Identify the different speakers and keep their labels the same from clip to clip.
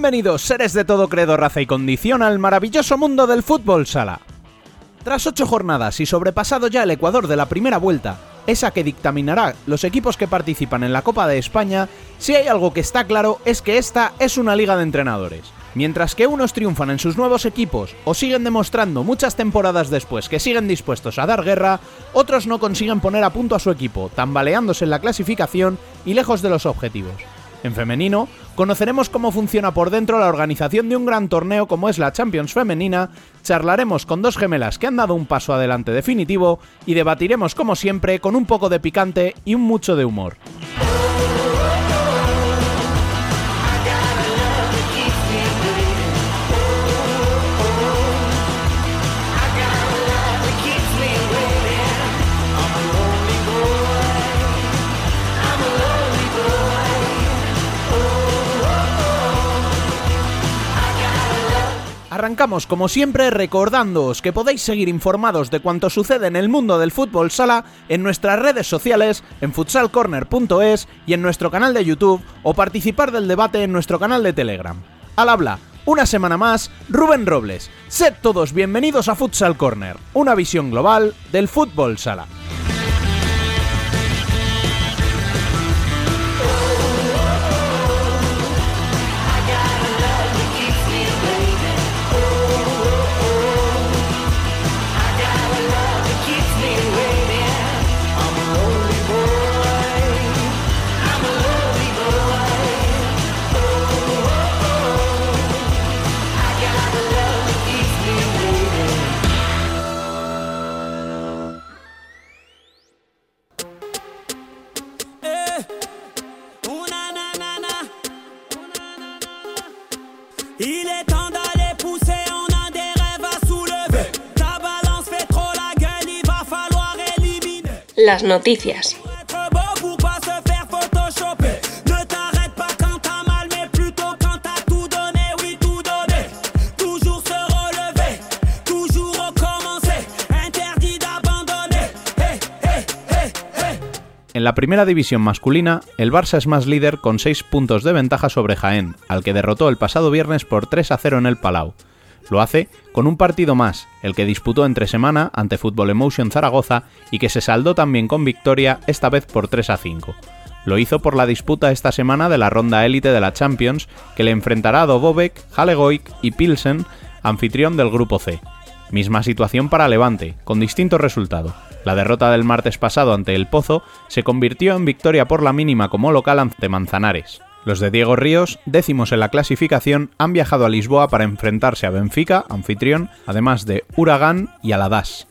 Speaker 1: Bienvenidos, seres de todo credo, raza y condición, al maravilloso mundo del fútbol sala. Tras ocho jornadas y sobrepasado ya el Ecuador de la primera vuelta, esa que dictaminará los equipos que participan en la Copa de España, si hay algo que está claro es que esta es una liga de entrenadores. Mientras que unos triunfan en sus nuevos equipos o siguen demostrando muchas temporadas después que siguen dispuestos a dar guerra, otros no consiguen poner a punto a su equipo, tambaleándose en la clasificación y lejos de los objetivos. En femenino, conoceremos cómo funciona por dentro la organización de un gran torneo como es la Champions Femenina, charlaremos con dos gemelas que han dado un paso adelante definitivo y debatiremos como siempre con un poco de picante y un mucho de humor. Arrancamos como siempre recordándoos que podéis seguir informados de cuanto sucede en el mundo del fútbol sala en nuestras redes sociales, en futsalcorner.es y en nuestro canal de YouTube o participar del debate en nuestro canal de Telegram. Al habla, una semana más, Rubén Robles. Sed todos bienvenidos a Futsal Corner, una visión global del fútbol sala.
Speaker 2: Las noticias.
Speaker 1: En la primera división masculina, el Barça es más líder con 6 puntos de ventaja sobre Jaén, al que derrotó el pasado viernes por 3 a 0 en el Palau. Lo hace con un partido más, el que disputó entre semana ante Football Emotion Zaragoza y que se saldó también con victoria, esta vez por 3 a 5. Lo hizo por la disputa esta semana de la ronda élite de la Champions, que le enfrentará a Dobovec, Halegoik y Pilsen, anfitrión del grupo C. Misma situación para Levante, con distinto resultado. La derrota del martes pasado ante el Pozo se convirtió en victoria por la mínima como local ante Manzanares. Los de Diego Ríos, décimos en la clasificación, han viajado a Lisboa para enfrentarse a Benfica, anfitrión, además de Huracán y Aladas.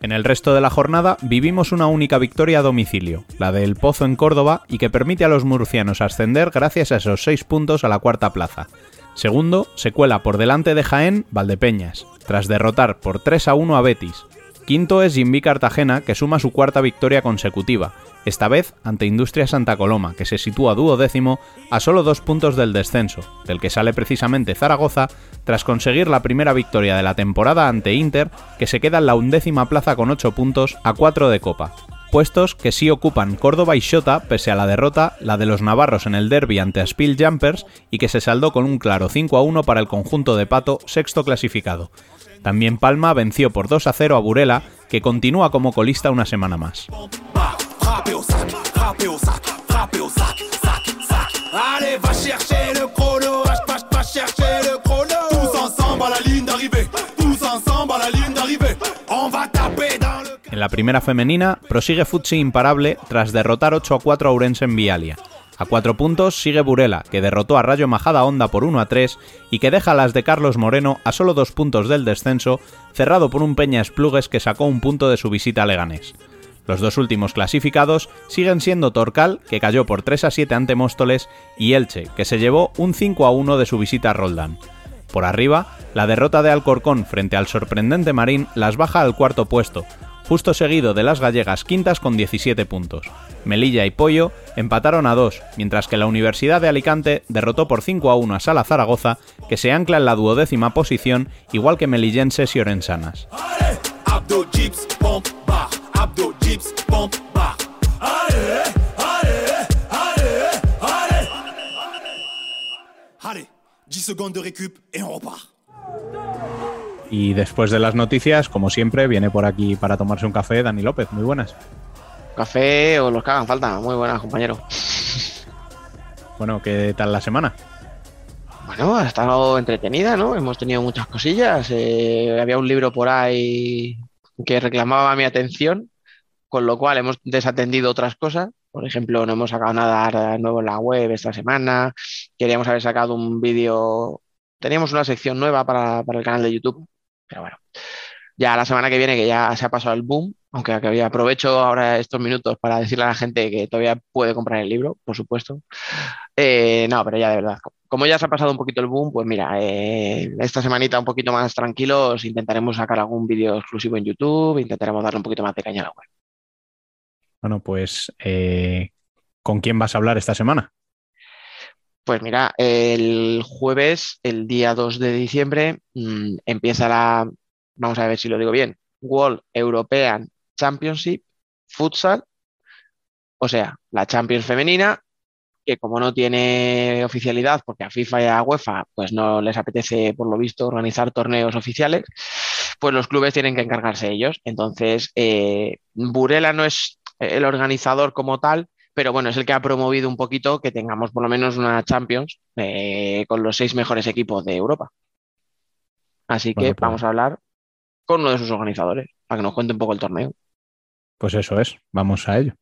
Speaker 1: En el resto de la jornada vivimos una única victoria a domicilio, la del Pozo en Córdoba, y que permite a los murcianos ascender gracias a esos seis puntos a la cuarta plaza. Segundo, se cuela por delante de Jaén Valdepeñas, tras derrotar por 3 a 1 a Betis. Quinto es Jimmy Cartagena, que suma su cuarta victoria consecutiva, esta vez ante Industria Santa Coloma, que se sitúa duodécimo a solo dos puntos del descenso, del que sale precisamente Zaragoza, tras conseguir la primera victoria de la temporada ante Inter, que se queda en la undécima plaza con 8 puntos a 4 de Copa puestos que sí ocupan Córdoba y Xota pese a la derrota, la de los navarros en el derby ante Aspil Jumpers y que se saldó con un claro 5 a 1 para el conjunto de Pato, sexto clasificado. También Palma venció por 2 a 0 a Burela, que continúa como colista una semana más. En la primera femenina prosigue Futsi imparable tras derrotar 8 a 4 a Urense en Vialia. A cuatro puntos sigue Burela, que derrotó a Rayo Majada Honda por 1 a 3 y que deja las de Carlos Moreno a solo dos puntos del descenso, cerrado por un Peña Esplugues que sacó un punto de su visita a Leganés. Los dos últimos clasificados siguen siendo Torcal, que cayó por 3 a 7 ante Móstoles, y Elche, que se llevó un 5 a 1 de su visita a Roldán. Por arriba, la derrota de Alcorcón frente al sorprendente Marín las baja al cuarto puesto, justo seguido de las gallegas quintas con 17 puntos. Melilla y Pollo empataron a 2, mientras que la Universidad de Alicante derrotó por 5 a 1 a Sala Zaragoza, que se ancla en la duodécima posición, igual que melillenses y orensanas. Y después de las noticias, como siempre, viene por aquí para tomarse un café Dani López. Muy buenas.
Speaker 3: Café o los que hagan falta. Muy buenas, compañero.
Speaker 1: Bueno, ¿qué tal la semana?
Speaker 3: Bueno, ha estado entretenida, ¿no? Hemos tenido muchas cosillas. Eh, había un libro por ahí que reclamaba mi atención, con lo cual hemos desatendido otras cosas. Por ejemplo, no hemos sacado nada nuevo en la web esta semana. Queríamos haber sacado un vídeo. Teníamos una sección nueva para, para el canal de YouTube, pero bueno, ya la semana que viene, que ya se ha pasado el boom, aunque aprovecho ahora estos minutos para decirle a la gente que todavía puede comprar el libro, por supuesto. Eh, no, pero ya de verdad, como ya se ha pasado un poquito el boom, pues mira, eh, esta semanita un poquito más tranquilos, intentaremos sacar algún vídeo exclusivo en YouTube, intentaremos darle un poquito más de caña a la web.
Speaker 1: Bueno, pues, eh, ¿con quién vas a hablar esta semana?
Speaker 3: Pues mira, el jueves, el día 2 de diciembre, mm, empieza la, vamos a ver si lo digo bien, World European Championship Futsal, o sea, la Champions femenina, que como no tiene oficialidad, porque a FIFA y a UEFA pues no les apetece, por lo visto, organizar torneos oficiales, pues los clubes tienen que encargarse ellos. Entonces, eh, Burela no es el organizador como tal, pero bueno, es el que ha promovido un poquito que tengamos por lo menos una Champions eh, con los seis mejores equipos de Europa. Así que pues vamos a hablar con uno de sus organizadores para que nos cuente un poco el torneo.
Speaker 1: Pues eso es, vamos a ello.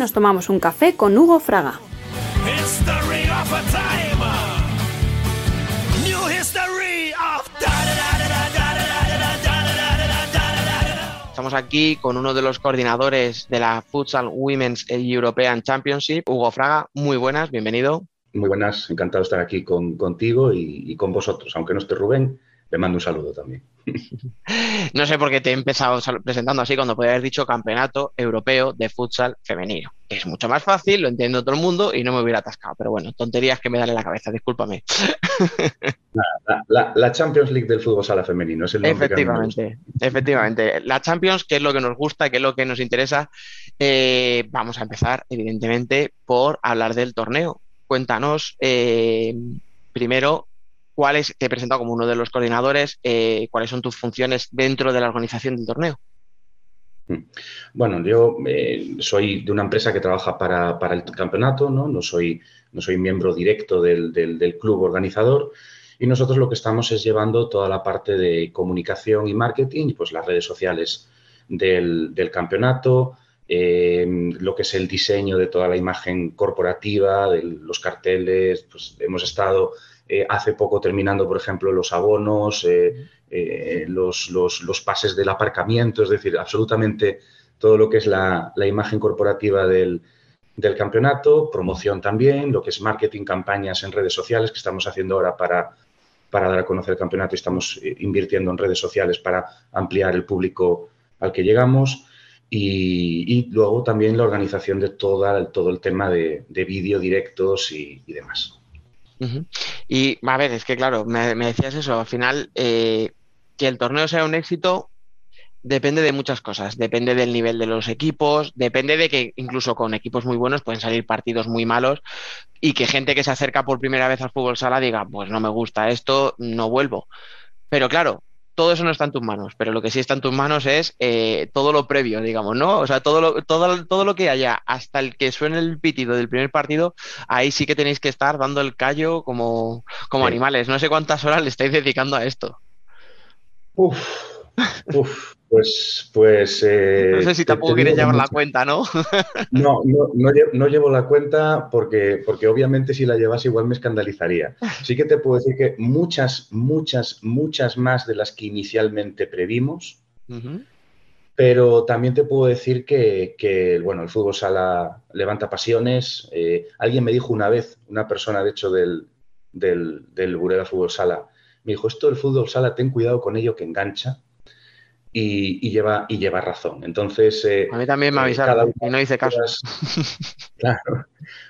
Speaker 2: Nos tomamos un café con Hugo Fraga.
Speaker 3: Estamos aquí con uno de los coordinadores de la Futsal Women's European Championship, Hugo Fraga. Muy buenas, bienvenido.
Speaker 4: Muy buenas, encantado de estar aquí contigo y, y con vosotros. Aunque no esté Rubén, le mando un saludo también.
Speaker 3: No sé por qué te he empezado presentando así cuando podía haber dicho Campeonato Europeo de Futsal Femenino. Es mucho más fácil, lo entiendo todo el mundo y no me hubiera atascado. Pero bueno, tonterías que me dan en la cabeza, discúlpame.
Speaker 4: La, Champions League del fútbol sala femenino es el
Speaker 3: nombre Efectivamente, efectivamente. La Champions, que es lo que nos gusta, que es lo que nos interesa. Eh, vamos a empezar, evidentemente, por hablar del torneo. Cuéntanos eh, primero cuáles, te he presentado como uno de los coordinadores, eh, cuáles son tus funciones dentro de la organización del torneo.
Speaker 4: Mm. Bueno, yo eh, soy de una empresa que trabaja para, el campeonato, ¿no? No, soy, no soy miembro directo del, club organizador y nosotros lo que estamos es llevando toda la parte de comunicación y marketing, pues las redes sociales del, campeonato, eh, lo que es el diseño de toda la imagen corporativa, de los carteles, pues hemos estado eh, hace poco terminando, por ejemplo, los abonos, eh, eh, los, pases del aparcamiento, es decir, absolutamente todo lo que es la, imagen corporativa del, campeonato, promoción también, lo que es marketing, campañas en redes sociales que estamos haciendo ahora para, para dar a conocer el campeonato y estamos invirtiendo en redes sociales para ampliar el público al que llegamos. Y, luego también la organización de toda, todo el tema de, vídeo, directos y demás.
Speaker 3: Y a ver, es que claro, me, decías eso, al final eh, que el torneo sea un éxito depende de muchas cosas, depende del nivel de los equipos, depende de que incluso con equipos muy buenos pueden salir partidos muy malos y que gente que se acerca por primera vez al fútbol sala diga, pues no me gusta esto, no vuelvo. Pero claro, todo eso no está en tus manos, pero lo que sí está en tus manos es eh, todo lo previo, digamos, ¿no? O sea, todo lo, todo, todo lo que haya, hasta el que suene el pitido del primer partido, ahí sí que tenéis que estar dando el callo como, como animales. No sé cuántas horas le estáis dedicando a esto.
Speaker 4: Uf, uf. Pues, pues. Eh,
Speaker 3: no sé si tampoco quieres llevar la cuenta, ¿no?
Speaker 4: no, no, no, llevo la cuenta porque, porque obviamente si la llevas igual me escandalizaría. Sí que te puedo decir que muchas, muchas, muchas más de las que inicialmente previmos. Pero también te puedo decir que, bueno, el fútbol sala levanta pasiones. Eh, alguien me dijo una vez, una persona de hecho del, del, del Burela Fútbol Sala, me dijo, esto del fútbol sala, ten cuidado con ello que engancha y, lleva, y lleva razón. Entonces...
Speaker 3: Eh, a mí también me eh, avisaron y no hice caso.
Speaker 4: claro,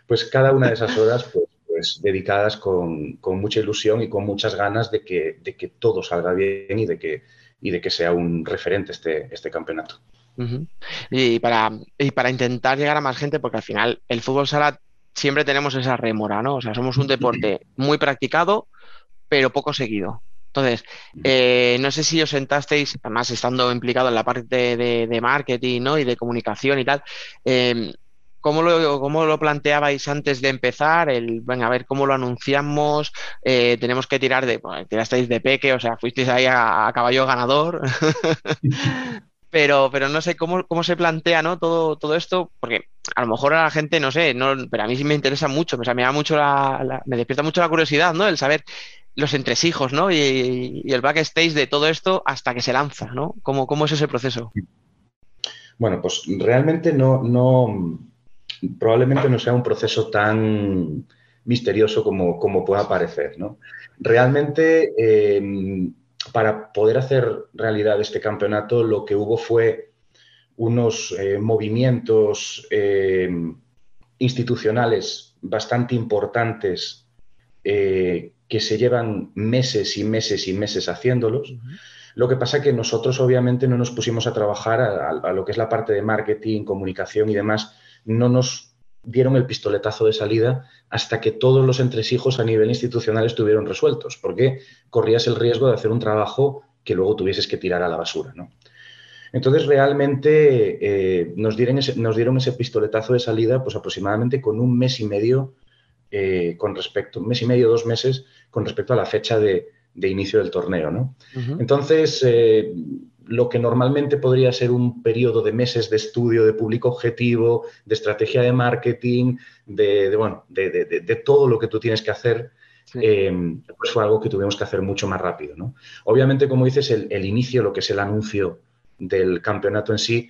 Speaker 4: pues cada una de esas horas pues, pues dedicadas con, mucha ilusión y con muchas ganas de que, de que todo salga bien y de que, y de que sea un referente este, este campeonato.
Speaker 3: y, para, y para intentar llegar a más gente, porque al final el fútbol sala siempre tenemos esa remora, ¿no? O sea, somos un deporte muy practicado, pero poco seguido. Entonces, eh, no sé si os sentasteis, además estando implicado en la parte de, marketing ¿no? y de comunicación y tal, em, ¿cómo, lo, ¿cómo, lo, planteabais antes de empezar? El, venga, a ver, ¿cómo lo anunciamos? Eh, tenemos que tirar de, bueno, tirasteis de peque, o sea, fuisteis ahí a, caballo ganador. pero, pero no sé cómo, cómo se plantea ¿no? todo, todo esto, porque a lo mejor a la gente, no sé, no, pero a mí sí me interesa mucho, me da mucho la, me despierta mucho la curiosidad, ¿no? El saber los entresijos, ¿no? Y, el backstage de todo esto hasta que se lanza, ¿no? ¿Cómo, es ese proceso?
Speaker 4: Bueno, pues realmente no, probablemente no sea un proceso tan misterioso como, como pueda parecer, ¿no? Realmente, em, para poder hacer realidad este campeonato, lo que hubo fue unos eh, movimientos em, institucionales bastante importantes eh, que se llevan meses y meses y meses haciéndolos. Lo que pasa es que nosotros obviamente no nos pusimos a trabajar a, lo que es la parte de marketing, comunicación y demás. No nos dieron el pistoletazo de salida hasta que todos los entresijos a nivel institucional estuvieron resueltos, porque corrías el riesgo de hacer un trabajo que luego tuvieses que tirar a la basura. Entonces, realmente eh, nos, dieron ese, nos dieron ese pistoletazo de salida pues aproximadamente con un mes y medio eh, con respecto, un mes y medio, dos meses, con respecto a la fecha de, inicio del torneo. ¿no? Entonces, eh, lo que normalmente podría ser un periodo de meses de estudio de público objetivo, de estrategia de marketing, de, bueno, de, todo lo que tú tienes que hacer, eh, pues fue algo que tuvimos que hacer mucho más rápido. ¿no? Obviamente, como dices, el, el, inicio, lo que es el anuncio del campeonato en sí,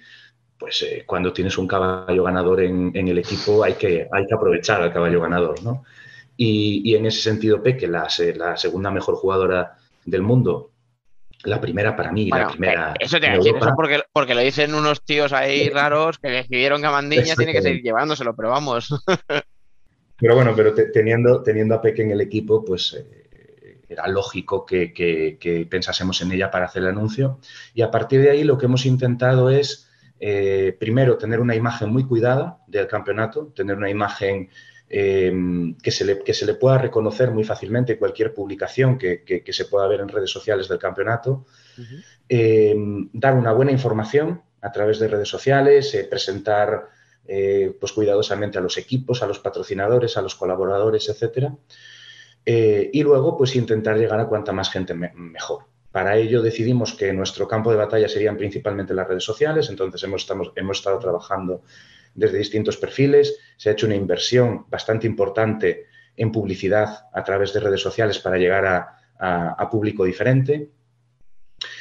Speaker 4: pues eh, cuando tienes un caballo ganador en, el equipo hay que, hay que aprovechar al caballo ganador, ¿no? Y, en ese sentido, Peque, la, la segunda mejor jugadora del mundo, la primera para mí, la primera.
Speaker 3: Eh, eso te decir, eso porque, porque lo dicen unos tíos ahí raros que decidieron que Amandiña tiene que seguir llevándoselo, pero vamos.
Speaker 4: Pero bueno, pero teniendo, teniendo a Peque en el equipo, pues eh, era lógico que, que, pensásemos en ella para hacer el anuncio. Y a partir de ahí lo que hemos intentado es eh, primero, tener una imagen muy cuidada del campeonato, tener una imagen eh, que, se le, que, se le, pueda reconocer muy fácilmente cualquier publicación que, se pueda ver en redes sociales del campeonato, eh, dar una buena información a través de redes sociales, presentar pues cuidadosamente a los equipos, a los patrocinadores, a los colaboradores, etcétera. y luego, pues intentar llegar a cuanta más gente mejor. Para ello decidimos que nuestro campo de batalla serían principalmente las redes sociales, entonces hemos, hemos estado trabajando desde distintos perfiles, se ha hecho una inversión bastante importante en publicidad a través de redes sociales para llegar a, público diferente.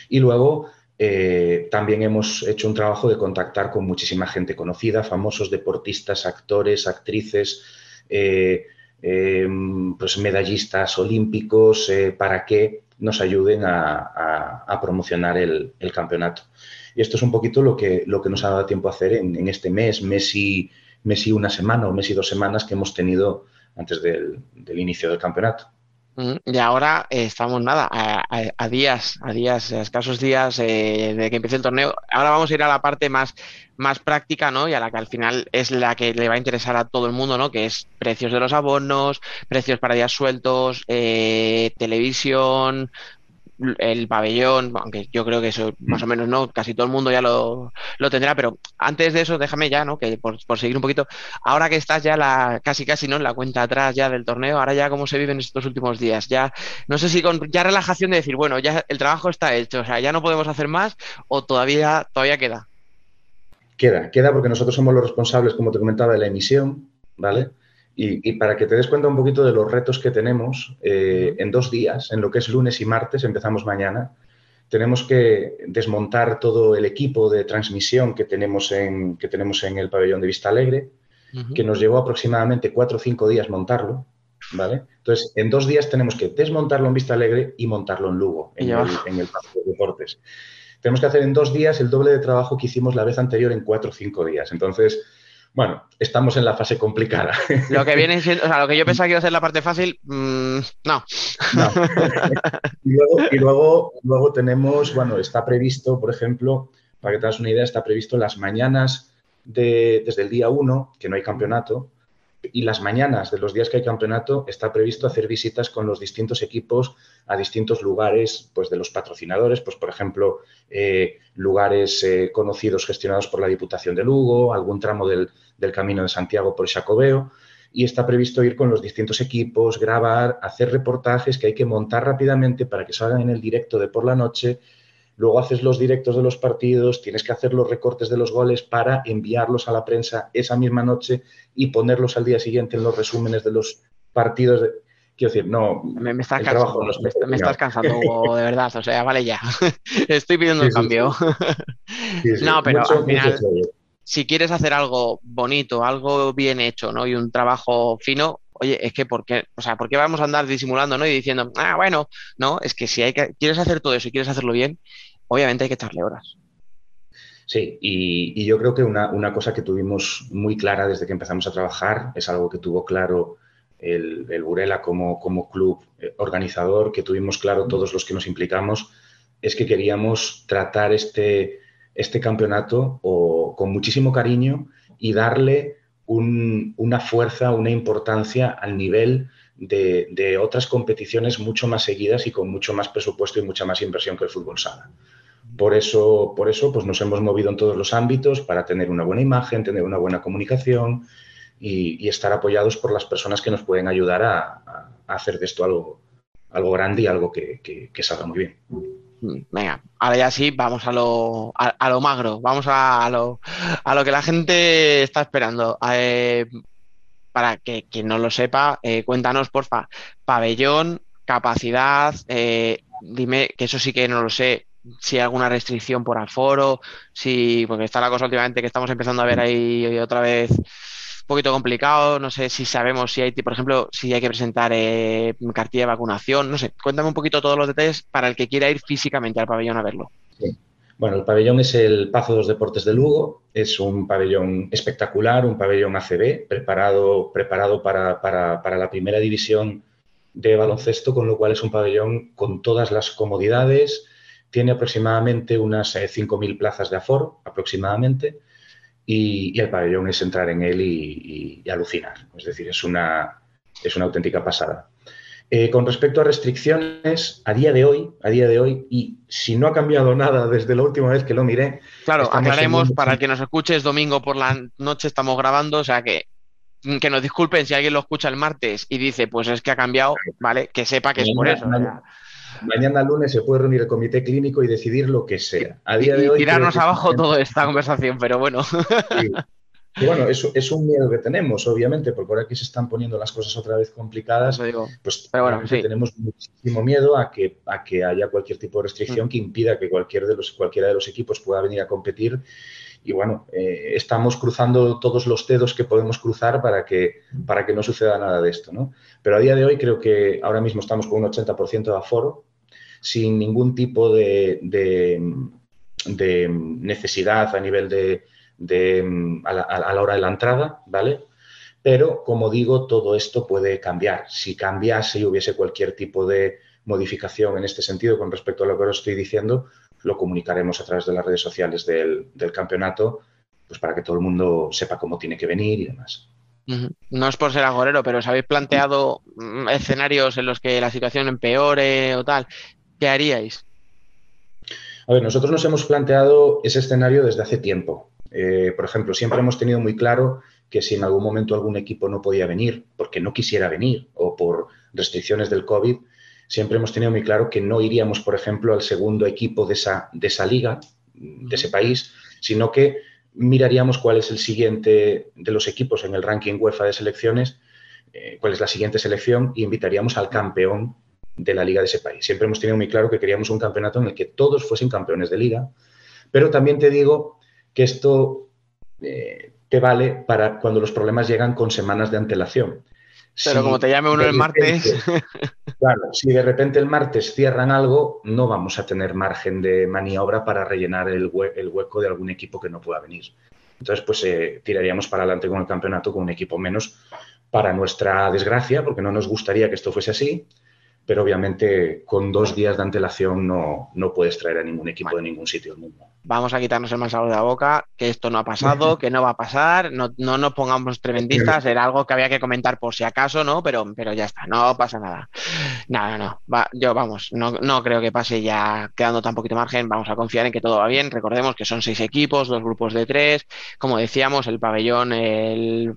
Speaker 4: Y luego eh, también hemos hecho un trabajo de contactar con muchísima gente conocida, famosos deportistas, actores, actrices, eh, eh, pues medallistas olímpicos, para que nos ayuden a, promocionar el, campeonato. Y esto es un poquito lo que, lo que nos ha dado tiempo a hacer en, este mes, mes y, mes y, una semana o mes y dos semanas que hemos tenido antes del, inicio del campeonato.
Speaker 3: Y ahora eh, estamos nada, a, días, a días, a escasos días eh, de que empiece el torneo. Ahora vamos a ir a la parte más, más práctica, ¿no? Y a la que al final es la que le va a interesar a todo el mundo, ¿no? Que es precios de los abonos, precios para días sueltos, eh, televisión, el pabellón, aunque yo creo que eso más o menos no, casi todo el mundo ya lo, tendrá, pero antes de eso, déjame ya, ¿no? Que por, seguir un poquito, ahora que estás ya la, casi casi, ¿no? En la cuenta atrás ya del torneo, ahora ya cómo se viven estos últimos días, ya, no sé si con ya relajación de decir, bueno, ya el trabajo está hecho, o sea, ya no podemos hacer más, o todavía, todavía queda.
Speaker 4: Queda, queda porque nosotros somos los responsables, como te comentaba, de la emisión, ¿vale? Y, para que te des cuenta un poquito de los retos que tenemos, eh, en dos días, en lo que es lunes y martes, empezamos mañana, tenemos que desmontar todo el equipo de transmisión que tenemos en, que tenemos en el pabellón de Vista Alegre, que nos llevó aproximadamente cuatro o cinco días montarlo, ¿vale? Entonces, en dos días tenemos que desmontarlo en Vista Alegre y montarlo en Lugo, en, el, en el de deportes. Tenemos que hacer en dos días el doble de trabajo que hicimos la vez anterior en cuatro o cinco días. Entonces, bueno, estamos en la fase complicada.
Speaker 3: Lo que viene siendo, o sea, lo que yo pensaba que iba a ser la parte fácil, mm, no.
Speaker 4: y, luego, luego, tenemos, bueno, está previsto, por ejemplo, para que te das una idea, está previsto las mañanas de, desde el día 1, que no hay campeonato, y las mañanas de los días que hay campeonato está previsto hacer visitas con los distintos equipos a distintos lugares pues, de los patrocinadores, pues por ejemplo, eh, lugares eh, conocidos gestionados por la Diputación de Lugo, algún tramo del, del Camino de Santiago por Xacobeo, y está previsto ir con los distintos equipos, grabar, hacer reportajes que hay que montar rápidamente para que salgan en el directo de por la noche luego haces los directos de los partidos, tienes que hacer los recortes de los goles para enviarlos a la prensa esa misma noche y ponerlos al día siguiente en los resúmenes de los partidos. Quiero decir, no.
Speaker 3: Me, estás, cansando, me, estás cansando, de verdad. O sea, vale ya. Estoy pidiendo un cambio. no, pero al final, si quieres hacer algo bonito, algo bien hecho, ¿no? Y un trabajo fino, oye, es que ¿por qué, o sea, ¿por qué vamos a andar disimulando, ¿no? Y diciendo, ah, bueno, no, es que si hay que, quieres hacer todo eso y quieres hacerlo bien, obviamente hay que echarle horas.
Speaker 4: Sí, y, yo creo que una, cosa que tuvimos muy clara desde que empezamos a trabajar es algo que tuvo claro el, Burela como, como club eh, organizador, que tuvimos claro todos los que nos implicamos, es que queríamos tratar este, este campeonato con muchísimo cariño y darle una fuerza, una importancia al nivel de, de, otras competiciones mucho más seguidas y con mucho más presupuesto y mucha más inversión que el fútbol sala. Por eso, por eso pues nos hemos movido en todos los ámbitos para tener una buena imagen, tener una buena comunicación y, estar apoyados por las personas que nos pueden ayudar a, hacer de esto algo, algo grande y algo que, salga muy bien.
Speaker 3: Mm, venga, ahora ya sí, vamos a lo, a, lo magro, vamos a, lo, a lo que la gente está esperando. Eh, para que quien no lo sepa, eh, cuéntanos, porfa, pabellón, capacidad, eh, dime, que eso sí que no lo sé, si hay alguna restricción por aforo, si, porque está la cosa últimamente que estamos empezando a ver ahí otra vez un poquito complicado, no sé si sabemos si hay, por ejemplo, si hay que presentar eh, cartilla de vacunación, no sé, cuéntame un poquito todos los detalles para el que quiera ir físicamente al pabellón a verlo.
Speaker 4: Bueno, el pabellón es el Pazo dos Deportes de Lugo, es un pabellón espectacular, un pabellón ACB, preparado, preparado para, para la primera división de baloncesto, con lo cual es un pabellón con todas las comodidades, tiene aproximadamente unas 5.000 eh, plazas de aforo, aproximadamente, y, el pabellón es entrar en él y, alucinar. Es decir, es una, es una auténtica pasada. Eh, con respecto a restricciones, a día de hoy, a día de hoy, y si no ha cambiado nada desde la última vez que lo miré.
Speaker 3: Claro, aclaremos, para el que nos escuche, es domingo por la noche, estamos grabando, o sea que que nos disculpen si alguien lo escucha el martes y dice, pues es que ha cambiado, ¿vale? Que sepa que es por eso.
Speaker 4: Mañana lunes se puede reunir el comité clínico y decidir lo que sea. A día de hoy.
Speaker 3: Tirarnos abajo toda esta conversación, pero bueno.
Speaker 4: Y bueno, eso es un miedo que tenemos, obviamente, porque ahora que se están poniendo las cosas otra vez complicadas, pues bueno, tenemos muchísimo miedo a que, a que haya cualquier tipo de restricción mm. que impida que cualquier de los, cualquiera de los equipos pueda venir a competir. Y bueno, eh, estamos cruzando todos los dedos que podemos cruzar para que, para que no suceda nada de esto. ¿no? Pero a día de hoy creo que ahora mismo estamos con un 80% de aforo, sin ningún tipo de, necesidad a nivel de, a la, hora de la entrada, ¿vale? Pero, como digo, todo esto puede cambiar. Si cambiase y hubiese cualquier tipo de modificación en este sentido con respecto a lo que os estoy diciendo, lo comunicaremos a través de las redes sociales del, campeonato, pues para que todo el mundo sepa cómo tiene que venir y demás.
Speaker 3: No es por ser agorero, pero ¿os habéis planteado mm, escenarios en los que la situación empeore o tal? ¿Qué haríais?
Speaker 4: A ver, nosotros nos hemos planteado ese escenario desde hace tiempo. Eh, por ejemplo, siempre hemos tenido muy claro que si en algún momento algún equipo no podía venir porque no quisiera venir o por restricciones del COVID, siempre hemos tenido muy claro que no iríamos, por ejemplo, al segundo equipo de esa, de esa liga, de ese país, sino que miraríamos cuál es el siguiente de los equipos en el ranking UEFA de selecciones, eh, cuál es la siguiente selección y invitaríamos al campeón de la liga de ese país. Siempre hemos tenido muy claro que queríamos un campeonato en el que todos fuesen campeones de liga, pero también te digo que esto eh, te vale para cuando los problemas llegan con semanas de antelación.
Speaker 3: Pero como te llame uno el martes.
Speaker 4: claro, si de repente el martes cierran algo, no vamos a tener margen de maniobra para rellenar el, hueco de algún equipo que no pueda venir. Entonces, pues eh, tiraríamos para adelante con el campeonato con un equipo menos, para nuestra desgracia, porque no nos gustaría que esto fuese así, pero obviamente con dos días de antelación no, no puedes traer a ningún equipo de ningún sitio del mundo.
Speaker 3: Vamos a quitarnos el mal sabor de la boca, que esto no ha pasado, que no va a pasar, no, no nos pongamos tremendistas, era algo que había que comentar por si acaso, ¿no? Pero, pero ya está, no pasa nada. Nada, no, va, yo vamos, no, no creo que pase ya quedando tan poquito margen, vamos a confiar en que todo va bien. Recordemos que son seis equipos, dos grupos de tres, como decíamos, el pabellón, el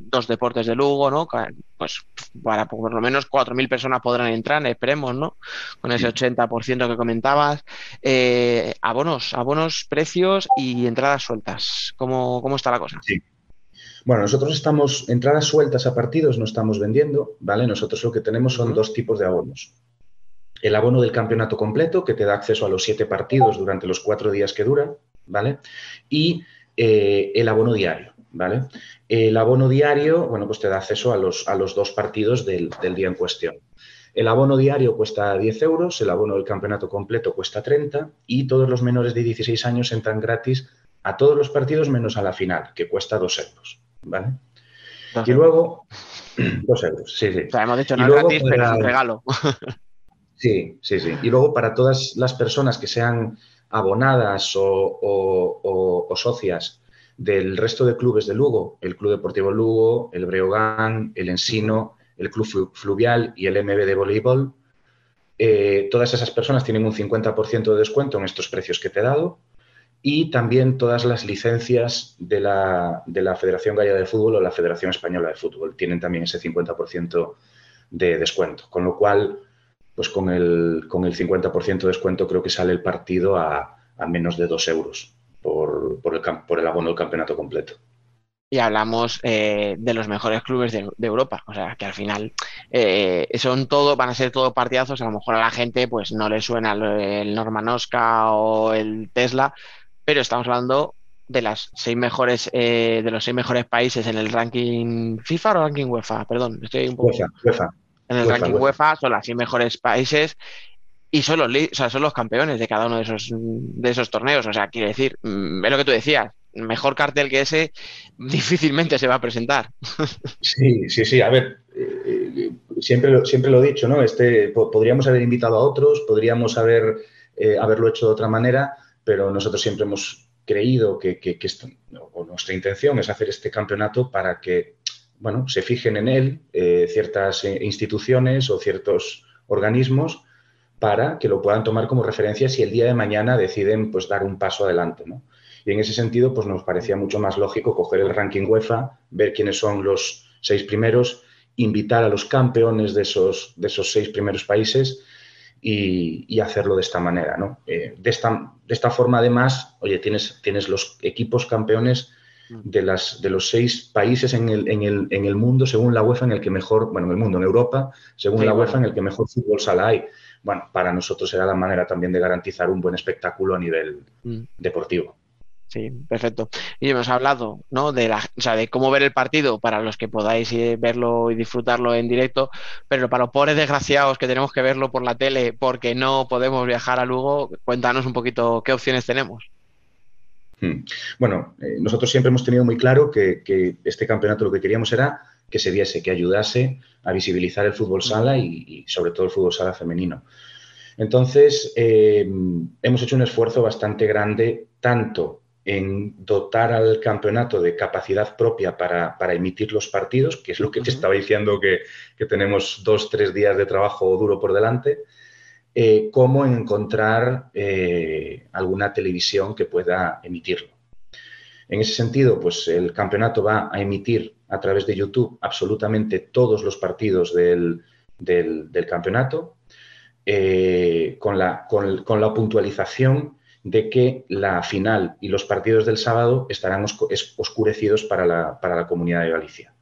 Speaker 3: dos deportes de Lugo, ¿no? Pues para por lo menos 4.000 personas podrán entrar esperemos, ¿no? Con ese 80% que comentabas. Eh, abonos, abonos, precios y entradas sueltas. ¿Cómo, cómo está la cosa?
Speaker 4: Sí. Bueno, nosotros estamos, entradas sueltas a partidos no estamos vendiendo, ¿vale? Nosotros lo que tenemos son dos tipos de abonos. El abono del campeonato completo, que te da acceso a los siete partidos durante los cuatro días que dura, ¿vale? Y eh, el abono diario, ¿vale? El abono diario, bueno, pues te da acceso a los, a los dos partidos del, del día en cuestión. El abono diario cuesta 10 euros, el abono del campeonato completo cuesta 30 y todos los menores de 16 años entran gratis a todos los partidos menos a la final, que cuesta 2 euros. ¿Vale? y luego, 2 euros, sí, sí.
Speaker 3: O sea, hemos dicho no gratis, pero es un regalo.
Speaker 4: sí, sí, sí. Y luego para todas las personas que sean abonadas o, o socias del resto de clubes de Lugo, el Club Deportivo Lugo, el Breogán, el Ensino, el Club Fluvial y el MB de voleibol. Eh, todas esas personas tienen un 50% de descuento en estos precios que te he dado y también todas las licencias de la, de la Federación Gallega de Fútbol o la Federación Española de Fútbol tienen también ese 50% de descuento. Con lo cual, pues con el, con el 50% de descuento creo que sale el partido a, menos de 2 euros por, por, el, por el abono del campeonato completo
Speaker 3: y hablamos eh, de los mejores clubes de, Europa. O sea, que al final eh, son todo, van a ser todo partidazos. A lo mejor a la gente pues no le suena el Norman Oscar o el Tesla, pero estamos hablando de las seis mejores, eh, de los seis mejores países en el ranking FIFA o ranking UEFA, perdón, estoy un poco. UEFA, En el ranking UEFA. son los seis mejores países y son los, o sea, son los campeones de cada uno de esos, de esos torneos. O sea, quiere decir, mm, es lo que tú decías, mejor cartel que ese difícilmente se va a presentar.
Speaker 4: Sí, sí, sí. A ver, eh, siempre, lo, siempre lo he dicho, ¿no? Este, podríamos haber invitado a otros, podríamos haber, eh, haberlo hecho de otra manera, pero nosotros siempre hemos creído que, que, nuestra intención es hacer este campeonato para que, bueno, se fijen en él eh, ciertas instituciones o ciertos organismos para que lo puedan tomar como referencia si el día de mañana deciden pues dar un paso adelante, ¿no? Y en ese sentido, pues nos parecía mucho más lógico coger el ranking UEFA, ver quiénes son los seis primeros, invitar a los campeones de esos, de esos seis primeros países y, hacerlo de esta manera. ¿no? Eh, de, esta, de esta forma, además, oye, tienes, tienes los equipos campeones de, las, de los seis países en el, en, el, en el, mundo, según la UEFA, en el que mejor, bueno, en el mundo, en Europa, según la UEFA, en el que mejor fútbol sala hay. Bueno, para nosotros era la manera también de garantizar un buen espectáculo a nivel mm. deportivo.
Speaker 3: Sí, perfecto. Y hemos hablado, ¿no? De la, o sea, de cómo ver el partido para los que podáis eh, verlo y disfrutarlo en directo, pero para los pobres desgraciados que tenemos que verlo por la tele porque no podemos viajar a Lugo, cuéntanos un poquito qué opciones tenemos.
Speaker 4: Hmm. Bueno, eh, nosotros siempre hemos tenido muy claro que, este campeonato lo que queríamos era que se viese, que ayudase a visibilizar el fútbol sala y, sobre todo el fútbol sala femenino. Entonces, eh, hemos hecho un esfuerzo bastante grande, tanto en dotar al campeonato de capacidad propia para, emitir los partidos, que es lo que te estaba diciendo que, tenemos dos, tres días de trabajo duro por delante, eh, como encontrar eh, alguna televisión que pueda emitirlo. En ese sentido, pues el campeonato va a emitir a través de YouTube absolutamente todos los partidos del, campeonato, eh, con, la, con, la, puntualización de que la final y los partidos del sábado estarán oscurecidos para la, para la Comunidad de Galicia.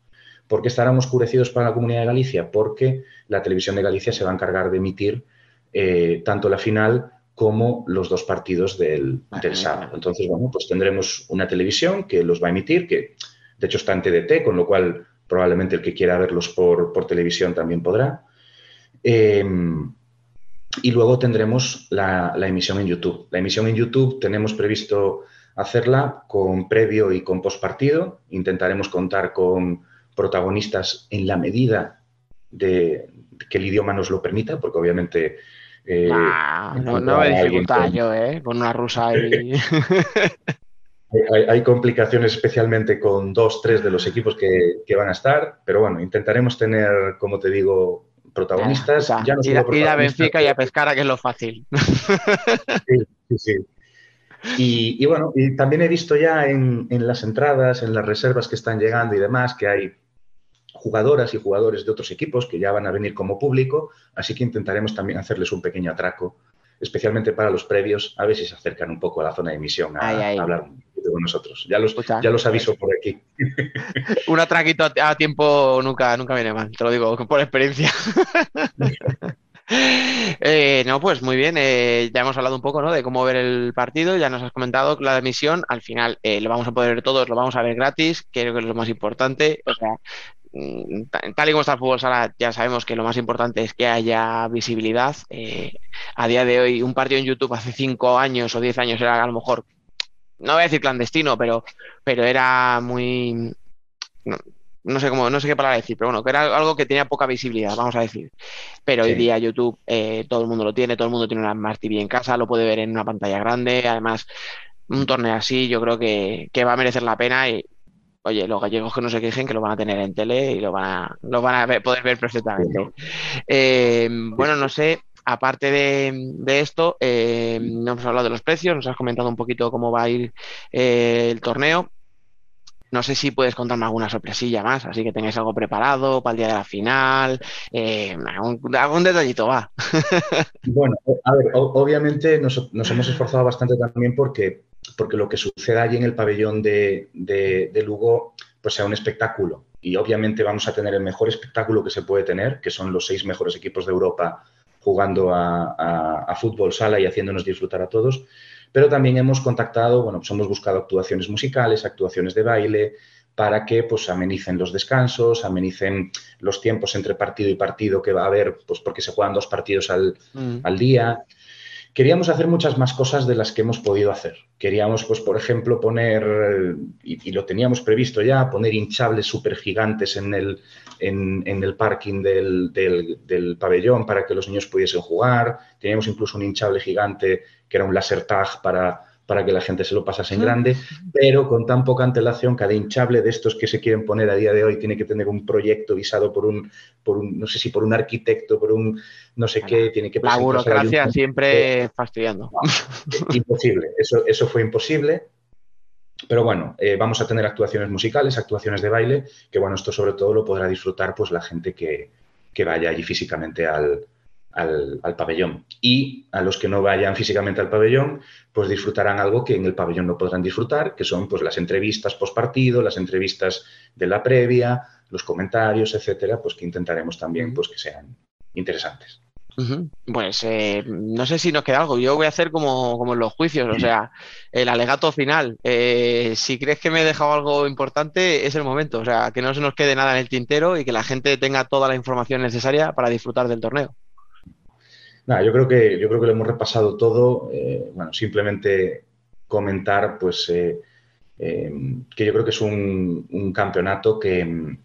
Speaker 4: ¿Por qué estarán oscurecidos para la Comunidad de Galicia? Porque la televisión de Galicia se va a encargar de emitir eh, tanto la final como los dos partidos del, sábado. Entonces, bueno, pues tendremos una televisión que los va a emitir, que de hecho está en TDT, con lo cual probablemente el que quiera verlos por, televisión también podrá. Em, y luego tendremos la, emisión en YouTube. La emisión en YouTube tenemos previsto hacerla con previo y con postpartido. Intentaremos contar con protagonistas en la medida de que el idioma nos lo permita, porque obviamente
Speaker 3: eh, no, no me dificultad yo, ¿eh? Con una rusa ahí.
Speaker 4: hay, complicaciones especialmente con dos, tres de los equipos que, van a estar, pero bueno, intentaremos tener, como te digo, protagonistas.
Speaker 3: ya no ir, a Benfica y a Pescara, que es lo fácil.
Speaker 4: Sí, sí, sí. Y, bueno, y también he visto ya en, en, las entradas, en las reservas que están llegando y demás, que hay jugadoras y jugadores de otros equipos que ya van a venir como público, así que intentaremos también hacerles un pequeño atraco, especialmente para los previos, a ver si se acercan un poco a la zona de emisión a, hablar poquito con nosotros. Ya los, ya los aviso por aquí.
Speaker 3: un atraquito a, tiempo nunca, nunca viene mal, te lo digo por experiencia. Eh, no, pues muy bien, eh, ya hemos hablado un poco ¿no? de cómo ver el partido, ya nos has comentado la emisión, al final eh, lo vamos a poder ver todos, lo vamos a ver gratis, creo que es lo más importante, o sea, Mm, tal y como está el fútbol sala, ya sabemos que lo más importante es que haya visibilidad. A día de hoy, un partido en YouTube hace cinco años o diez años era a lo mejor, no voy a decir clandestino, pero, pero era muy. No, sé cómo, no sé qué palabra decir, pero bueno, que era algo que tenía poca visibilidad, vamos a decir. Pero hoy día YouTube eh, todo el mundo lo tiene, todo el mundo tiene una Smart TV en casa, lo puede ver en una pantalla grande. Además, un torneo así yo creo que, que va a merecer la pena y, oye, los gallegos que no se quejen que lo van a tener en tele y lo van a, lo van a poder ver perfectamente. Eh, bueno, no sé, aparte de, esto, eh, no hemos hablado de los precios, nos has comentado un poquito cómo va a ir eh, el torneo. No sé si puedes contarme alguna sorpresilla más, así que tengáis algo preparado para el día de la final, algún, detallito va.
Speaker 4: bueno, a ver, obviamente nos, hemos esforzado bastante también porque porque lo que suceda allí en el pabellón de, Lugo pues sea un espectáculo. Y obviamente vamos a tener el mejor espectáculo que se puede tener, que son los seis mejores equipos de Europa jugando a, fútbol sala y haciéndonos disfrutar a todos. Pero también hemos contactado, bueno, pues hemos buscado actuaciones musicales, actuaciones de baile, para que pues amenicen los descansos, amenicen los tiempos entre partido y partido que va a haber, pues porque se juegan dos partidos al, mm. al día. Queríamos hacer muchas más cosas de las que hemos podido hacer. Queríamos, pues, por ejemplo, poner, y, lo teníamos previsto ya, poner hinchables súper gigantes en el, en, el parking del, del, pabellón para que los niños pudiesen jugar. Teníamos incluso un hinchable gigante que era un laser tag para para que la gente se lo pasase en grande, pero con tan poca antelación, cada hinchable de estos que se quieren poner a día de hoy tiene que tener un proyecto visado por un, por un no sé si por un arquitecto, por un no sé qué, tiene que
Speaker 3: La burocracia siempre fastidiando.
Speaker 4: imposible, eso, eso fue imposible. Pero bueno, eh, vamos a tener actuaciones musicales, actuaciones de baile, que bueno, esto sobre todo lo podrá disfrutar pues la gente que, que vaya allí físicamente al, al, pabellón. Y a los que no vayan físicamente al pabellón, pues disfrutarán algo que en el pabellón no podrán disfrutar, que son pues las entrevistas post partido, las entrevistas de la previa, los comentarios, etcétera, pues que intentaremos también pues que sean interesantes.
Speaker 3: Pues eh, no sé si nos queda algo. Yo voy a hacer como, como en los juicios, o sea, el alegato final. Eh, si crees que me he dejado algo importante, es el momento. O sea, que no se nos quede nada en el tintero y que la gente tenga toda la información necesaria para disfrutar del torneo.
Speaker 4: Nada, yo creo que, yo creo que lo hemos repasado todo. Eh, bueno, simplemente comentar, pues, eh, eh, que yo creo que es un, campeonato que,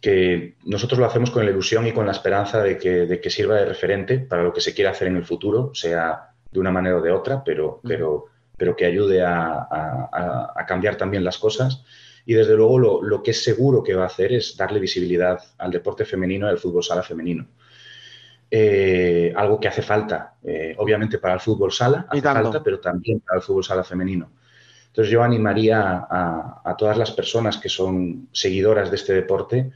Speaker 4: que, nosotros lo hacemos con la ilusión y con la esperanza de que, sirva de referente para lo que se quiera hacer en el futuro, sea de una manera o de otra, pero, pero, pero que ayude a, cambiar también las cosas. Y desde luego lo, lo, que es seguro que va a hacer es darle visibilidad al deporte femenino y al fútbol sala femenino. Eh, algo que hace falta, eh, obviamente para el fútbol sala, hace falta, pero también para el fútbol sala femenino. Entonces yo animaría a, todas las personas que son seguidoras de este deporte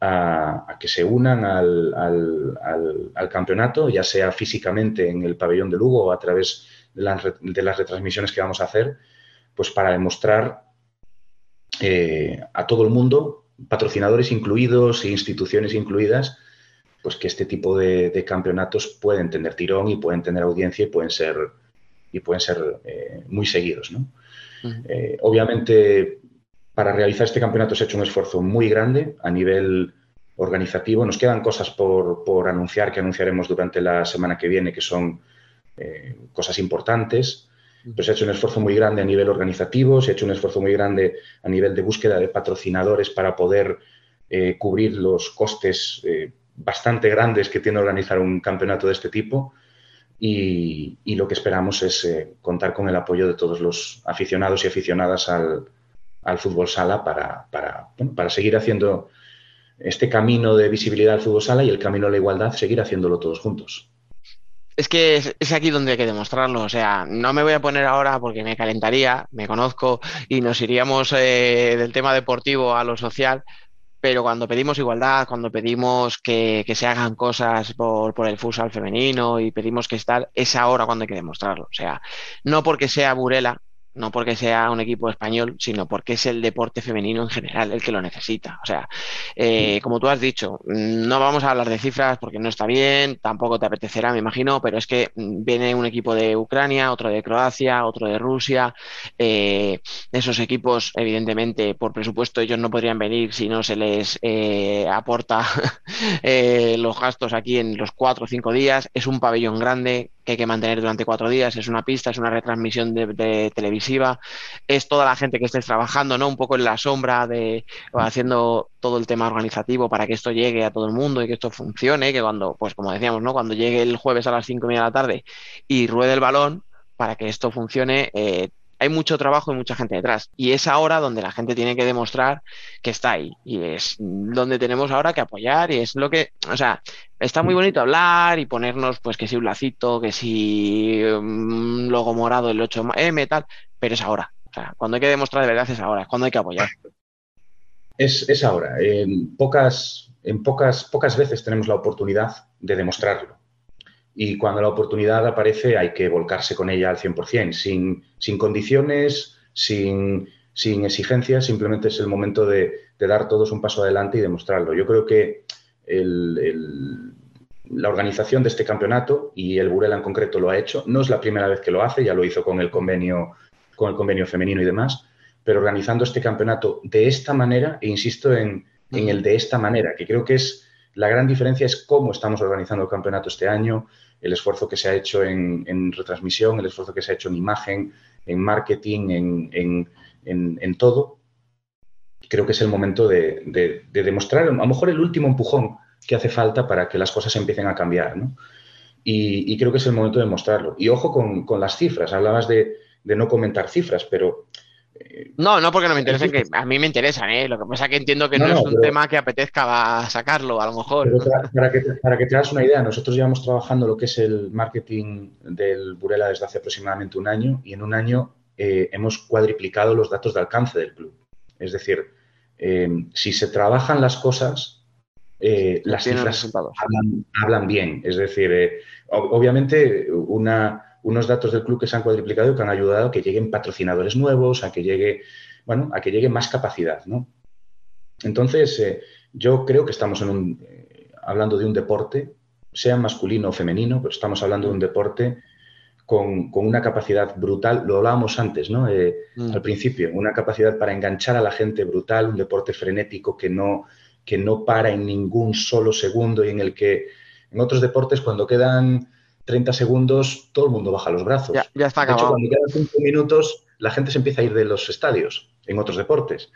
Speaker 4: a, que se unan al, campeonato, ya sea físicamente en el pabellón de Lugo o a través de las, retransmisiones que vamos a hacer, pues para demostrar eh, a todo el mundo, patrocinadores incluidos e instituciones incluidas, pues que este tipo de, campeonatos pueden tener tirón y pueden tener audiencia y pueden ser, y pueden ser eh, muy seguidos. ¿no? Eh, obviamente, para realizar este campeonato se ha hecho un esfuerzo muy grande a nivel organizativo. Nos quedan cosas por, anunciar que anunciaremos durante la semana que viene, que son eh, cosas importantes. Pero se ha hecho un esfuerzo muy grande a nivel organizativo, se ha hecho un esfuerzo muy grande a nivel de búsqueda de patrocinadores para poder eh, cubrir los costes bastante grandes que tiene organizar un campeonato de este tipo y, lo que esperamos es eh, contar con el apoyo de todos los aficionados y aficionadas al, fútbol sala para, para, seguir haciendo este camino de visibilidad al fútbol sala y el camino a la igualdad, seguir haciéndolo todos juntos.
Speaker 3: Es que es, aquí donde hay que demostrarlo. O sea, no me voy a poner ahora porque me calentaría, me conozco y nos iríamos eh, del tema deportivo a lo social, pero cuando pedimos igualdad, cuando pedimos que, se hagan cosas por, por, el futsal femenino y pedimos que estar, es ahora cuando hay que demostrarlo. O sea, no porque sea Burela, no porque sea un equipo español, sino porque es el deporte femenino en general el que lo necesita. O sea, eh, como tú has dicho, no vamos a hablar de cifras porque no está bien, tampoco te apetecerá, me imagino, pero es que viene un equipo de Ucrania, otro de Croacia, otro de Rusia. Eh, esos equipos, evidentemente, por presupuesto, ellos no podrían venir si no se les eh, aporta los gastos aquí en los cuatro o cinco días. Es un pabellón grande que hay que mantener durante cuatro días, es una pista, es una retransmisión de, televisiva, es toda la gente que estés trabajando, ¿no? Un poco en la sombra de haciendo todo el tema organizativo para que esto llegue a todo el mundo y que esto funcione, que cuando, pues como decíamos, ¿no? Cuando llegue el jueves a las cinco y media de la tarde y ruede el balón, para que esto funcione, eh, hay mucho trabajo y mucha gente detrás. Y es ahora donde la gente tiene que demostrar que está ahí. Y es donde tenemos ahora que apoyar. Y es lo que, o sea, está muy bonito hablar y ponernos, pues, que si un lacito, que si un logo morado, el 8M, tal, pero es ahora. O sea, cuando hay que demostrar de verdad es ahora, es cuando hay que apoyar.
Speaker 4: Es, es ahora. En pocas, en pocas, pocas veces tenemos la oportunidad de demostrarlo y cuando la oportunidad aparece hay que volcarse con ella al 100%, sin, sin condiciones, sin, sin, exigencias, simplemente es el momento de, dar todos un paso adelante y demostrarlo. Yo creo que la organización de este campeonato, y el Burela en concreto lo ha hecho, no es la primera vez que lo hace, ya lo hizo con el convenio, con el convenio femenino y demás, pero organizando este campeonato de esta manera, e insisto en, en el de esta manera, que creo que es la gran diferencia es cómo estamos organizando el campeonato este año, el esfuerzo que se ha hecho en, retransmisión, el esfuerzo que se ha hecho en imagen, en marketing, en, todo. Creo que es el momento de, demostrar, a lo mejor el último empujón que hace falta para que las cosas empiecen a cambiar. Y, creo que es el momento de mostrarlo. Y ojo con, las cifras. Hablabas de, no comentar cifras, pero
Speaker 3: no, no porque no me interesen, que a mí me interesan, ¿eh? Lo que pasa es que entiendo que no, es un tema que apetezca sacarlo, a lo mejor.
Speaker 4: Para, que, para, que, te hagas una idea, nosotros llevamos trabajando lo que es el marketing del Burela desde hace aproximadamente un año y en un año eh, hemos cuadriplicado los datos de alcance del club. Es decir, eh, si se trabajan las cosas, eh, las cifras hablan, hablan, bien. Es decir, obviamente una unos datos del club que se han cuadriplicado y que han ayudado a que lleguen patrocinadores nuevos, a que llegue, bueno, a que llegue más capacidad, ¿no? Entonces, eh, yo creo que estamos en un, eh, hablando de un deporte, sea masculino o femenino, pero estamos hablando de un deporte con, una capacidad brutal, lo hablábamos antes, ¿no? Eh, mm. Al principio, una capacidad para enganchar a la gente brutal, un deporte frenético que no, que no para en ningún solo segundo y en el que en otros deportes cuando quedan 30 segundos, todo el mundo baja los brazos.
Speaker 3: Ya, está acabado.
Speaker 4: De hecho, cuando quedan 5 minutos, la gente se empieza a ir de los estadios en otros deportes.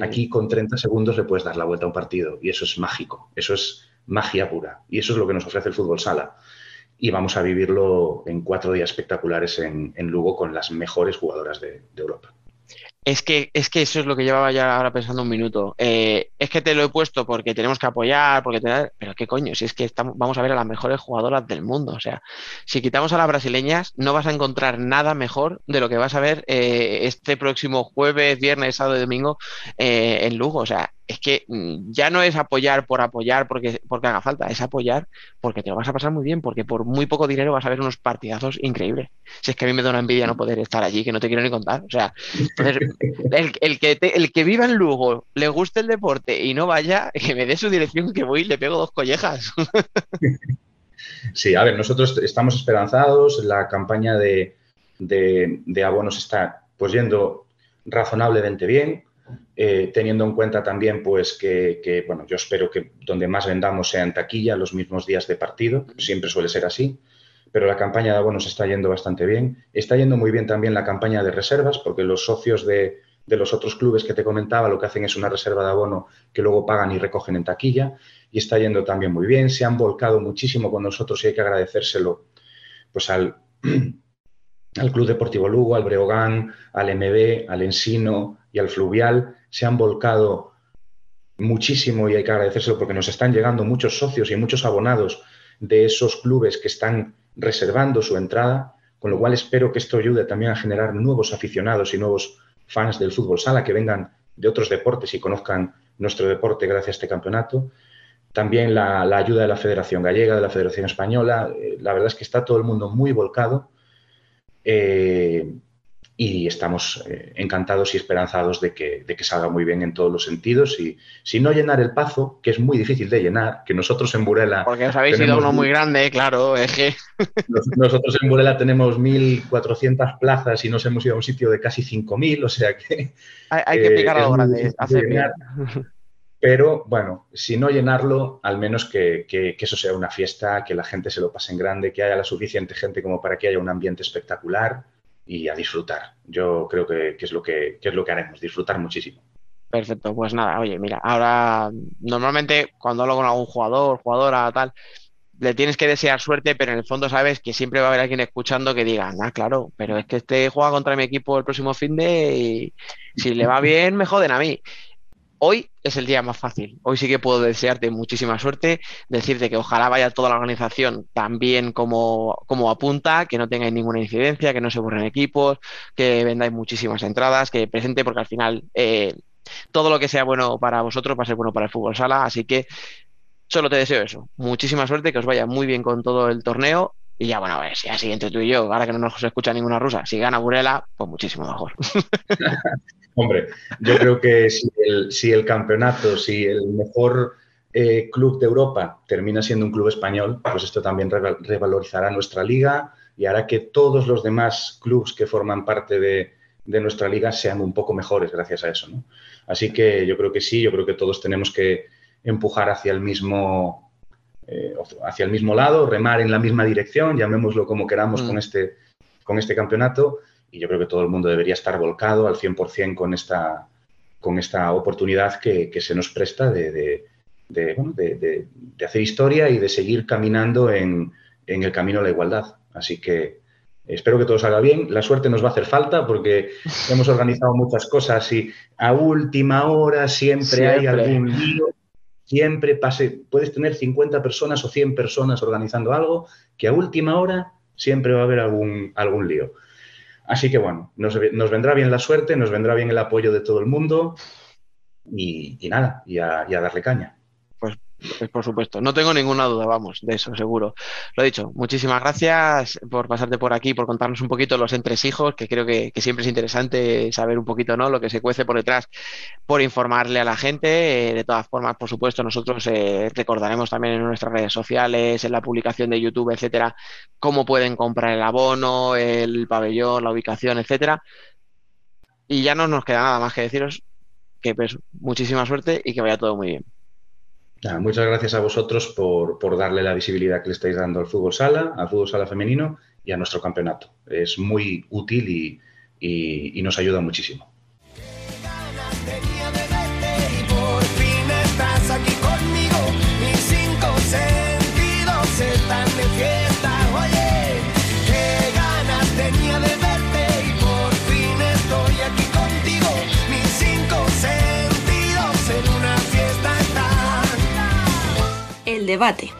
Speaker 4: Aquí con 30 segundos le puedes dar la vuelta a un partido y eso es mágico, eso es magia pura y eso es lo que nos ofrece el fútbol sala. Y vamos a vivirlo en cuatro días espectaculares en, Lugo con las mejores jugadoras de, Europa.
Speaker 3: Es que, es que eso es lo que llevaba ya ahora pensando un minuto. Eh, es que te lo he puesto porque tenemos que apoyar, porque pero qué coño, si es que estamos, vamos a ver a las mejores jugadoras del mundo. O sea, si quitamos a las brasileñas, no vas a encontrar nada mejor de lo que vas a ver eh, este próximo jueves, viernes, sábado y domingo eh, en Lugo. O sea, es que mm, ya no es apoyar por apoyar porque, porque haga falta, es apoyar porque te lo vas a pasar muy bien, porque por muy poco dinero vas a ver unos partidazos increíbles. Si es que a mí me da una envidia no poder estar allí, que no te quiero ni contar. O sea, el, que el que viva en Lugo, le guste el deporte y no vaya, que me dé su dirección que voy y le pego dos collejas.
Speaker 4: Sí, a ver, nosotros estamos esperanzados, la campaña de, de abonos está pues yendo razonablemente bien eh, teniendo en cuenta también pues que, bueno, yo espero que donde más vendamos sea en taquilla los mismos días de partido, siempre suele ser así, pero la campaña de abonos está yendo bastante bien. Está yendo muy bien también la campaña de reservas, porque los socios de, los otros clubes que te comentaba lo que hacen es una reserva de abono que luego pagan y recogen en taquilla, y está yendo también muy bien. Se han volcado muchísimo con nosotros y hay que agradecérselo pues al, al Club Deportivo Lugo, al Breogán, al MB, al Ensino y al Fluvial se han volcado muchísimo y hay que agradecérselo porque nos están llegando muchos socios y muchos abonados de esos clubes que están reservando su entrada, con lo cual espero que esto ayude también a generar nuevos aficionados y nuevos fans del fútbol sala que vengan de otros deportes y conozcan nuestro deporte gracias a este campeonato. También la, ayuda de la Federación Gallega, de la Federación Española. Eh, la verdad es que está todo el mundo muy volcado. Eh, y estamos eh, encantados y esperanzados de que, de que, salga muy bien en todos los sentidos. Y si no llenar el pazo, que es muy difícil de llenar, que nosotros en Burela...
Speaker 3: Porque os habéis ido uno muy grande, claro, es que...
Speaker 4: Nosotros en Burela tenemos 1.400 plazas y nos hemos ido a un sitio de casi 5.000, o sea que...
Speaker 3: Hay, que picar algo grande,
Speaker 4: Pero bueno, si no llenarlo, al menos que, que, eso sea una fiesta, que la gente se lo pase en grande, que haya la suficiente gente como para que haya un ambiente espectacular y a disfrutar. Yo creo que, es lo que, es lo que haremos, disfrutar muchísimo.
Speaker 3: Perfecto, pues nada, oye, mira, ahora normalmente cuando hablo con algún jugador, jugadora, tal, le tienes que desear suerte, pero en el fondo sabes que siempre va a haber alguien escuchando que diga, ah, claro, pero es que este juega contra mi equipo el próximo fin de y si le va bien, me joden a mí hoy es el día más fácil. Hoy sí que puedo desearte muchísima suerte, decirte que ojalá vaya toda la organización tan bien como, como apunta, que no tengáis ninguna incidencia, que no se borren equipos, que vendáis muchísimas entradas, que presente, porque al final eh, todo lo que sea bueno para vosotros va a ser bueno para el fútbol sala. Así que solo te deseo eso. Muchísima suerte, que os vaya muy bien con todo el torneo. Y ya, bueno, a ver, si así entre tú y yo, ahora que no nos escucha ninguna rusa, si gana Burela, pues muchísimo mejor.
Speaker 4: Hombre, yo creo que si el, campeonato, si el mejor eh, club de Europa termina siendo un club español, pues esto también revalorizará nuestra liga y hará que todos los demás clubes que forman parte de, nuestra liga sean un poco mejores gracias a eso. Así que yo creo que sí, yo creo que todos tenemos que empujar hacia el mismo, eh, hacia el mismo lado, remar en la misma dirección, llamémoslo como queramos con, mm. este, con este campeonato y yo creo que todo el mundo debería estar volcado al 100% con esta, con esta oportunidad que, se nos presta de, hacer historia y de seguir caminando en, el camino a la igualdad. Así que espero que todo salga bien. La suerte nos va a hacer falta porque hemos organizado muchas cosas y a última hora siempre, hay algún lío. Siempre pase, puedes tener 50 personas o 100 personas organizando algo, que a última hora siempre va a haber algún, algún lío. Así que bueno, nos, vendrá bien la suerte, nos vendrá bien el apoyo de todo el mundo y, nada, y a darle caña.
Speaker 3: Pues por supuesto, no tengo ninguna duda, vamos, de eso seguro. Lo dicho, muchísimas gracias por pasarte por aquí, por contarnos un poquito los entresijos, que creo que, siempre es interesante saber un poquito ¿no? lo que se cuece por detrás, por informarle a la gente. Eh, de todas formas, por supuesto, nosotros eh, recordaremos también en nuestras redes sociales, en la publicación de YouTube, etcétera, cómo pueden comprar el abono, el pabellón, la ubicación, etcétera. Y ya no nos queda nada más que deciros que pues muchísima suerte y que vaya todo muy bien
Speaker 4: muchas gracias a vosotros por, darle la visibilidad que le estáis dando al fútbol sala, al fútbol sala femenino y a nuestro campeonato. Es muy útil y, nos ayuda muchísimo.
Speaker 2: Debate.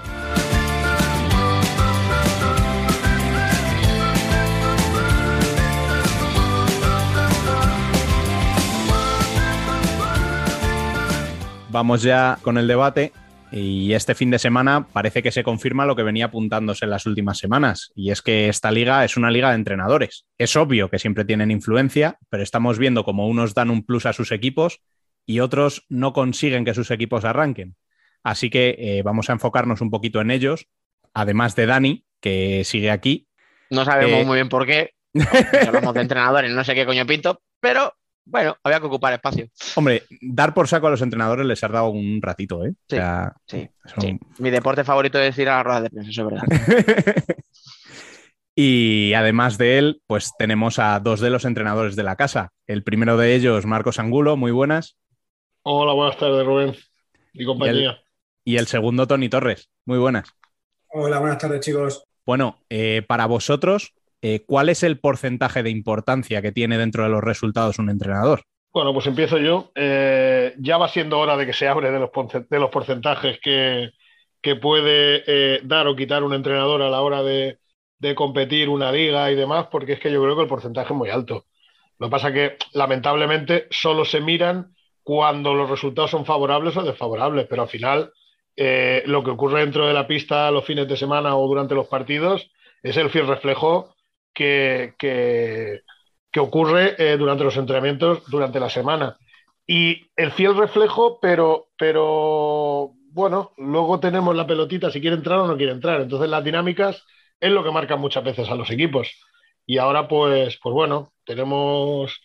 Speaker 1: Vamos ya con el debate. Y este fin de semana parece que se confirma lo que venía apuntándose en las últimas semanas, y es que esta liga es una liga de entrenadores. Es obvio que siempre tienen influencia, pero estamos viendo como unos dan un plus a sus equipos y otros no consiguen que sus equipos arranquen. Así que eh, vamos a enfocarnos un poquito en ellos, además de Dani, que sigue aquí.
Speaker 3: No sabemos
Speaker 1: Eh,
Speaker 3: muy bien por qué. Hablamos de entrenadores, no sé qué coño pinto, pero bueno, había que ocupar espacio.
Speaker 1: Hombre, dar por saco a los entrenadores les ha dado un ratito, ¿eh? O
Speaker 3: Sí,
Speaker 1: sea,
Speaker 3: Sí,
Speaker 1: son-
Speaker 3: sí. Mi deporte favorito es ir a la rueda de prensa, eso es verdad.
Speaker 1: y además de él, pues tenemos a dos de los entrenadores de la casa. El primero de ellos, Marcos Angulo, muy buenas.
Speaker 5: Hola, buenas tardes, Rubén y compañía.
Speaker 1: Y el segundo, Tony Torres, muy buenas.
Speaker 6: Hola, buenas tardes, chicos.
Speaker 1: Bueno, eh, para vosotros, eh, ¿cuál es el porcentaje de importancia que tiene dentro de los resultados un entrenador?
Speaker 5: Bueno, pues empiezo yo. Eh, ya va siendo hora de que se hable de los, de los porcentajes que, que puede eh, dar o quitar un entrenador a la hora de, de competir una liga y demás, porque es que yo creo que el porcentaje es muy alto. Lo que pasa que, lamentablemente, solo se miran cuando los resultados son favorables o desfavorables, pero al final eh, lo que ocurre dentro de la pista los fines de semana o durante los partidos es el fiel reflejo que, que, que ocurre eh, durante los entrenamientos durante la semana. Y el fiel reflejo, pero, pero bueno, luego tenemos la pelotita si quiere entrar o no quiere entrar. Entonces las dinámicas es lo que marcan muchas veces a los equipos. Y ahora pues, pues bueno, tenemos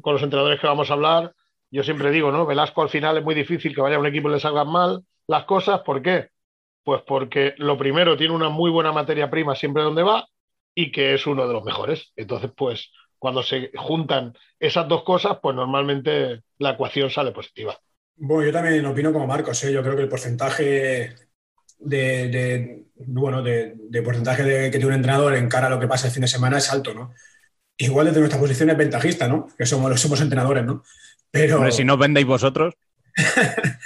Speaker 5: con los entrenadores que vamos a hablar, yo siempre digo, ¿no? Velasco al final es muy difícil que vaya a un equipo y le salgan mal las cosas. ¿Por qué? Pues porque lo primero tiene una muy buena materia prima siempre donde va y que es uno de los mejores. Entonces, pues cuando se juntan esas dos cosas, pues normalmente la ecuación sale positiva.
Speaker 6: Bueno, yo también opino como Marcos, ¿eh? yo creo que el porcentaje de, de- bueno, de, de porcentaje de, que tiene un entrenador en cara a lo que pasa el fin de semana es alto, ¿no? Igual desde nuestra posición es ventajista, ¿no? Que somos, somos entrenadores, ¿no? Pero,
Speaker 1: Hombre, si no vendéis vosotros,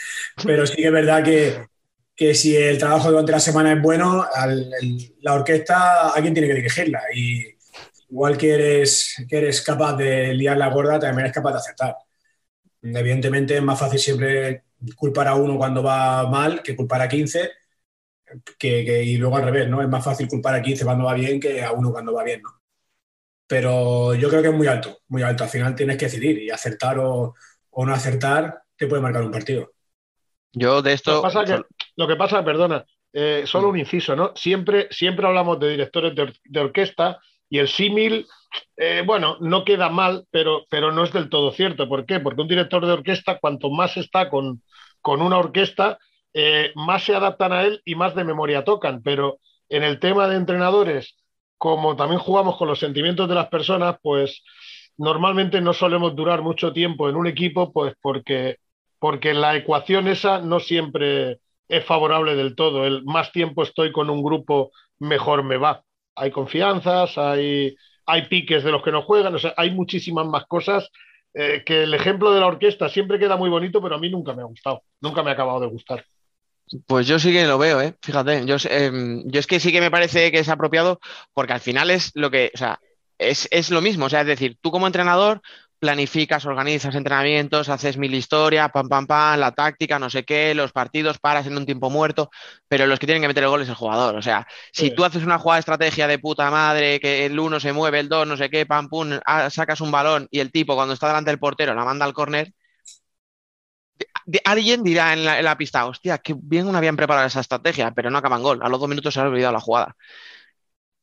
Speaker 6: pero sí que es verdad que, que si el trabajo durante la semana es bueno, al- el- la orquesta alguien tiene que dirigirla y igual que eres, que eres capaz de liar la gorda, también eres capaz de acertar. Evidentemente es más fácil siempre culpar a uno cuando va mal que culpar a 15 que, que- y luego al revés, ¿no? Es más fácil culpar a 15 cuando va bien que a uno cuando va bien, ¿no? Pero yo creo que es muy alto, muy alto. Al final tienes que decidir y acertar o, o no acertar te puede marcar un partido.
Speaker 3: Yo de
Speaker 5: Lo
Speaker 3: esto.
Speaker 5: que pasa, que, lo que pasa perdona, eh, solo un inciso, ¿no? Siempre, siempre hablamos de directores de, or- de orquesta y el símil, eh, bueno, no queda mal, pero, pero no es del todo cierto. ¿Por qué? Porque un director de orquesta, cuanto más está con, con una orquesta, eh, más se adaptan a él y más de memoria tocan. Pero en el tema de entrenadores, como también jugamos con los sentimientos de las personas, pues normalmente no solemos durar mucho tiempo en un equipo, pues porque, porque la ecuación esa no siempre es favorable del todo. El más tiempo estoy con un grupo, mejor me va. Hay confianzas, hay, hay piques de los que no juegan, o sea, hay muchísimas más cosas eh, que el ejemplo de la orquesta siempre queda muy bonito, pero a mí nunca me ha gustado, nunca me ha acabado de gustar.
Speaker 3: Pues yo sí que lo veo, ¿eh? Fíjate, yo, em, yo es que sí que me parece que es apropiado porque al final es lo que, o sea, es, es lo mismo, o sea, es decir, tú como entrenador planificas, organizas entrenamientos, haces mil historias, pam, pam, pam, la táctica, no sé qué, los partidos, paras en un tiempo muerto, pero los que tienen que meter el gol es el jugador, o sea, si
Speaker 6: Sí.
Speaker 3: tú haces una jugada de estrategia de puta madre, que el uno se mueve, el dos, no sé qué, pam, pum, ah, sacas un balón y el tipo cuando está delante del portero la manda al córner, alguien dirá en la, en la pista, hostia, qué bien habían preparado esa estrategia, pero no acaban gol. A los dos minutos se ha olvidado la jugada.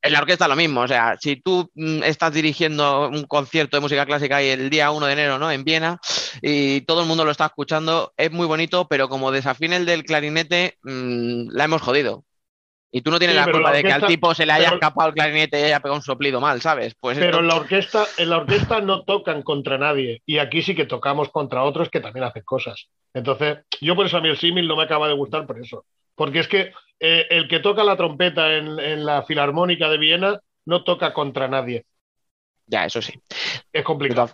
Speaker 3: En la orquesta lo mismo, o sea, si tú mm, estás dirigiendo un concierto de música clásica y el día 1 de enero, ¿no? En Viena, y todo el mundo lo está escuchando, es muy bonito, pero como desafine el del clarinete, mm, la hemos jodido. Y tú no tienes
Speaker 5: Sí,
Speaker 3: la culpa
Speaker 5: la
Speaker 3: de que al tipo se le haya
Speaker 5: pero-
Speaker 3: escapado el clarinete y haya pegado un soplido mal, ¿sabes? Pues
Speaker 5: Pero
Speaker 3: esto-
Speaker 5: en la orquesta, en la orquesta no tocan contra nadie. Y aquí sí que tocamos contra otros que también hacen cosas. Entonces, yo por eso a mí el símil no me acaba de gustar por eso. Porque es que eh, el que toca la trompeta en, en la Filarmónica de Viena no toca contra nadie.
Speaker 3: ya, eso sí.
Speaker 5: Es complicado.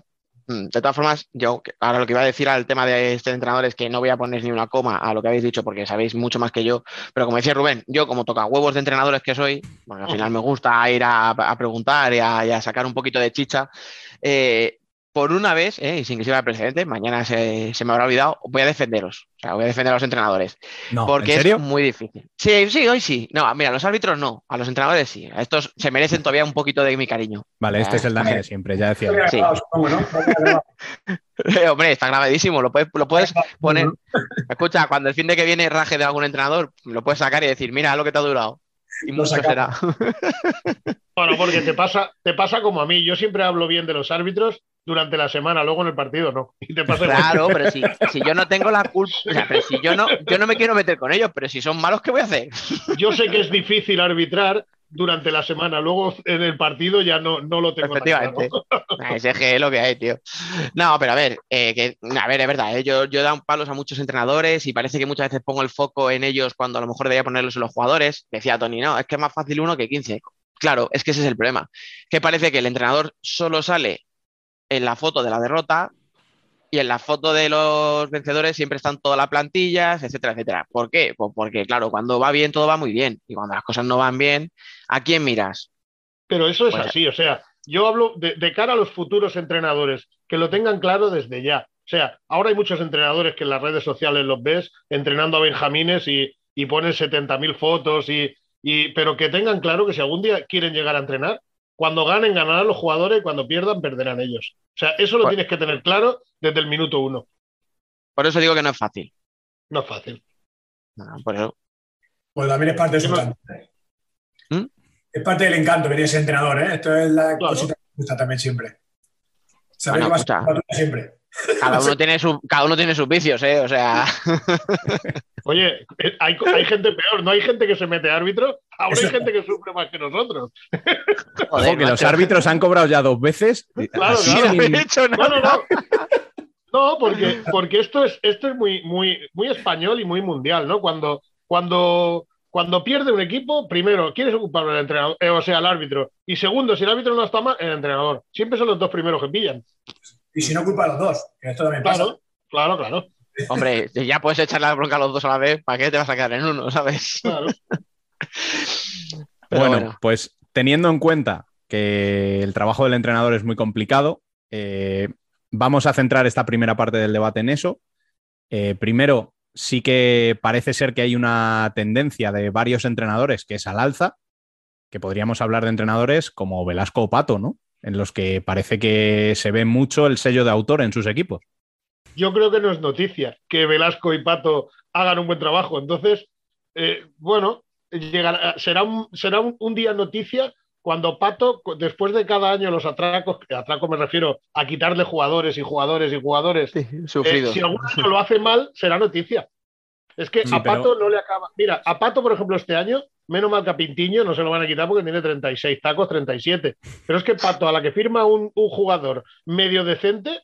Speaker 3: Mm, de todas formas, yo ahora lo que iba a decir al tema de este entrenador es que no voy a poner ni una coma a lo que habéis dicho porque sabéis mucho más que yo, pero como decía Rubén, yo como toca huevos de entrenadores que soy, porque al final me gusta ir a, preguntar y a, sacar un poquito de chicha, eh, por una vez, eh, y sin que sea precedente, mañana se, me habrá olvidado, voy a defenderos. O sea, voy a defender a los entrenadores.
Speaker 1: No,
Speaker 3: porque
Speaker 1: ¿en serio?
Speaker 3: es muy difícil. Sí, sí, hoy sí. No, mira, a los árbitros no, a los entrenadores sí. A estos se merecen todavía un poquito de mi cariño.
Speaker 1: Vale, este es el Dani de siempre, ya decía.
Speaker 3: Sí. Hombre, está grabadísimo, lo puedes, lo puedes poner. Escucha, cuando el fin de que viene raje de algún entrenador, lo puedes sacar y decir, mira lo que te ha durado. Y mucho será.
Speaker 5: Bueno, porque te pasa, te pasa como a mí. Yo siempre hablo bien de los árbitros durante la semana, luego en el partido no.
Speaker 3: claro, pero si, yo no tengo la culpa, o sea, pero si yo no, yo no me quiero meter con ellos, pero si son malos, ¿qué voy a hacer?
Speaker 5: Yo sé que es difícil arbitrar durante la semana, luego en el partido ya no, no lo tengo.
Speaker 3: Efectivamente. Ese es lo que hay, tío. No, pero a ver, eh, que, a ver, es verdad, eh, yo, yo he dado palos a muchos entrenadores y parece que muchas veces pongo el foco en ellos cuando a lo mejor debería ponerlos en los jugadores. Decía Tony, no, es que es más fácil uno que 15. Claro, es que ese es el problema. Que parece que el entrenador solo sale en la foto de la derrota y en la foto de los vencedores siempre están todas las plantillas, etcétera, etcétera. ¿Por qué? Pues porque, claro, cuando va bien todo va muy bien y cuando las cosas no van bien, ¿a quién miras?
Speaker 5: Pero eso es pues así, o sea, yo hablo de, cara a los futuros entrenadores, que lo tengan claro desde ya. O sea, ahora hay muchos entrenadores que en las redes sociales los ves entrenando a Benjamines y, y ponen 70.000 fotos, y, y, pero que tengan claro que si algún día quieren llegar a entrenar, cuando ganen, ganarán los jugadores y cuando pierdan, perderán ellos. O sea, eso lo tienes que tener claro desde el minuto uno.
Speaker 3: Por eso digo que no es fácil.
Speaker 5: No es fácil.
Speaker 3: por eso.
Speaker 6: Pues también es parte de su encanto. ¿Mm? Es parte del encanto venir ese entrenador, ¿eh? Esto es la cosita que me gusta también siempre. Saber que vas a siempre.
Speaker 3: Cada uno, tiene su, cada uno tiene sus vicios, ¿eh? O sea.
Speaker 5: Oye, eh, hay, hay, gente peor, no hay gente que se mete árbitro, ahora hay gente que sufre más que nosotros.
Speaker 1: Joder, que los árbitros han cobrado ya dos veces.
Speaker 5: Claro, claro. No, no, porque, porque esto es, esto es muy, muy, muy español y muy mundial, ¿no? Cuando, cuando, cuando pierde un equipo, primero, ¿quién es el culpable? El entrenador, eh, o sea, el árbitro. Y segundo, si el árbitro no está mal, el entrenador. Siempre son los dos primeros que pillan.
Speaker 6: Y si no, culpa a los dos, que esto también
Speaker 5: pasa. Claro, claro.
Speaker 3: Hombre, ya puedes echar la bronca a los dos a la vez, ¿para qué te vas a quedar en uno, sabes? Claro.
Speaker 1: bueno, pues teniendo en cuenta que el trabajo del entrenador es muy complicado, eh, vamos a centrar esta primera parte del debate en eso. Eh, primero, sí que parece ser que hay una tendencia de varios entrenadores que es al alza, que podríamos hablar de entrenadores como Velasco o Pato, ¿no? En los que parece que se ve mucho el sello de autor en sus equipos.
Speaker 5: Yo creo que no es noticia que Velasco y Pato hagan un buen trabajo. Entonces, eh, bueno, será, un, será un, día noticia cuando Pato, después de cada año los atracos, atraco me refiero a quitarle jugadores y jugadores y jugadores, eh, si alguno lo hace mal, será noticia. Es que a Pato no le acaba. Mira, a Pato, por ejemplo, este año, menos mal que a Pintiño no se lo van a quitar porque tiene 36 tacos, 37. Pero es que Pato, a la que firma un, jugador medio decente,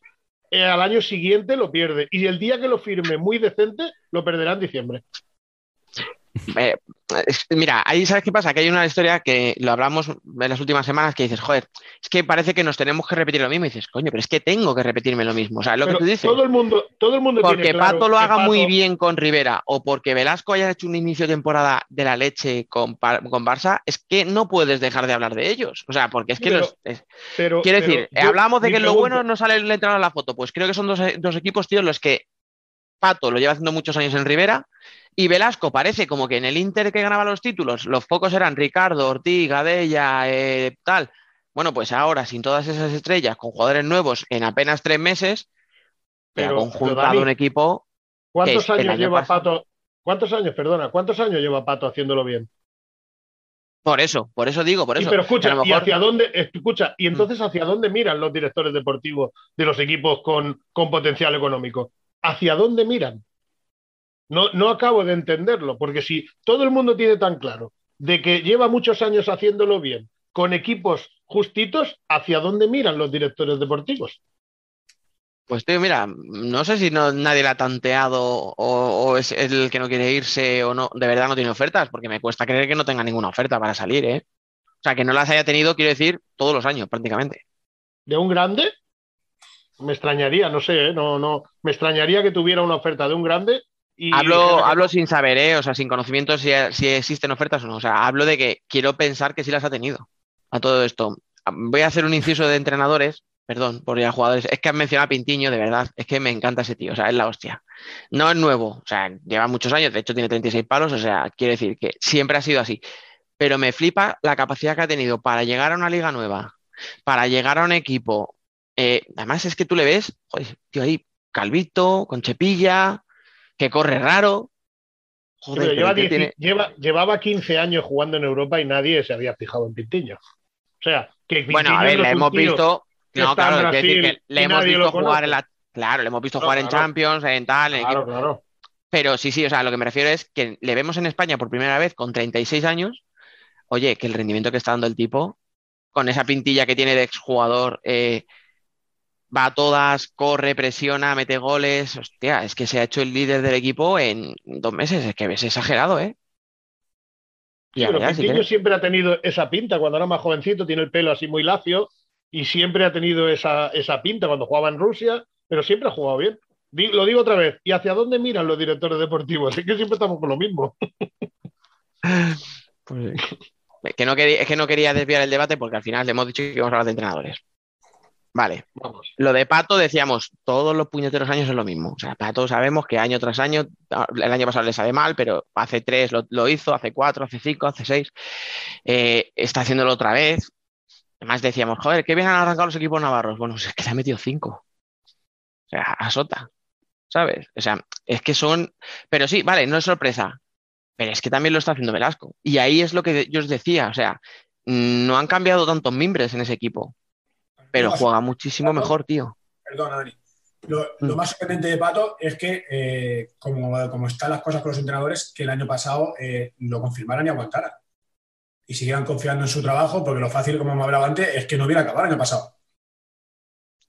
Speaker 5: eh, al año siguiente lo pierde. Y el día que lo firme muy decente, lo perderá en diciembre.
Speaker 3: Eh, mira, ahí sabes qué pasa, que hay una historia que lo hablamos en las últimas semanas que dices, joder, es que parece que nos tenemos que repetir lo mismo. Y dices, coño, pero es que tengo que repetirme lo mismo. O sea, lo que tú dices.
Speaker 5: Todo el mundo, todo el mundo
Speaker 3: Porque Pato lo haga muy bien con Rivera o porque Velasco haya hecho un inicio de temporada de la leche con, con Barça, es que no puedes dejar de hablar de ellos. O sea, porque es que los. quiero decir, hablamos de que lo bueno no sale el entrenador en la foto. Pues creo que son dos, dos equipos, tío, los que Pato lo lleva haciendo muchos años en Rivera y Velasco parece como que en el Inter que ganaba los títulos, los focos eran Ricardo, Ortiz, Gadella, eh, tal. Bueno, pues ahora, sin todas esas estrellas, con jugadores nuevos en apenas tres meses, pero ha conjuntado un equipo.
Speaker 5: ¿Cuántos años lleva Pato? ¿Cuántos años, perdona? ¿Cuántos años lleva Pato haciéndolo bien?
Speaker 3: Por eso, por eso digo, por eso.
Speaker 5: pero escucha, ¿y hacia dónde, escucha, y mm. entonces hacia dónde miran los directores deportivos de los equipos con, con potencial económico? ¿Hacia dónde miran? No, no acabo de entenderlo, porque si todo el mundo tiene tan claro de que lleva muchos años haciéndolo bien, con equipos justitos, ¿hacia dónde miran los directores deportivos?
Speaker 3: Pues tío, mira, no sé si no, nadie la ha tanteado o, es el que no quiere irse o no, de verdad no tiene ofertas, porque me cuesta creer que no tenga ninguna oferta para salir, ¿eh? O sea, que no las haya tenido, quiero decir, todos los años prácticamente.
Speaker 5: ¿De un grande? Me extrañaría, no sé, ¿eh? no, no, me extrañaría que tuviera una oferta de un grande. Y
Speaker 3: hablo, hablo sin saber, ¿eh? o sea, sin conocimiento si, si existen ofertas o no. O sea, hablo de que quiero pensar que sí las ha tenido a todo esto. Voy a hacer un inciso de entrenadores, perdón, por ya jugadores. Es que han mencionado a Pintiño, de verdad, es que me encanta ese tío, o sea, es la hostia. No es nuevo, o sea, lleva muchos años, de hecho tiene 36 palos, o sea, quiere decir que siempre ha sido así. Pero me flipa la capacidad que ha tenido para llegar a una liga nueva, para llegar a un equipo. Eh, además, es que tú le ves, joder, tío, ahí, calvito, con chepilla, que corre raro.
Speaker 5: Joder, lleva, llevaba 15 años jugando en Europa y nadie se había fijado en Pintiño. O sea, que
Speaker 3: Bueno, a ver, le hemos visto. No, claro, que le hemos visto jugar en la. Claro, le hemos visto jugar en Champions, en tal. En
Speaker 5: claro, claro.
Speaker 3: Pero sí, sí, o sea, lo que me refiero es que le vemos en España por primera vez con 36 años. Oye, que el rendimiento que está dando el tipo, con esa pintilla que tiene de exjugador, eh, va a todas, corre, presiona, mete goles. Hostia, es que se ha hecho el líder del equipo en dos meses. Es que es exagerado, ¿eh?
Speaker 5: Sí, pero siempre ha tenido esa pinta. Cuando era más jovencito, tiene el pelo así muy lacio y siempre ha tenido esa, pinta cuando jugaba en Rusia, pero siempre ha jugado bien. lo digo otra vez. ¿Y hacia dónde miran los directores deportivos? Es que siempre estamos con lo mismo.
Speaker 3: Pues, que no quería, es que no quería desviar el debate porque al final le hemos dicho que íbamos a hablar de entrenadores. Vale. Vamos. Lo de Pato decíamos, todos los puñeteros años es lo mismo. O sea, Pato sabemos que año tras año, el año pasado le sabe mal, pero hace tres lo, hizo, hace cuatro, hace cinco, hace seis. Eh, está haciéndolo otra vez. Además decíamos, joder, qué bien han arrancado los equipos navarros. Bueno, es que le ha metido cinco. O sea, a sota. ¿Sabes? O sea, es que son. Pero sí, vale, no es sorpresa. Pero es que también lo está haciendo Velasco. Y ahí es lo que yo os decía. O sea, no han cambiado tantos mimbres en ese equipo pero juega muchísimo mejor, tío.
Speaker 6: Perdona, Dani. Lo, mm. más sorprendente de Pato es que, eh, como, están las cosas con los entrenadores, que el año pasado eh, lo confirmaran y aguantaran. Y siguieran confiando en su trabajo, porque lo fácil, como hemos hablado antes, es que no hubiera acabado el año pasado.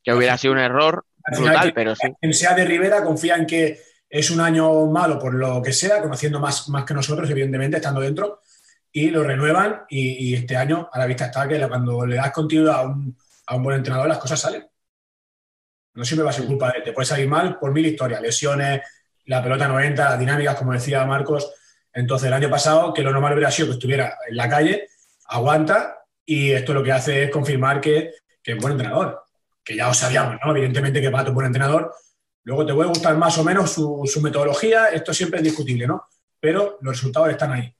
Speaker 3: Que hubiera sido un error brutal, pero sí.
Speaker 6: Quien sea de Rivera confía en que es un año malo por lo que sea, conociendo más, más que nosotros, evidentemente, estando dentro, y lo renuevan. Y, y este año, a la vista está que cuando le das continuidad a un, a un buen entrenador las cosas salen. No siempre va a ser culpa de él. Te puede salir mal por mil historias, lesiones, la pelota 90, las dinámicas, como decía Marcos. Entonces, el año pasado, que lo normal hubiera sido que estuviera en la calle, aguanta y esto lo que hace es confirmar que, que es buen entrenador. Que ya os sabíamos, ¿no? Evidentemente que Pato es buen entrenador. Luego te puede gustar más o menos su, su metodología, esto siempre es discutible, ¿no? Pero los resultados están ahí.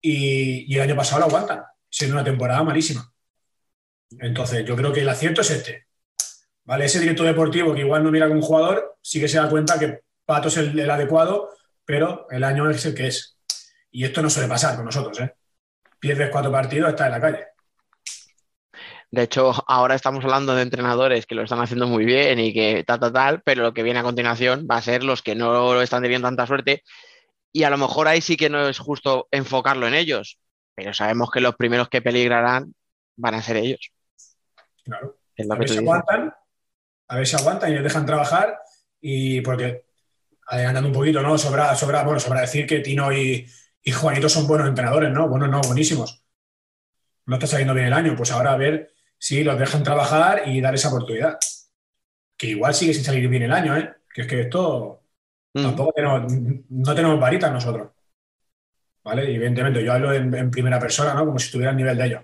Speaker 6: Y, y el año pasado lo aguantan, siendo una temporada malísima. Entonces, yo creo que el acierto es este. ¿Vale? Ese director deportivo que igual no mira como jugador, sí que se da cuenta que Pato es el, adecuado, pero el año es el que es. Y esto no suele pasar con nosotros, ¿eh? Pierdes cuatro partidos, estás en la calle.
Speaker 3: De hecho, ahora estamos hablando de entrenadores que lo están haciendo muy bien y que tal, tal, tal, pero lo que viene a continuación va a ser los que no están teniendo tanta suerte. Y a lo mejor ahí sí que no es justo enfocarlo en ellos, pero sabemos que los primeros que peligrarán van a ser ellos.
Speaker 6: Claro. a ver si aguantan, a ver si aguantan y les dejan trabajar y porque adelantando un poquito, ¿no? Sobra, sobra, bueno, sobra decir que Tino y, Juanito son buenos entrenadores, ¿no? Buenos, no, buenísimos. No está saliendo bien el año, pues ahora a ver si los dejan trabajar y dar esa oportunidad. Que igual sigue sin salir bien el año, ¿eh? Que es que esto mm. tampoco tenemos, no tenemos varitas nosotros. ¿Vale? Y evidentemente yo hablo en, en primera persona, ¿no? Como si estuviera al nivel de ellos.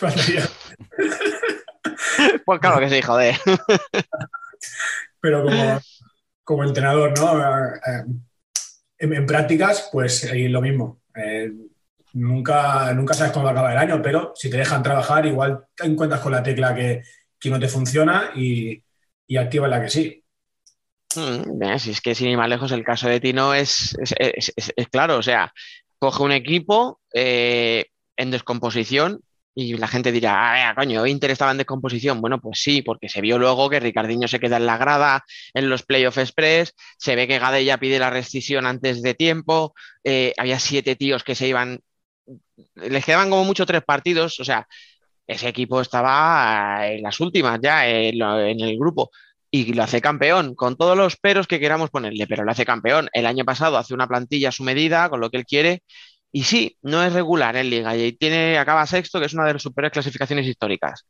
Speaker 3: pues claro que sí, joder.
Speaker 6: Pero como, entrenador, ¿no? Eh, en, prácticas, pues ahí lo mismo. Eh, nunca, nunca sabes cómo va a acabar el año, pero si te dejan trabajar, igual te encuentras con la tecla que, no te funciona y, y activas la que sí.
Speaker 3: Mm, si es que sin ir más lejos, el caso de Tino es, es, claro, o sea, coge un equipo eh, en descomposición y la gente dirá, ah, coño, Inter estaba en descomposición. Bueno, pues sí, porque se vio luego que Ricardiño se queda en la grada en los playoff express, se ve que Gadella pide la rescisión antes de tiempo, eh, había siete tíos que se iban, les quedaban como mucho tres partidos, o sea, ese equipo estaba en las últimas ya en el grupo y lo hace campeón, con todos los peros que queramos ponerle, pero lo hace campeón. El año pasado hace una plantilla a su medida, con lo que él quiere, y sí, no es regular en Liga y tiene, acaba sexto, que es una de las superiores clasificaciones históricas,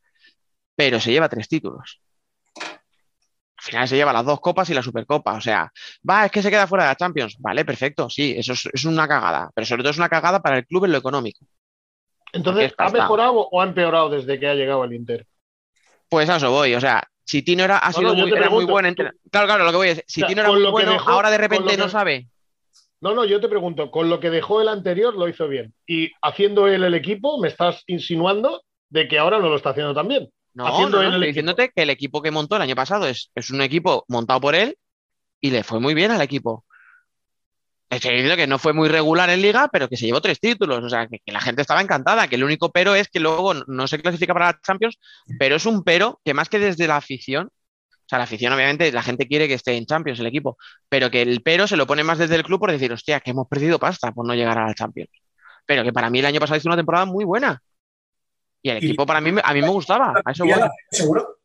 Speaker 3: pero se lleva tres títulos. final se lleva las dos copas y la Supercopa. O sea, va, es que se queda fuera de la Champions. Vale, perfecto, sí, eso es, una cagada. Pero sobre todo es una cagada para el club en lo económico.
Speaker 5: Entonces, ¿ha mejorado o ha empeorado desde que ha llegado el Inter?
Speaker 3: Pues a eso voy. O sea, si Tino era, ha sido muy, era muy buen Claro, claro, lo que voy decir. Si Tino era muy bueno, ahora de repente no sabe.
Speaker 5: No, no, yo te pregunto, con lo que dejó el anterior lo hizo bien. Y haciendo él el equipo, me estás insinuando de que ahora no lo está haciendo tan bien.
Speaker 3: No, haciendo no, estoy diciéndote que el equipo que montó el año pasado es, es un equipo montado por él y le fue muy bien al equipo. Estoy diciendo que no fue muy regular en liga, pero que se llevó tres títulos. O sea, que, la gente estaba encantada. Que el único pero es que luego no se clasifica para la Champions, pero es un pero que más que desde la afición, o sea, la afición obviamente, la gente quiere que esté en Champions el equipo, pero que el pero se lo pone más desde el club por decir, hostia, que hemos perdido pasta por no llegar a la Champions. Pero que para mí el año pasado hizo una temporada muy buena. Y el equipo para mí, a mí me gustaba.
Speaker 6: ¿Seguro?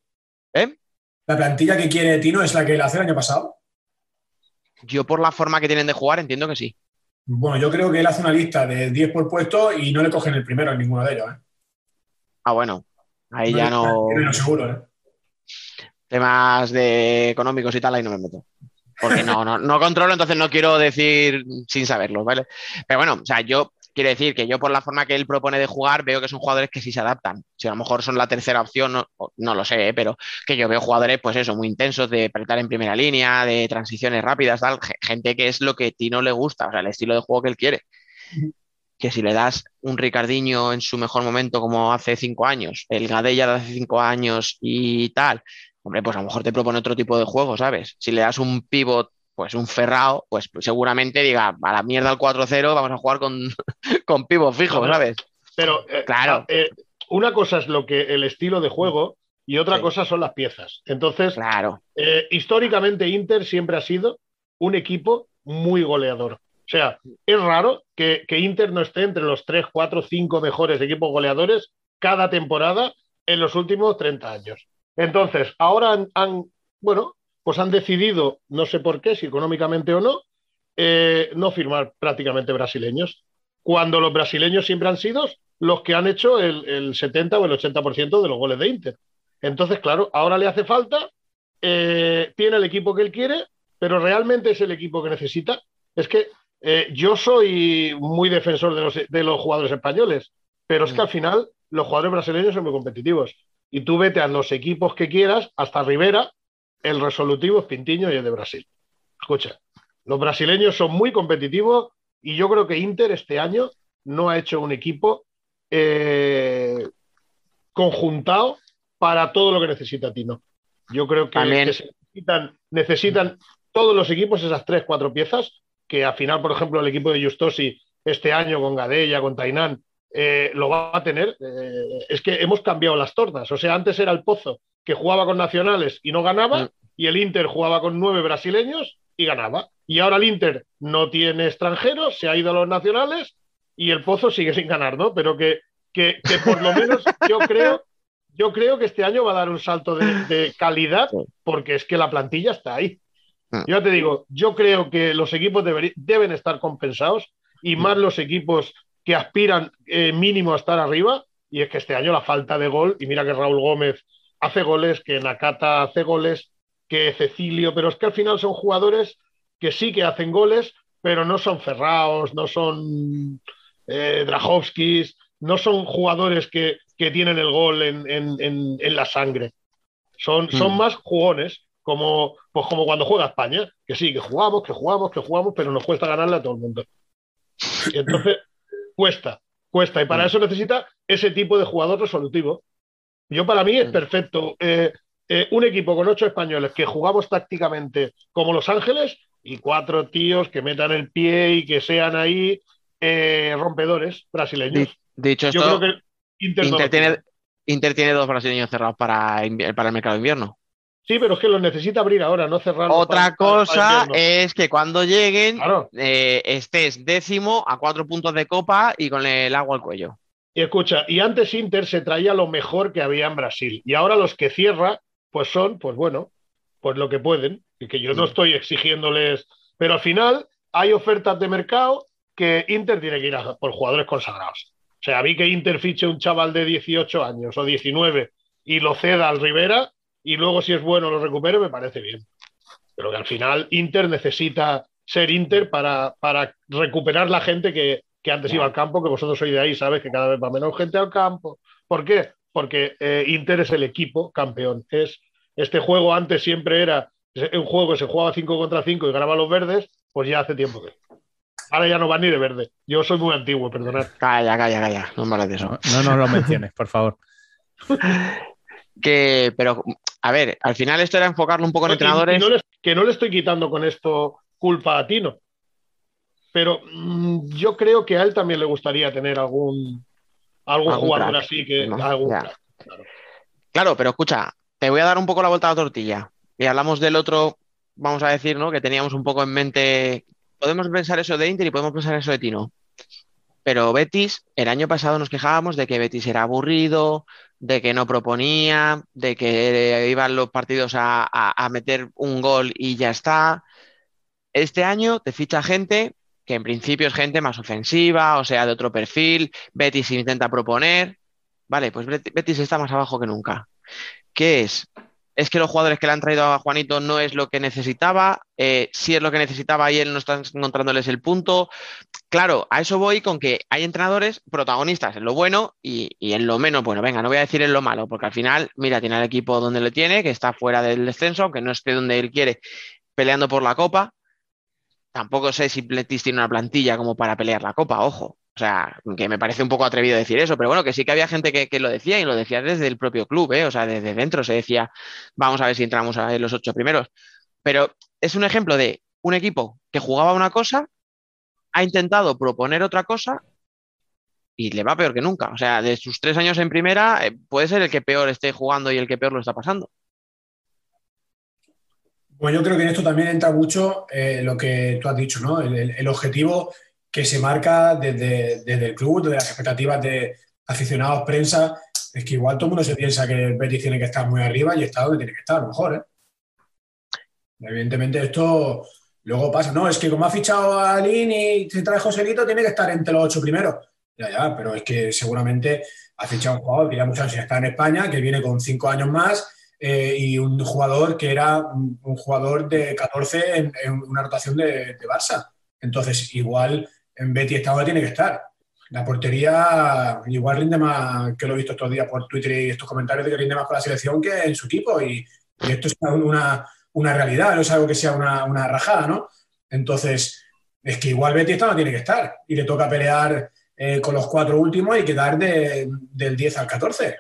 Speaker 6: ¿Eh? ¿La plantilla que quiere Tino es la que le hace el año pasado?
Speaker 3: Yo por la forma que tienen de jugar entiendo que sí.
Speaker 6: Bueno, yo creo que él hace una lista de 10 por puesto y no le cogen el primero en ninguno de ellos. ¿eh?
Speaker 3: Ah, bueno. Ahí ya no...
Speaker 6: seguro, ¿eh?
Speaker 3: Temas de económicos y tal, ahí no me meto. Porque no, no, no controlo, entonces no quiero decir sin saberlo, ¿vale? Pero bueno, o sea, yo Quiere decir que yo por la forma que él propone de jugar veo que son jugadores que sí se adaptan. Si a lo mejor son la tercera opción, no, lo sé, ¿eh? pero que yo veo jugadores pues eso, muy intensos de apretar en primera línea, de transiciones rápidas, tal, gente que es lo que a Tino le gusta, o sea, el estilo de juego que él quiere. Que si le das un Ricardiño en su mejor momento como hace cinco años, el Gadella de hace cinco años y tal, hombre, pues a lo mejor te propone otro tipo de juego, ¿sabes? Si le das un pivot pues un Ferrao, pues seguramente diga, a la mierda al 4-0, vamos a jugar con, con fijo, ¿sabes?
Speaker 5: Pero, eh, claro. Eh, una cosa es lo que el estilo de juego y otra cosa son las piezas. Entonces,
Speaker 3: claro.
Speaker 5: Eh, históricamente Inter siempre ha sido un equipo muy goleador. O sea, es raro que, Inter no esté entre los 3, 4, 5 mejores equipos goleadores cada temporada en los últimos 30 años. Entonces, ahora han bueno, pues han decidido, no sé por qué, si económicamente o no, eh, no firmar prácticamente brasileños, cuando los brasileños siempre han sido los que han hecho el, 70 o el 80% de los goles de Inter. Entonces, claro, ahora le hace falta, eh, tiene el equipo que él quiere, pero realmente es el equipo que necesita. Es que eh, yo soy muy defensor de los, de los jugadores españoles, pero es que al final los jugadores brasileños son muy competitivos. Y tú vete a los equipos que quieras, hasta Rivera, el resolutivo es Pintiño y el de Brasil. Escucha, los brasileños son muy competitivos y yo creo que Inter este año no ha hecho un equipo eh, conjuntado para todo lo que necesita Tino. Yo creo que, necesitan, necesitan todos los equipos esas tres, cuatro piezas, que al final, por ejemplo, el equipo de Justosi este año con Gadella, con Tainán, eh, lo va a tener. Eh, es que hemos cambiado las tortas. O sea, antes era el Pozo que jugaba con nacionales y no ganaba, mm. y el Inter jugaba con nueve brasileños y ganaba. Y ahora el Inter no tiene extranjeros, se ha ido a los nacionales y el Pozo sigue sin ganar, ¿no? Pero que, que, por lo menos yo creo, yo creo que este año va a dar un salto de, calidad porque es que la plantilla está ahí. Mm. Yo te digo, yo creo que los equipos deben estar compensados y más los equipos que aspiran eh, mínimo a estar arriba. Y es que este año la falta de gol, y mira que Raúl Gómez hace goles, que Nakata hace goles, que Cecilio, pero es que al final son jugadores que sí que hacen goles, pero no son Ferraos, no son eh, no son jugadores que, tienen el gol en, la sangre. Son, son hmm. más jugones, como, pues como cuando juega España, que sí, que jugamos, que jugamos, que jugamos, pero nos cuesta ganarle a todo el mundo. Y entonces, cuesta, cuesta. Y para hmm. eso necesita ese tipo de jugador resolutivo. Yo para mí es mm. perfecto. Eh, eh, un equipo con ocho españoles que jugamos tácticamente como Los Ángeles y cuatro tíos que metan el pie y que sean ahí eh, rompedores brasileños.
Speaker 3: Dicho esto, Inter, tiene, dos brasileños cerrados para, para el mercado de invierno.
Speaker 5: Sí, pero es que los necesita abrir ahora, no cerrar.
Speaker 3: Otra cosa es que cuando lleguen estés décimo a cuatro puntos de copa y con el agua al cuello.
Speaker 5: Y escucha, y antes Inter se traía lo mejor que había en Brasil. Y ahora los que cierra, pues son, pues bueno, pues lo que pueden. Y que yo no estoy exigiéndoles. Pero al final hay ofertas de mercado que Inter tiene que ir a por jugadores consagrados. O sea, vi que Inter fiche un chaval de 18 años o 19 y lo ceda al Rivera y luego si es bueno lo recupere, me parece bien. Pero que al final Inter necesita ser Inter para, para recuperar la gente que, que antes iba al campo, que vosotros sois de ahí, sabes que cada vez va menos gente al campo. ¿Por qué? Porque eh, Inter es el equipo campeón. Es, este juego antes siempre era un juego que se jugaba 5 contra 5 y ganaba los verdes, pues ya hace tiempo que. Ahora ya no van ni de verde. Yo soy muy antiguo, perdonad.
Speaker 3: Calla, calla, calla. No me hables de eso.
Speaker 1: No, no, lo menciones, por favor.
Speaker 3: que, pero, a ver, al final esto era enfocarlo un poco en entrenadores.
Speaker 5: que no le estoy quitando con esto culpa a Tino. Pero mm, yo creo que a él también le gustaría tener algún, algún, jugador así que.
Speaker 3: claro. pero escucha, te voy a dar un poco la vuelta a la tortilla. Y hablamos del otro, vamos a decir, ¿no? Que teníamos un poco en mente. Podemos pensar eso de Inter y podemos pensar eso de Tino. Pero Betis, el año pasado nos quejábamos de que Betis era aburrido, de que no proponía, de que iban los partidos a, a meter un gol y ya está. Este año te ficha gente que en principio es gente más ofensiva, o sea, de otro perfil. Betis intenta proponer. Vale, pues Betis está más abajo que nunca. ¿Qué es? Es que los jugadores que le han traído a Juanito no es lo que necesitaba, eh, si es lo que necesitaba y él no está encontrándoles el punto. Claro, a eso voy con que hay entrenadores protagonistas en lo bueno y, en lo menos bueno. Venga, no voy a decir en lo malo, porque al final, mira, tiene el equipo donde lo tiene, que está fuera del descenso, aunque no esté donde él quiere, peleando por la copa tampoco sé si Betis tiene una plantilla como para pelear la copa, ojo. O sea, que me parece un poco atrevido decir eso, pero bueno, que sí que había gente que, lo decía y lo decía desde el propio club, ¿eh? o sea, desde dentro se decía, vamos a ver si entramos a los ocho primeros. Pero es un ejemplo de un equipo que jugaba una cosa, ha intentado proponer otra cosa y le va peor que nunca. O sea, de sus tres años en primera, eh, puede ser el que peor esté jugando y el que peor lo está pasando.
Speaker 6: Pues yo creo que en esto también entra mucho eh, lo que tú has dicho, ¿no? El, objetivo que se marca desde, el club, desde las expectativas de aficionados, prensa, es que igual todo el mundo se piensa que el Betis tiene que estar muy arriba y está donde tiene que estar, mejor, ¿eh? Evidentemente esto luego pasa, no, es que como ha fichado a Lin y se trae Joselito, tiene que estar entre los ocho primeros. Ya, ya, pero es que seguramente ha fichado un jugador que ya muchos años está en España, que viene con cinco años más eh, y un jugador que era un, jugador de 14 en, una rotación de, Barça. Entonces, igual en Betty estado tiene que estar. La portería igual rinde más, que lo he visto estos días por Twitter y estos comentarios, de que rinde más para la selección que en su equipo. Y, esto es una, una, realidad, no es algo que sea una, una, rajada, ¿no? Entonces, es que igual Betty no tiene que estar y le toca pelear eh, con los cuatro últimos y quedar de, del 10 al 14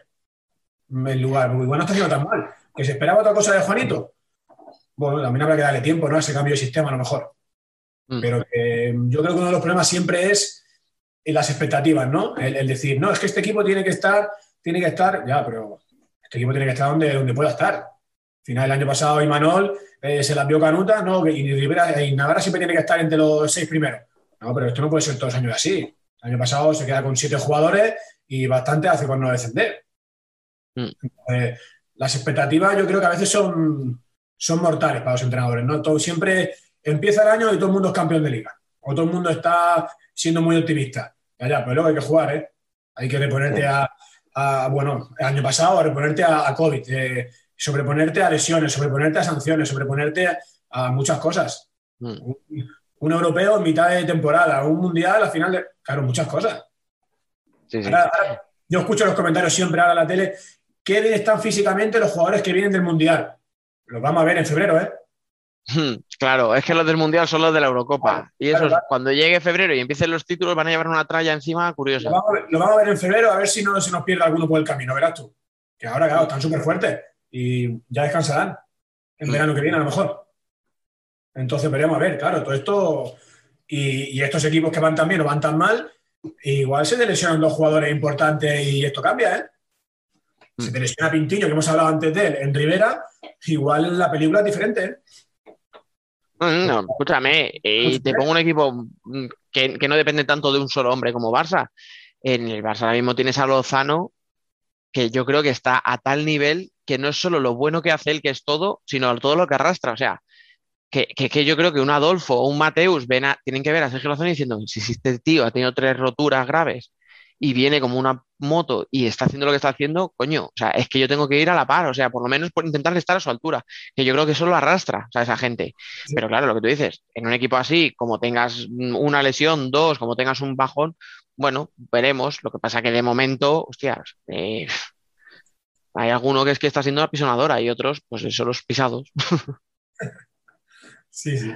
Speaker 6: el lugar. Muy bueno, está haciendo tan mal. ¿Que se esperaba otra cosa de Juanito? Bueno, también habrá que darle tiempo, ¿no? A ese cambio de sistema, a lo mejor. Mm. Pero yo creo que uno de los problemas siempre es las expectativas, ¿no? El, decir, no, es que este equipo tiene que estar, tiene que estar, ya, pero este equipo tiene que estar donde, donde pueda estar. Al final, el año pasado, Imanol eh, se la vio Canuta, ¿no? Y Rivera y Navarra siempre tiene que estar entre los seis primeros. No, pero esto no puede ser todos los años así. El año pasado se queda con siete jugadores y bastante hace con no descender. Mm. Eh, las expectativas yo creo que a veces son, son mortales para los entrenadores, ¿no? Todo, siempre empieza el año y todo el mundo es campeón de liga. O todo el mundo está siendo muy optimista. Ya, ya, pero luego hay que jugar, ¿eh? Hay que reponerte a, bueno, el año pasado, a reponerte a, COVID, eh, sobreponerte a lesiones, sobreponerte a sanciones, sobreponerte a, muchas cosas. Mm. Un, europeo en mitad de temporada, un mundial al final de. Claro, muchas cosas. yo escucho los comentarios siempre ahora en la tele qué bien están físicamente los jugadores que vienen del Mundial. Los vamos a ver en febrero, ¿eh?
Speaker 3: Hmm, claro, es que los del Mundial son los de la Eurocopa. y eso, cuando llegue febrero y empiecen los títulos, van a llevar una tralla encima curiosa.
Speaker 6: Lo vamos, a ver, en febrero, a ver si no se nos pierde alguno por el camino, verás tú. Que ahora, claro, están súper fuertes y ya descansarán en hmm. verano que viene, a lo mejor. Entonces veremos a ver, claro, todo esto. Y, y estos equipos que van tan bien o van tan mal, igual se lesionan dos jugadores importantes y esto cambia, ¿eh? Si mm. te lesiona Pintiño, que hemos hablado antes de él, en Rivera, igual la película es diferente. ¿eh?
Speaker 3: No, escúchame, y te pongo un equipo que, no depende tanto de un solo hombre como Barça. En el Barça ahora mismo tienes a Lozano, que yo creo que está a tal nivel que no es solo lo bueno que hace él, que es todo, sino todo lo que arrastra. O sea, que, yo creo que un Adolfo o un Mateus ven tienen que ver a Sergio Lozano diciendo, si este tío ha tenido tres roturas graves y viene como una moto y está haciendo lo que está haciendo, coño, o sea, es que yo tengo que ir a la par, o sea, por lo menos por intentar estar a su altura, que yo creo que eso lo arrastra, o sea, esa gente. Pero claro, lo que tú dices, en un equipo así, como tengas una lesión, dos, como tengas un bajón, bueno, veremos. Lo que pasa que de momento, hostias, eh, hay alguno que es que está siendo la pisonadora y otros, pues son los pisados.
Speaker 6: Sí, sí.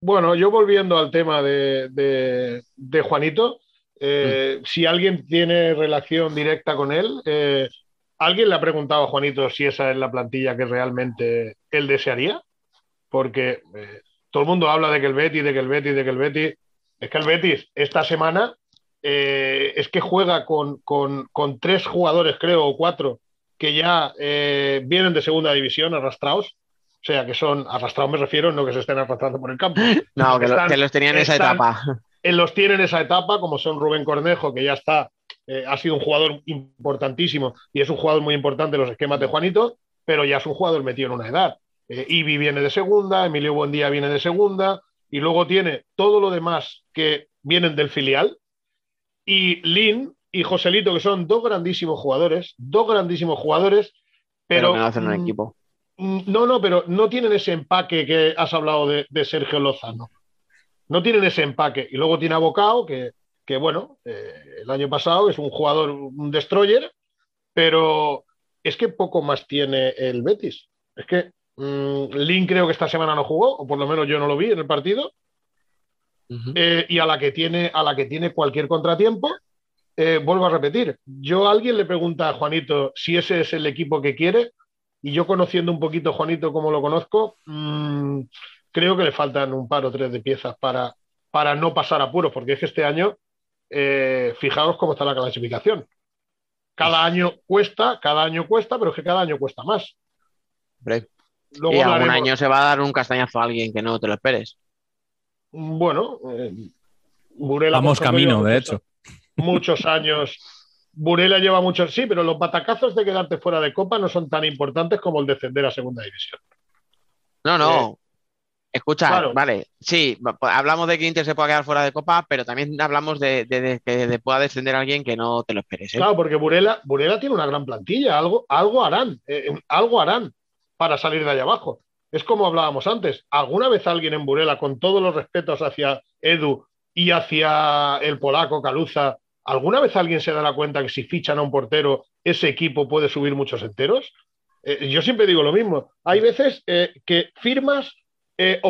Speaker 5: Bueno, yo volviendo al tema de, Juanito, eh, mm. si alguien tiene relación directa con él, eh, ¿alguien le ha preguntado a Juanito si esa es la plantilla que realmente él desearía? Porque todo el mundo habla de que el Betis, de que el Betis, de que el Betis. Es que el Betis esta semana es que juega con, con, tres jugadores, creo, o cuatro, que ya eh, vienen de segunda división arrastrados. O sea, que son arrastrados, me refiero, no que se estén arrastrando por el campo.
Speaker 3: No, que, los tenían en esa etapa.
Speaker 5: En los tienen esa etapa, como son Rubén Cornejo, que ya está, eh, ha sido un jugador importantísimo y es un jugador muy importante en los esquemas de Juanito, pero ya es un jugador metido en una edad. Eh, Ibi viene de segunda, Emilio Buendía viene de segunda, y luego tiene todo lo demás que vienen del filial. Y Lin y Joselito, que son dos grandísimos jugadores, dos grandísimos jugadores, pero.
Speaker 3: no hacen un mm, equipo.
Speaker 5: Mm, no, no, pero no tienen ese empaque que has hablado de, Sergio Lozano. No tienen ese empaque. Y luego tiene a Bocao, que, que bueno, eh, el año pasado es un jugador, un destroyer, pero es que poco más tiene el Betis. Es que mm, Lin creo que esta semana no jugó, o por lo menos yo no lo vi en el partido. Eh, y a la que tiene a la que tiene cualquier contratiempo eh, vuelvo a repetir, yo a alguien le pregunta a Juanito si ese es el equipo que quiere y yo conociendo un poquito a Juanito como lo conozco, mm, creo que le faltan un par o tres de piezas para, para no pasar apuros, porque es que este año, eh, fijaos cómo está la clasificación. Cada año cuesta, cada año cuesta, pero es que cada año cuesta más.
Speaker 3: y algún año se va a dar un castañazo a alguien que no te lo esperes.
Speaker 5: Bueno, eh,
Speaker 1: Vamos camino, de hecho
Speaker 5: muchos años. Burela lleva muchos, sí, pero los batacazos de quedarte fuera de Copa no son tan importantes como el descender a Segunda División.
Speaker 3: No, no. Eh, Escucha, vale, sí, hablamos de que Inter se pueda quedar fuera de Copa, pero también hablamos de, que pueda descender a alguien que no te lo esperes. ¿eh?
Speaker 5: Claro, porque Burela, Burela tiene una gran plantilla, algo, algo harán, eh, algo harán para salir de allá abajo. Es como hablábamos antes, ¿alguna vez alguien en Burela, con todos los respetos hacia Edu y hacia el polaco Caluza, ¿Alguna vez alguien se dará cuenta que si fichan a un portero, ese equipo puede subir muchos enteros? Eh, yo siempre digo lo mismo. Hay veces eh, que firmas eh,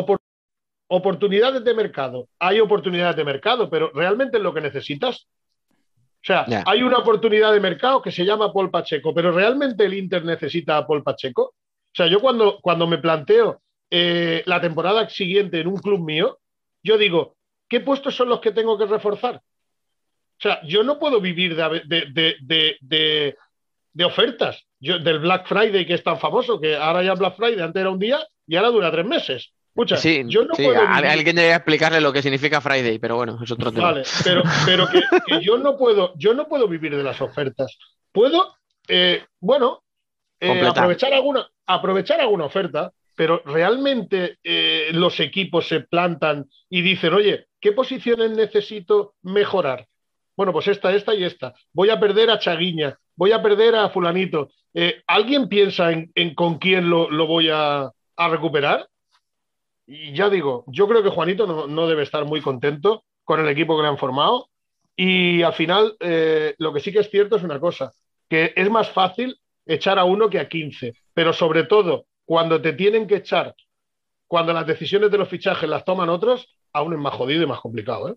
Speaker 5: oportunidades de mercado. Hay oportunidades de mercado, pero ¿realmente es lo que necesitas? O sea, hay una oportunidad de mercado que se llama Paul Pacheco, pero ¿realmente el Inter necesita a Paul Pacheco? O sea, yo cuando, cuando me planteo la temporada siguiente en un club mío, yo digo, ¿qué puestos son los que tengo que reforzar? O sea, yo no puedo vivir de, ofertas. Yo, del Black Friday que es tan famoso, que ahora ya Black Friday antes era un día y ahora dura tres meses. Escucha,
Speaker 3: sí, yo no puedo alguien debería explicarle lo que significa Friday, pero bueno, es otro tema.
Speaker 5: Vale, pero, pero que, yo no puedo, yo no puedo vivir de las ofertas. Puedo, eh, bueno, eh, aprovechar alguna, aprovechar alguna oferta, pero realmente eh, los equipos se plantan y dicen, oye, ¿qué posiciones necesito mejorar? Bueno, pues esta, esta y esta. Voy a perder a Chaguiña, voy a perder a fulanito. Eh, ¿Alguien piensa en, con quién lo, voy a, recuperar? Y ya digo, yo creo que Juanito no, debe estar muy contento con el equipo que le han formado. Y al final, eh, lo que sí que es cierto es una cosa, que es más fácil echar a uno que a 15, pero sobre todo cuando te tienen que echar, cuando las decisiones de los fichajes las toman otros, aún es más jodido y más complicado. ¿eh?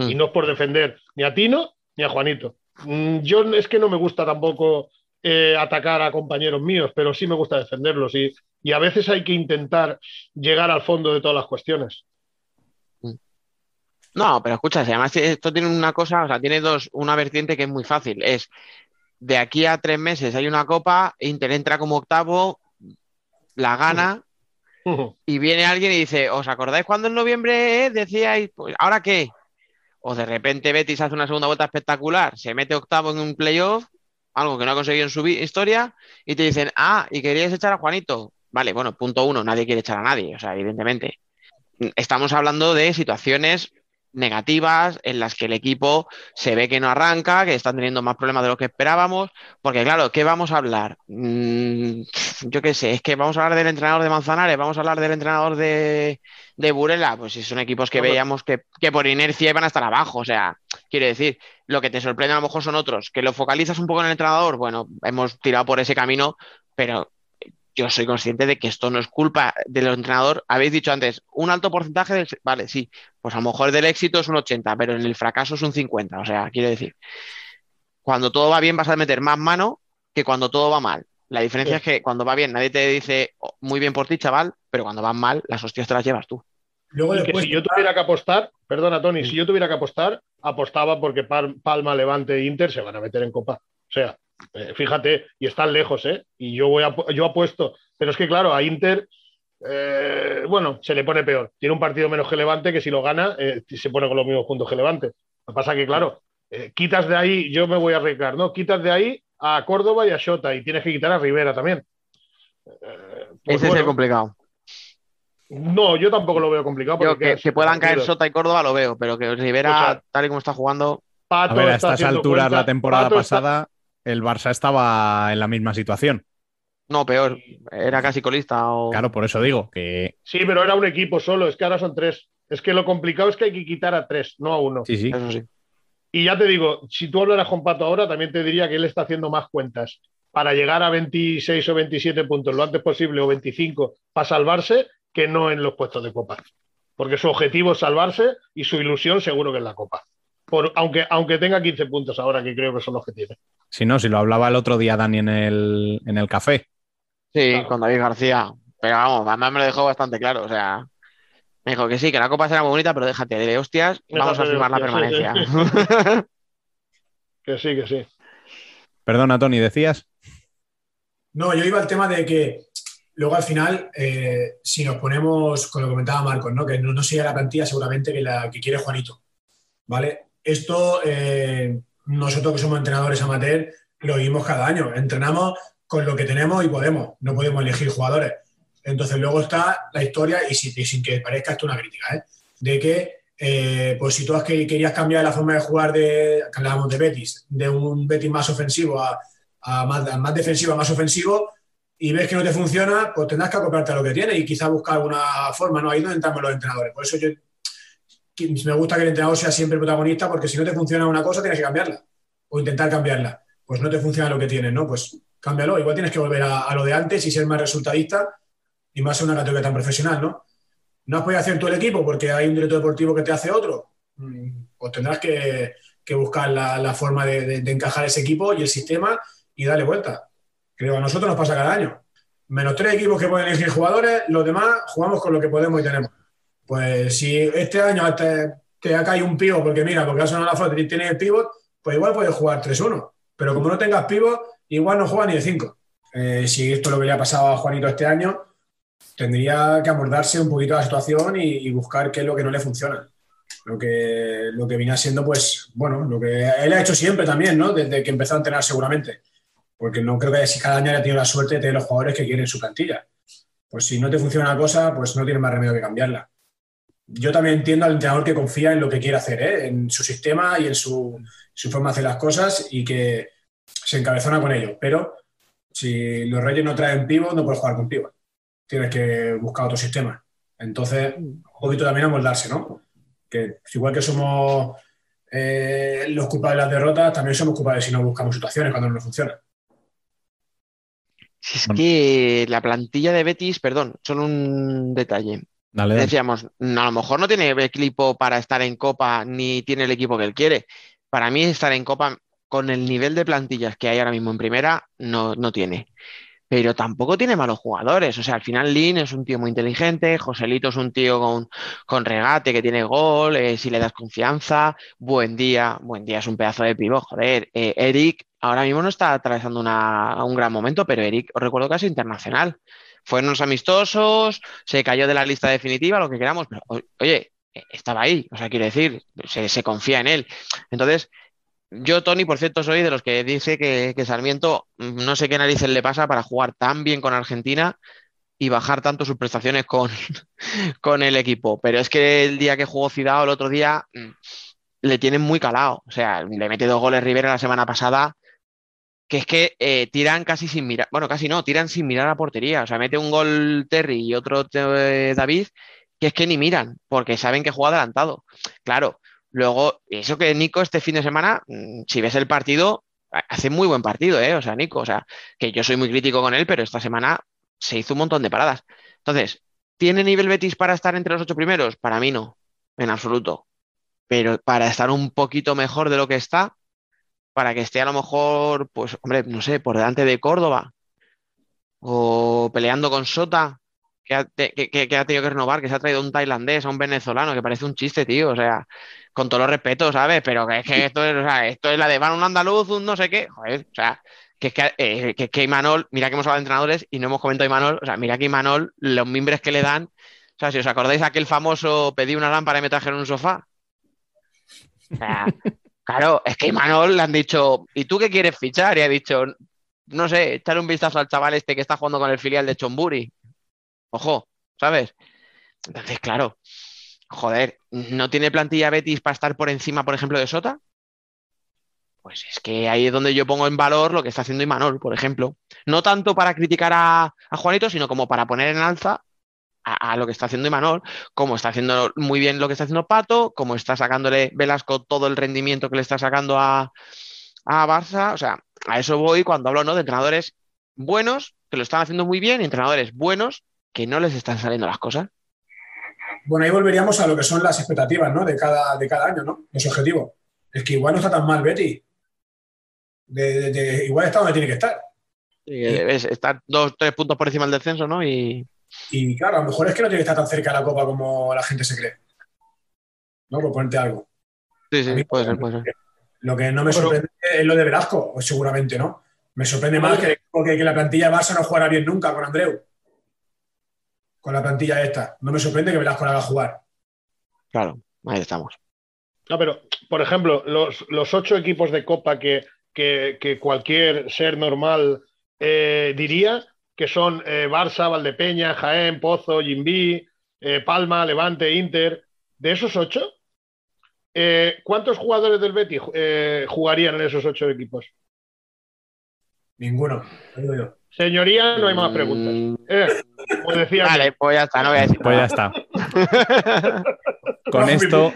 Speaker 5: Y mm. no es por defender ni a Tino ni a Juanito. Mm, yo es que no me gusta tampoco eh, atacar a compañeros míos, pero sí me gusta defenderlos y, y, a veces hay que intentar llegar al fondo de todas las cuestiones.
Speaker 3: Mm. No, pero escucha, además esto tiene una cosa, o sea, tiene dos, una vertiente que es muy fácil. Es de aquí a tres meses hay una copa, Inter entra como octavo, la gana, y viene alguien y dice, ¿os acordáis cuando en noviembre decíais, pues, ¿ahora qué? O de repente Betis hace una segunda vuelta espectacular, se mete octavo en un playoff, algo que no ha conseguido en su historia, y te dicen, ah, y querías echar a Juanito. Vale, bueno, punto uno, nadie quiere echar a nadie, o sea, evidentemente. Estamos hablando de situaciones negativas, en las que el equipo se ve que no arranca, que están teniendo más problemas de lo que esperábamos, porque claro, ¿qué vamos a hablar? Mm, yo qué sé, es que vamos a hablar del entrenador de Manzanares, vamos a hablar del entrenador de, de Burela, pues si son equipos que veíamos que, que, por inercia iban a estar abajo, o sea, quiere decir, lo que te sorprende a lo mejor son otros, que lo focalizas un poco en el entrenador, bueno, hemos tirado por ese camino, pero yo soy consciente de que esto no es culpa del entrenador. Habéis dicho antes, un alto porcentaje del... Vale, sí, pues a lo mejor del éxito es un 80, pero en el fracaso es un 50. O sea, quiere decir, cuando todo va bien vas a meter más mano que cuando todo va mal. La diferencia es que cuando va bien nadie te dice oh, muy bien por ti, chaval, pero cuando va mal las hostias te las llevas tú.
Speaker 5: Luego si yo tuviera que apostar, perdona Tony, si yo tuviera que apostar, apostaba porque Palma, Levante e Inter se van a meter en copa. O sea, eh, fíjate, y están lejos, ¿eh? Y yo, voy a, yo apuesto. Pero es que, claro, a Inter, eh, bueno, se le pone peor. Tiene un partido menos que Levante, que si lo gana, eh, se pone con los mismos puntos que Levante. Lo que pasa que, claro, quitas de ahí, yo me voy a arriesgar, ¿no? Quitas de ahí a Córdoba y a Shota, y tienes que quitar a Rivera también.
Speaker 3: Pues Ese es el complicado.
Speaker 5: No, yo tampoco lo veo complicado.
Speaker 3: que, que puedan caer Sota y Córdoba lo veo, pero que Rivera, tal y como está jugando.
Speaker 1: a ver, a estas alturas la temporada pasada el Barça estaba en la misma situación.
Speaker 3: No, peor, era casi colista.
Speaker 1: Claro, por eso digo que.
Speaker 5: Sí, pero era un equipo solo, es que ahora son tres. Es que lo complicado es que hay que quitar a tres, no a uno.
Speaker 1: Sí, sí.
Speaker 3: Eso sí.
Speaker 5: Y ya te digo, si tú hablaras con Pato ahora, también te diría que él está haciendo más cuentas para llegar a 26 o 27 puntos lo antes posible o 25 para salvarse que no en los puestos de copa. Porque su objetivo es salvarse y su ilusión seguro que es la copa aunque, aunque tenga 15 puntos ahora, que creo que son los que tiene.
Speaker 1: Si no, si lo hablaba el otro día Dani en el, en el café.
Speaker 3: Sí, con David García. Pero vamos, además me lo dejó bastante claro. O sea, me dijo que sí, que la copa será muy bonita, pero déjate de hostias, vamos a firmar la permanencia.
Speaker 5: que sí, que sí.
Speaker 1: Perdona, Tony, ¿decías?
Speaker 6: No, yo iba al tema de que luego al final, eh, si nos ponemos con lo que comentaba Marcos, ¿no? que no, no sigue la plantilla seguramente que la que quiere Juanito. ¿Vale? Esto, eh, nosotros que somos entrenadores amateur, lo vimos cada año. Entrenamos con lo que tenemos y podemos, no podemos elegir jugadores. Entonces luego está la historia, y, sin que parezca esto una crítica, ¿eh? de que eh, pues si tú has que, querías cambiar la forma de jugar de, hablábamos de Betis, de un Betis más ofensivo a, más, más, defensivo a más ofensivo, y ves que no te funciona, pues tendrás que acoplarte a lo que tienes y quizás buscar alguna forma, ¿no? Ahí donde entramos los entrenadores. Por eso yo me gusta que el entrenador sea siempre protagonista porque si no te funciona una cosa tienes que cambiarla o intentar cambiarla. Pues no te funciona lo que tienes, ¿no? Pues cámbialo. Igual tienes que volver a, lo de antes y ser más resultadista y más en una categoría tan profesional, ¿no? No has podido hacer todo el equipo porque hay un director deportivo que te hace otro. Mm, pues tendrás que, buscar la, forma de, encajar ese equipo y el sistema y darle vuelta. Creo a nosotros nos pasa cada año. Menos tres equipos que pueden elegir jugadores, los demás jugamos con lo que podemos y tenemos. Pues si este año te, ha caído un pivot, porque mira, porque ha sonado la foto y tienes el pivot, pues igual puedes jugar 3-1. Pero como no tengas pivot, igual no juega ni de 5. Eh, si esto lo que le ha pasado a Juanito este año, tendría que abordarse un poquito la situación y, buscar qué es lo que no le funciona. Lo que, lo que viene siendo, pues, bueno, lo que él ha hecho siempre también, ¿no? Desde que empezó a entrenar seguramente. Porque no creo que si cada año haya tenido la suerte de tener los jugadores que quieren su plantilla. Pues si no te funciona una cosa, pues no tiene más remedio que cambiarla yo también entiendo al entrenador que confía en lo que quiere hacer, ¿eh? en su sistema y en su, forma de hacer las cosas y que se encabezona con ello. Pero si los Reyes no traen pivot, no puedes jugar con pivot. Tienes que buscar otro sistema. Entonces, un poquito también moldarse, ¿no? Que igual que somos eh, los culpables de las derrotas, también somos culpables si no buscamos situaciones cuando no nos funciona.
Speaker 3: es que la plantilla de Betis, perdón, solo un detalle. Decíamos, a lo mejor no tiene equipo para estar en Copa ni tiene el equipo que él quiere. Para mí estar en Copa con el nivel de plantillas que hay ahora mismo en primera no, no tiene. Pero tampoco tiene malos jugadores. O sea, al final Lin es un tío muy inteligente, Joselito es un tío con, con regate que tiene gol, eh, si le das confianza, buen día, buen día es un pedazo de pivo, joder. Eh, Eric ahora mismo no está atravesando un gran momento, pero Eric, os recuerdo que es internacional fueron unos amistosos, se cayó de la lista definitiva, lo que queramos, pero oye, estaba ahí, o sea, quiere decir, se, confía en él. Entonces, yo, Tony, por cierto, soy de los que dice que, Sarmiento mm, no sé qué narices le pasa para jugar tan bien con Argentina y bajar tanto sus prestaciones con, con el equipo. Pero es que el día que jugó Cidao, el otro día, mm, le tienen muy calado. O sea, le mete dos goles Rivera la semana pasada, que es que eh, tiran casi sin mirar, bueno, casi no, tiran sin mirar a portería. O sea, mete un gol Terry y otro eh, David, que es que ni miran, porque saben que juega adelantado. Claro, luego, eso que Nico este fin de semana, mm, si ves el partido, hace muy buen partido, ¿eh? O sea, Nico, o sea, que yo soy muy crítico con él, pero esta semana se hizo un montón de paradas. Entonces, ¿tiene nivel Betis para estar entre los ocho primeros? Para mí no, en absoluto. Pero para estar un poquito mejor de lo que está, para que esté a lo mejor, pues, hombre, no sé, por delante de Córdoba o peleando con Sota, que ha, tenido que renovar, que se ha traído un tailandés, a un venezolano, que parece un chiste, tío. O sea, con todo los respeto, ¿sabes? Pero que es que esto es, o sea, esto es la de van un andaluz, un no sé qué. Joder, o sea, que es que, eh, que, que Imanol, mira que hemos hablado de entrenadores y no hemos comentado Imanol, o sea, mira que Imanol, los mimbres que le dan, o sea, si os acordáis aquel famoso pedí una lámpara y me trajeron un sofá. O sea, claro, es que Imanol le han dicho, ¿y tú qué quieres fichar? Y ha dicho, no sé, echarle un vistazo al chaval este que está jugando con el filial de Chomburi. Ojo, ¿sabes? Entonces, claro, joder, ¿no tiene plantilla Betis para estar por encima, por ejemplo, de Sota? Pues es que ahí es donde yo pongo en valor lo que está haciendo Imanol, por ejemplo. No tanto para criticar a, Juanito, sino como para poner en alza a, lo que está haciendo Imanol, como está haciendo muy bien lo que está haciendo Pato, como está sacándole Velasco todo el rendimiento que le está sacando a, a Barça. O sea, a eso voy cuando hablo ¿no? de entrenadores buenos, que lo están haciendo muy bien, y entrenadores buenos, que no les están saliendo las cosas.
Speaker 6: Bueno, ahí volveríamos a lo que son las expectativas, ¿no? De cada, de cada año, ¿no? Los objetivos. Es que igual no está tan mal Betty. De, igual está donde tiene que estar.
Speaker 3: es estar dos, tres puntos por encima del descenso, ¿no? Y...
Speaker 6: y claro, a lo mejor es que no tiene que estar tan cerca de la Copa como la gente se cree. ¿No? Por ponerte algo.
Speaker 3: Sí, sí, puede ser, puede ser.
Speaker 6: Lo que no me sorprende es lo de Velasco, seguramente, ¿no? Me sorprende más que, que, la plantilla de Barça no jugara bien nunca con Andreu. Con la plantilla esta. No me sorprende que Velasco la haga jugar.
Speaker 3: Claro, ahí estamos.
Speaker 5: No, pero, por ejemplo, los, los ocho equipos de Copa que que, cualquier ser normal eh, diría, que son eh, Barça, Valdepeña, Jaén, Pozo, Gimbí, eh, Palma, Levante, Inter. De esos ocho, ¿cuántos jugadores del Betis jugarían en esos ocho equipos?
Speaker 6: Ninguno.
Speaker 5: Señoría, no hay más preguntas.
Speaker 3: Mm. vale, pues ya está, no voy a decir.
Speaker 1: Pues ya está. Con esto.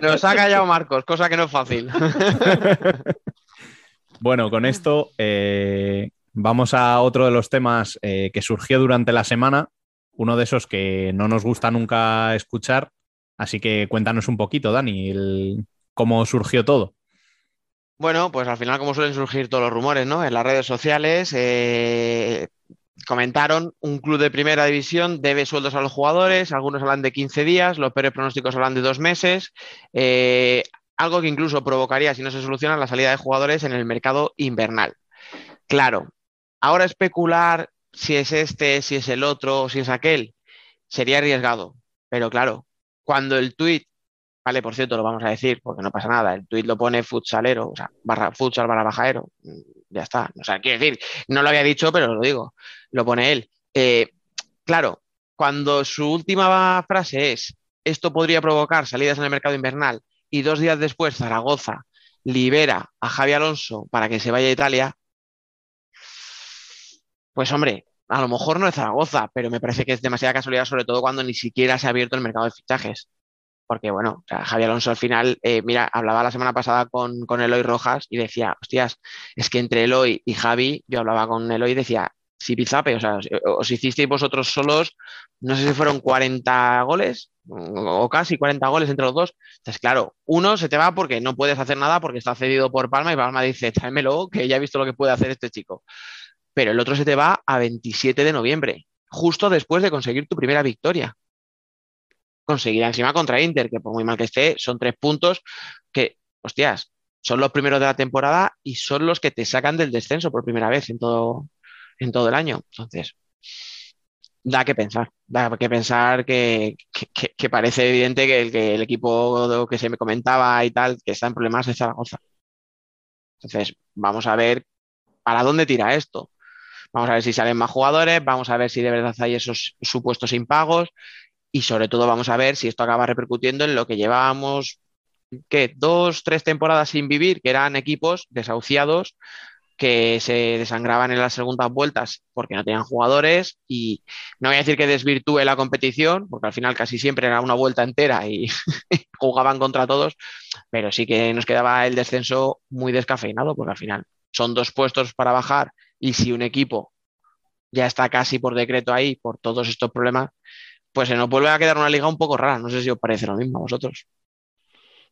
Speaker 3: Nos ha callado Marcos, cosa que no es fácil.
Speaker 1: bueno, con esto eh, vamos a otro de los temas eh, que surgió durante la semana. Uno de esos que no nos gusta nunca escuchar. Así que cuéntanos un poquito, Dani, cómo surgió todo.
Speaker 3: Bueno, pues al final, como suelen surgir todos los rumores, ¿no? En las redes sociales, eh, comentaron, un club de primera división debe sueldos a los jugadores, algunos hablan de 15 días, los peores pronósticos hablan de dos meses, eh, algo que incluso provocaría, si no se soluciona, la salida de jugadores en el mercado invernal. Claro, ahora especular si es este, si es el otro, si es aquel, sería arriesgado, pero claro, cuando el tuit Vale, por cierto, lo vamos a decir porque no pasa nada. El tuit lo pone futsalero, o sea, barra, futsal barra bajaero. Mm, ya está. O sea, quiero decir, no lo había dicho, pero lo digo. Lo pone él. Eh, claro, cuando su última frase es esto podría provocar salidas en el mercado invernal y dos días después Zaragoza libera a Javi Alonso para que se vaya a Italia, pues hombre, a lo mejor no es Zaragoza, pero me parece que es demasiada casualidad, sobre todo cuando ni siquiera se ha abierto el mercado de fichajes porque bueno, o Javi Alonso al final, eh, mira, hablaba la semana pasada con, con, Eloy Rojas y decía, hostias, es que entre Eloy y Javi, yo hablaba con Eloy y decía, si Pizape, o sea, os hicisteis vosotros solos, no sé si fueron 40 goles o casi 40 goles entre los dos. Entonces, claro, uno se te va porque no puedes hacer nada porque está cedido por Palma y Palma dice, tráemelo, que ya he visto lo que puede hacer este chico. Pero el otro se te va a 27 de noviembre, justo después de conseguir tu primera victoria conseguirá encima contra Inter, que por muy mal que esté, son tres puntos que, hostias, son los primeros de la temporada y son los que te sacan del descenso por primera vez en todo, en todo el año. Entonces, da que pensar, da que pensar que, parece evidente que el, que el equipo que se me comentaba y tal, que está en problemas es Zaragoza. Entonces, vamos a ver para dónde tira esto. Vamos a ver si salen más jugadores, vamos a ver si de verdad hay esos supuestos impagos y sobre todo vamos a ver si esto acaba repercutiendo en lo que llevábamos, ¿qué? Dos, tres temporadas sin vivir, que eran equipos desahuciados que se desangraban en las segundas vueltas porque no tenían jugadores y no voy a decir que desvirtúe la competición, porque al final casi siempre era una vuelta entera y jugaban contra todos, pero sí que nos quedaba el descenso muy descafeinado porque al final son dos puestos para bajar y si un equipo ya está casi por decreto ahí por todos estos problemas, pues se nos vuelve a quedar una liga un poco rara. No sé si os parece lo mismo a vosotros.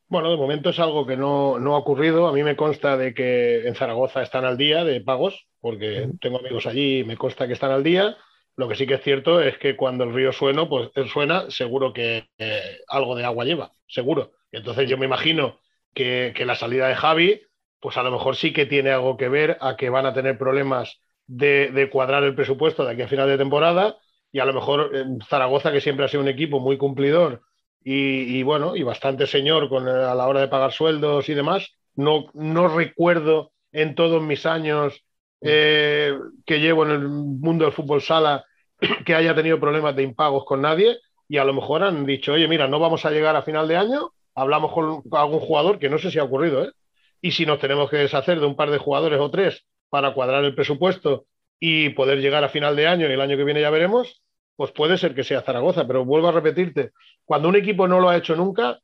Speaker 5: Bueno, de momento es algo que no, ha ocurrido. A mí me consta de que en Zaragoza están al día de pagos, porque tengo amigos allí y me consta que están al día. Lo que sí que es cierto es que cuando el río suena, pues suena, seguro que eh, algo de agua lleva, seguro. Entonces yo me imagino que, la salida de Javi, pues a lo mejor sí que tiene algo que ver a que van a tener problemas de, cuadrar el presupuesto de aquí a final de temporada y a lo mejor Zaragoza, que siempre ha sido un equipo muy cumplidor y, bueno, y bastante señor con, eh, a la hora de pagar sueldos y demás. No, no recuerdo en todos mis años eh, que llevo en el mundo del fútbol sala que haya tenido problemas de impagos con nadie y a lo mejor han dicho, oye, mira, no vamos a llegar a final de año, hablamos con algún jugador, que no sé si ha ocurrido, ¿eh? Y si nos tenemos que deshacer de un par de jugadores o tres para cuadrar el presupuesto y poder llegar a final de año y el año que viene ya veremos, pues puede ser que sea Zaragoza, pero vuelvo a repetirte, cuando un equipo no lo ha hecho nunca,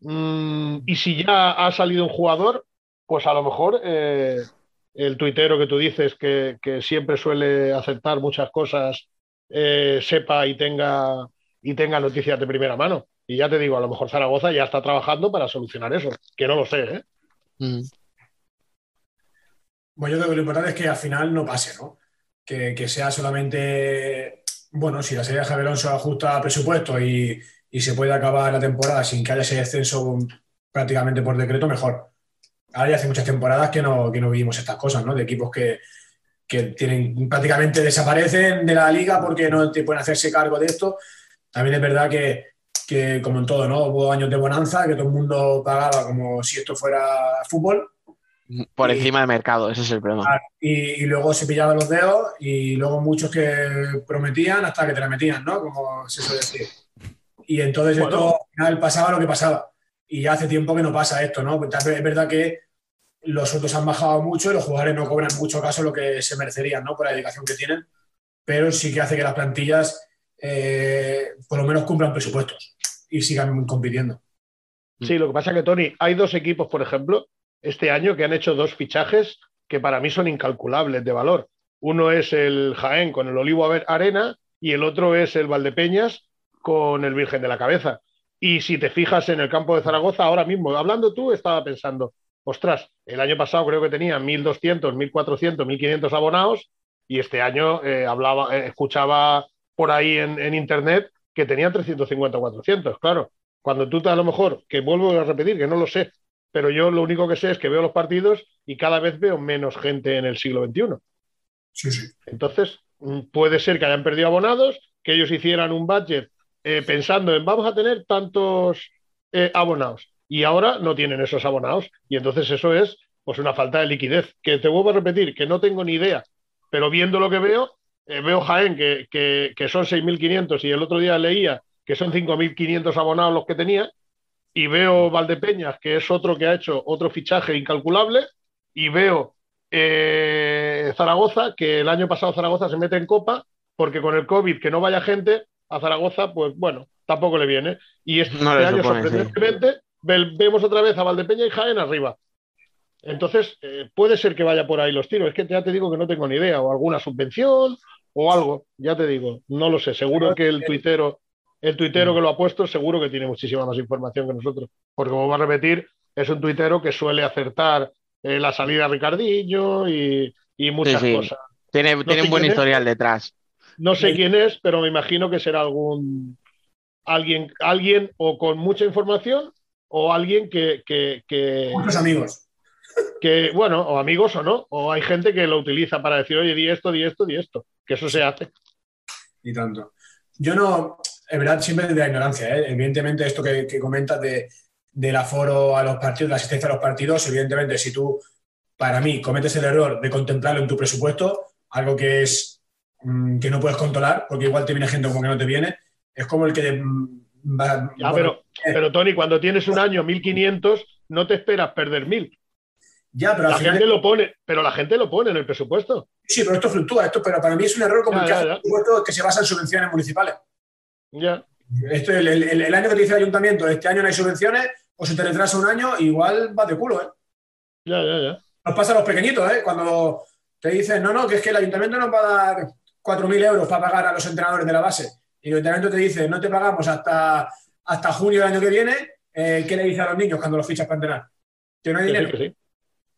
Speaker 5: mm, y si ya ha salido un jugador, pues a lo mejor eh, el tuitero que tú dices que, siempre suele aceptar muchas cosas, eh, sepa y tenga, y tenga noticias de primera mano. Y ya te digo, a lo mejor Zaragoza ya está trabajando para solucionar eso, que no lo sé. ¿eh? Mm.
Speaker 6: Bueno, yo creo que lo importante es que al final no pase, ¿no? Que, que sea solamente bueno, si la serie de Javier Alonso ajusta presupuesto y, se puede acabar la temporada sin que haya ese descenso prácticamente por decreto, mejor. Ahora ya hace muchas temporadas que no, que no vivimos estas cosas, ¿no? De equipos que, tienen prácticamente desaparecen de la liga porque no te pueden hacerse cargo de esto. También es verdad que, como en todo, ¿no? Hubo años de bonanza, que todo el mundo pagaba como si esto fuera fútbol
Speaker 3: por encima de mercado, ese es el problema.
Speaker 6: Y, luego se pillaban los dedos y luego muchos que prometían hasta que te la metían, ¿no? Como se suele decir. Y entonces esto al final pasaba lo que pasaba. Y ya hace tiempo que no pasa esto, ¿no? Pues es verdad que los sueldos han bajado mucho y los jugadores no cobran mucho caso lo que se merecerían, ¿no? Por la dedicación que tienen. Pero sí que hace que las plantillas eh, por lo menos cumplan presupuestos y sigan compitiendo.
Speaker 5: Sí, lo que pasa es que, Tony, hay dos equipos, por ejemplo, este año que han hecho dos fichajes que para mí son incalculables de valor. Uno es el Jaén con el Olivo Arena y el otro es el Valdepeñas con el Virgen de la Cabeza. Y si te fijas en el campo de Zaragoza, ahora mismo, hablando tú, estaba pensando, ostras, el año pasado creo que tenía 1.200, 1.400, 1.500 abonados y este año eh, hablaba, eh, escuchaba por ahí en, en, internet que tenía 350 400. Claro, cuando tú te, a lo mejor, que vuelvo a repetir, que no lo sé, pero yo lo único que sé es que veo los partidos y cada vez veo menos gente en el siglo XXI.
Speaker 6: Sí, sí.
Speaker 5: Entonces, mm, puede ser que hayan perdido abonados, que ellos hicieran un budget eh, pensando en vamos a tener tantos eh, abonados y ahora no tienen esos abonados y entonces eso es pues una falta de liquidez. Que te vuelvo a repetir, que no tengo ni idea, pero viendo lo que veo, eh, veo Jaén que, que, que son 6.500 y el otro día leía que son 5.500 abonados los que tenía y veo Valdepeñas, que es otro que ha hecho otro fichaje incalculable, y veo eh, Zaragoza, que el año pasado Zaragoza se mete en Copa, porque con el COVID que no vaya gente, a Zaragoza, pues bueno, tampoco le viene. Y este año, sorprendentemente, vemos otra vez a Valdepeña y Jaén arriba. Entonces, eh, puede ser que vaya por ahí los tiros. Es que ya te digo que no tengo ni idea, o alguna subvención o algo, ya te digo, no lo sé. Seguro que el tuitero el tuitero que lo ha puesto seguro que tiene muchísima más información que nosotros. Porque, como va a repetir, es un tuitero que suele acertar eh, la salida a Ricardillo y, muchas cosas.
Speaker 3: Tiene, un buen historial detrás.
Speaker 5: No sé quién es, pero me imagino que será algún alguien, alguien o con mucha información o alguien que, que,
Speaker 6: Muchos amigos.
Speaker 5: Que, bueno, o amigos o no, o hay gente que lo utiliza para decir, oye, di esto, di esto, di esto, que eso se hace.
Speaker 6: Y tanto. Yo no, es verdad, siempre de la ignorancia. ¿eh? Evidentemente, esto que, comentas de, del aforo a los partidos, la asistencia a los partidos, evidentemente, si tú, para mí, cometes el error de contemplarlo en tu presupuesto, algo que es mm, que no puedes controlar, porque igual te viene gente como que no te viene, es como el que mm, va,
Speaker 5: Ya,
Speaker 6: bueno,
Speaker 5: pero,
Speaker 6: eh,
Speaker 5: pero Tony, cuando tienes un año 1500, no te esperas perder 1000.
Speaker 6: Ya, pero
Speaker 5: La
Speaker 6: final-
Speaker 5: gente lo pone, pero la gente lo pone en el presupuesto.
Speaker 6: sí, pero esto fluctúa, esto, pero para mí es un error como
Speaker 5: Ya,
Speaker 6: el que
Speaker 5: ya,
Speaker 6: que se basa en subvenciones municipales.
Speaker 5: Ya.
Speaker 6: Esto, el, el- año que te dice el ayuntamiento, este año no hay subvenciones, o se te retrasa un año, igual vas de culo, ¿eh?
Speaker 5: Ya, ya, ya.
Speaker 6: Nos pasa a los pequeñitos, ¿eh? Cuando te dicen, no, no, que es que el ayuntamiento nos va a dar 4.000 euros para pagar a los entrenadores de la base. Y el ayuntamiento te dice, no te pagamos hasta, hasta junio del año que viene, eh, ¿qué le dice a los niños cuando los fichas para entrenar? Que no hay
Speaker 5: Que sí,
Speaker 6: dinero.
Speaker 5: que sí.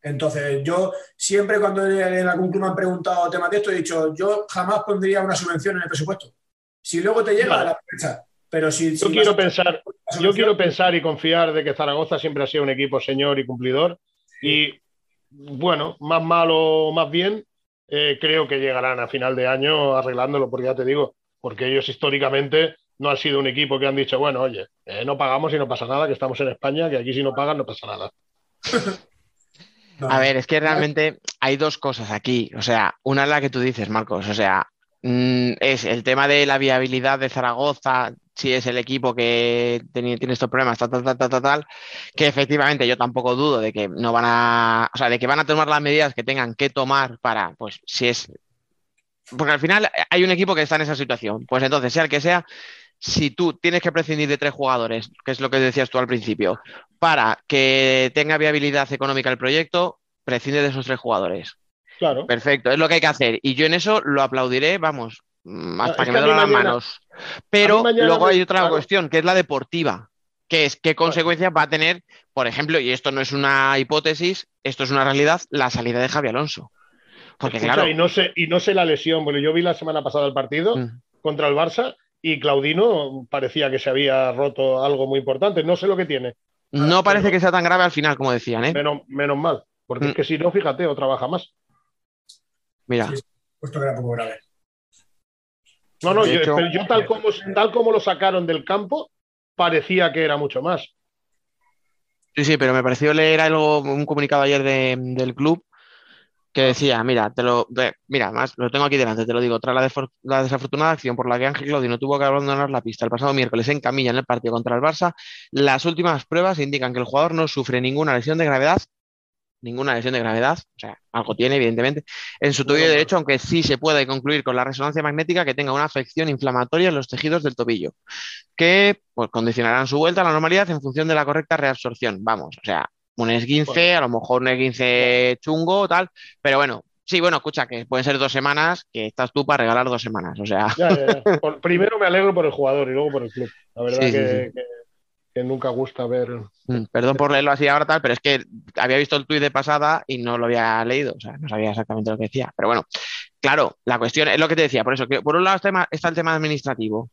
Speaker 6: Entonces, yo siempre cuando en algún club me han preguntado temas de esto, he dicho, yo jamás pondría una subvención en el presupuesto. Si luego te llega,
Speaker 5: Vale.
Speaker 6: la aprovecha. Pero si,
Speaker 5: Yo
Speaker 6: si
Speaker 5: quiero pensar, yo quiero pensar y confiar de que Zaragoza siempre ha sido un equipo señor y cumplidor. Y bueno, más malo o más bien, eh, creo que llegarán a final de año arreglándolo, porque ya te digo, porque ellos históricamente no han sido un equipo que han dicho, bueno, oye, eh, no pagamos y no pasa nada, que estamos en España, que aquí si no pagan no pasa nada.
Speaker 6: No,
Speaker 3: A ver, es que realmente hay dos cosas aquí. O sea, una es la que tú dices, Marcos. O sea, mm, es el tema de la viabilidad de Zaragoza, si es el equipo que tiene, tiene estos problemas, tal, tal, tal, tal, tal, que efectivamente yo tampoco dudo de que no van a, o sea, de que van a tomar las medidas que tengan que tomar para, pues, si es, porque al final hay un equipo que está en esa situación. Pues entonces, sea el que sea, si tú tienes que prescindir de tres jugadores, que es lo que decías tú al principio, para que tenga viabilidad económica el proyecto, prescinde de esos tres jugadores.
Speaker 5: Claro.
Speaker 3: Perfecto, es lo que hay que hacer. Y yo en eso lo aplaudiré, vamos, mm, hasta que me duelen las manos. Pero luego hay otra
Speaker 5: claro.
Speaker 3: cuestión, que es la deportiva, que es qué consecuencias va a tener, por ejemplo, y esto no es una hipótesis, esto es una realidad, la salida de Javi Alonso. Porque
Speaker 5: Escucha,
Speaker 3: claro,
Speaker 5: y, no sé, y no sé la lesión. Bueno, yo vi la semana pasada el partido
Speaker 3: mm,
Speaker 5: contra el Barça y Claudino parecía que se había roto algo muy importante. No sé lo que tiene.
Speaker 3: no parece que sea tan grave al final, como decían, ¿eh?
Speaker 5: Menos, menos mal. Porque
Speaker 3: Mm.
Speaker 5: es que si no, fíjate, o trabaja más.
Speaker 3: Mira,
Speaker 6: Sí. puesto que era poco grave.
Speaker 5: No, no, yo,
Speaker 3: hecho-
Speaker 5: pero yo tal como, tal como lo sacaron del campo, parecía que era mucho más.
Speaker 3: Sí, sí, pero me pareció leer algo, un comunicado ayer de- del club que decía, mira, te lo, mira, más lo tengo aquí delante, te lo digo, tras la, desafortunada acción por la que Ángel Claudino tuvo que abandonar la pista el pasado miércoles en Camilla en el partido contra el Barça, las últimas pruebas indican que el jugador no sufre ninguna lesión de gravedad, ninguna lesión de gravedad, o sea, algo tiene, evidentemente, en su tobillo derecho, aunque sí se puede concluir con la resonancia magnética que tenga una afección inflamatoria en los tejidos del tobillo, que pues, condicionarán su vuelta a la normalidad en función de la correcta reabsorción. Vamos, o sea, un esguince, a lo mejor un esguince chungo, tal, pero bueno, sí, bueno, escucha, que pueden ser dos semanas, que estás tú para regalar dos semanas, o sea,
Speaker 5: Ya, ya, ya. Por- primero me alegro por el jugador y luego por el club. La verdad
Speaker 3: Sí, sí,
Speaker 5: que, que- que nunca gusta ver.
Speaker 3: mm, perdón por leerlo así ahora tal, pero es que había visto el tuit de pasada y no lo había leído, o sea, no sabía exactamente lo que decía, pero bueno, claro, la cuestión es lo que te decía, por eso, que por un lado está el tema administrativo.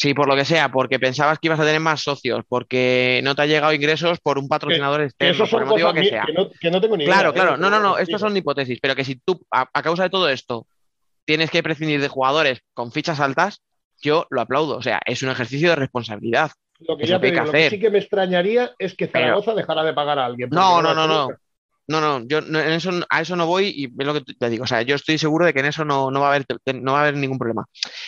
Speaker 3: Sí, por lo que sea, porque pensabas que ibas a tener más socios, porque no te ha llegado ingresos por un patrocinador
Speaker 5: Que
Speaker 3: externo,
Speaker 5: eso
Speaker 3: por
Speaker 5: son
Speaker 3: el motivo que sea.
Speaker 5: que no, que no tengo ni idea.
Speaker 3: Claro,
Speaker 5: ¿eh?
Speaker 3: claro. No, no, no.
Speaker 5: Pero-
Speaker 3: Estas son hipótesis. Pero que si tú, a, a causa de todo esto, tienes que prescindir de jugadores con fichas altas, yo lo aplaudo. O sea, es un ejercicio de responsabilidad.
Speaker 5: Lo que ya te digo, lo que sí que me extrañaría es que
Speaker 3: Pero-
Speaker 5: Zaragoza dejara de pagar a alguien.
Speaker 3: No, no, no, no. No, no, yo no- en eso, a eso no voy y es lo que te digo. O sea, yo estoy seguro de que en eso no, no va a haber, no va a haber ningún problema.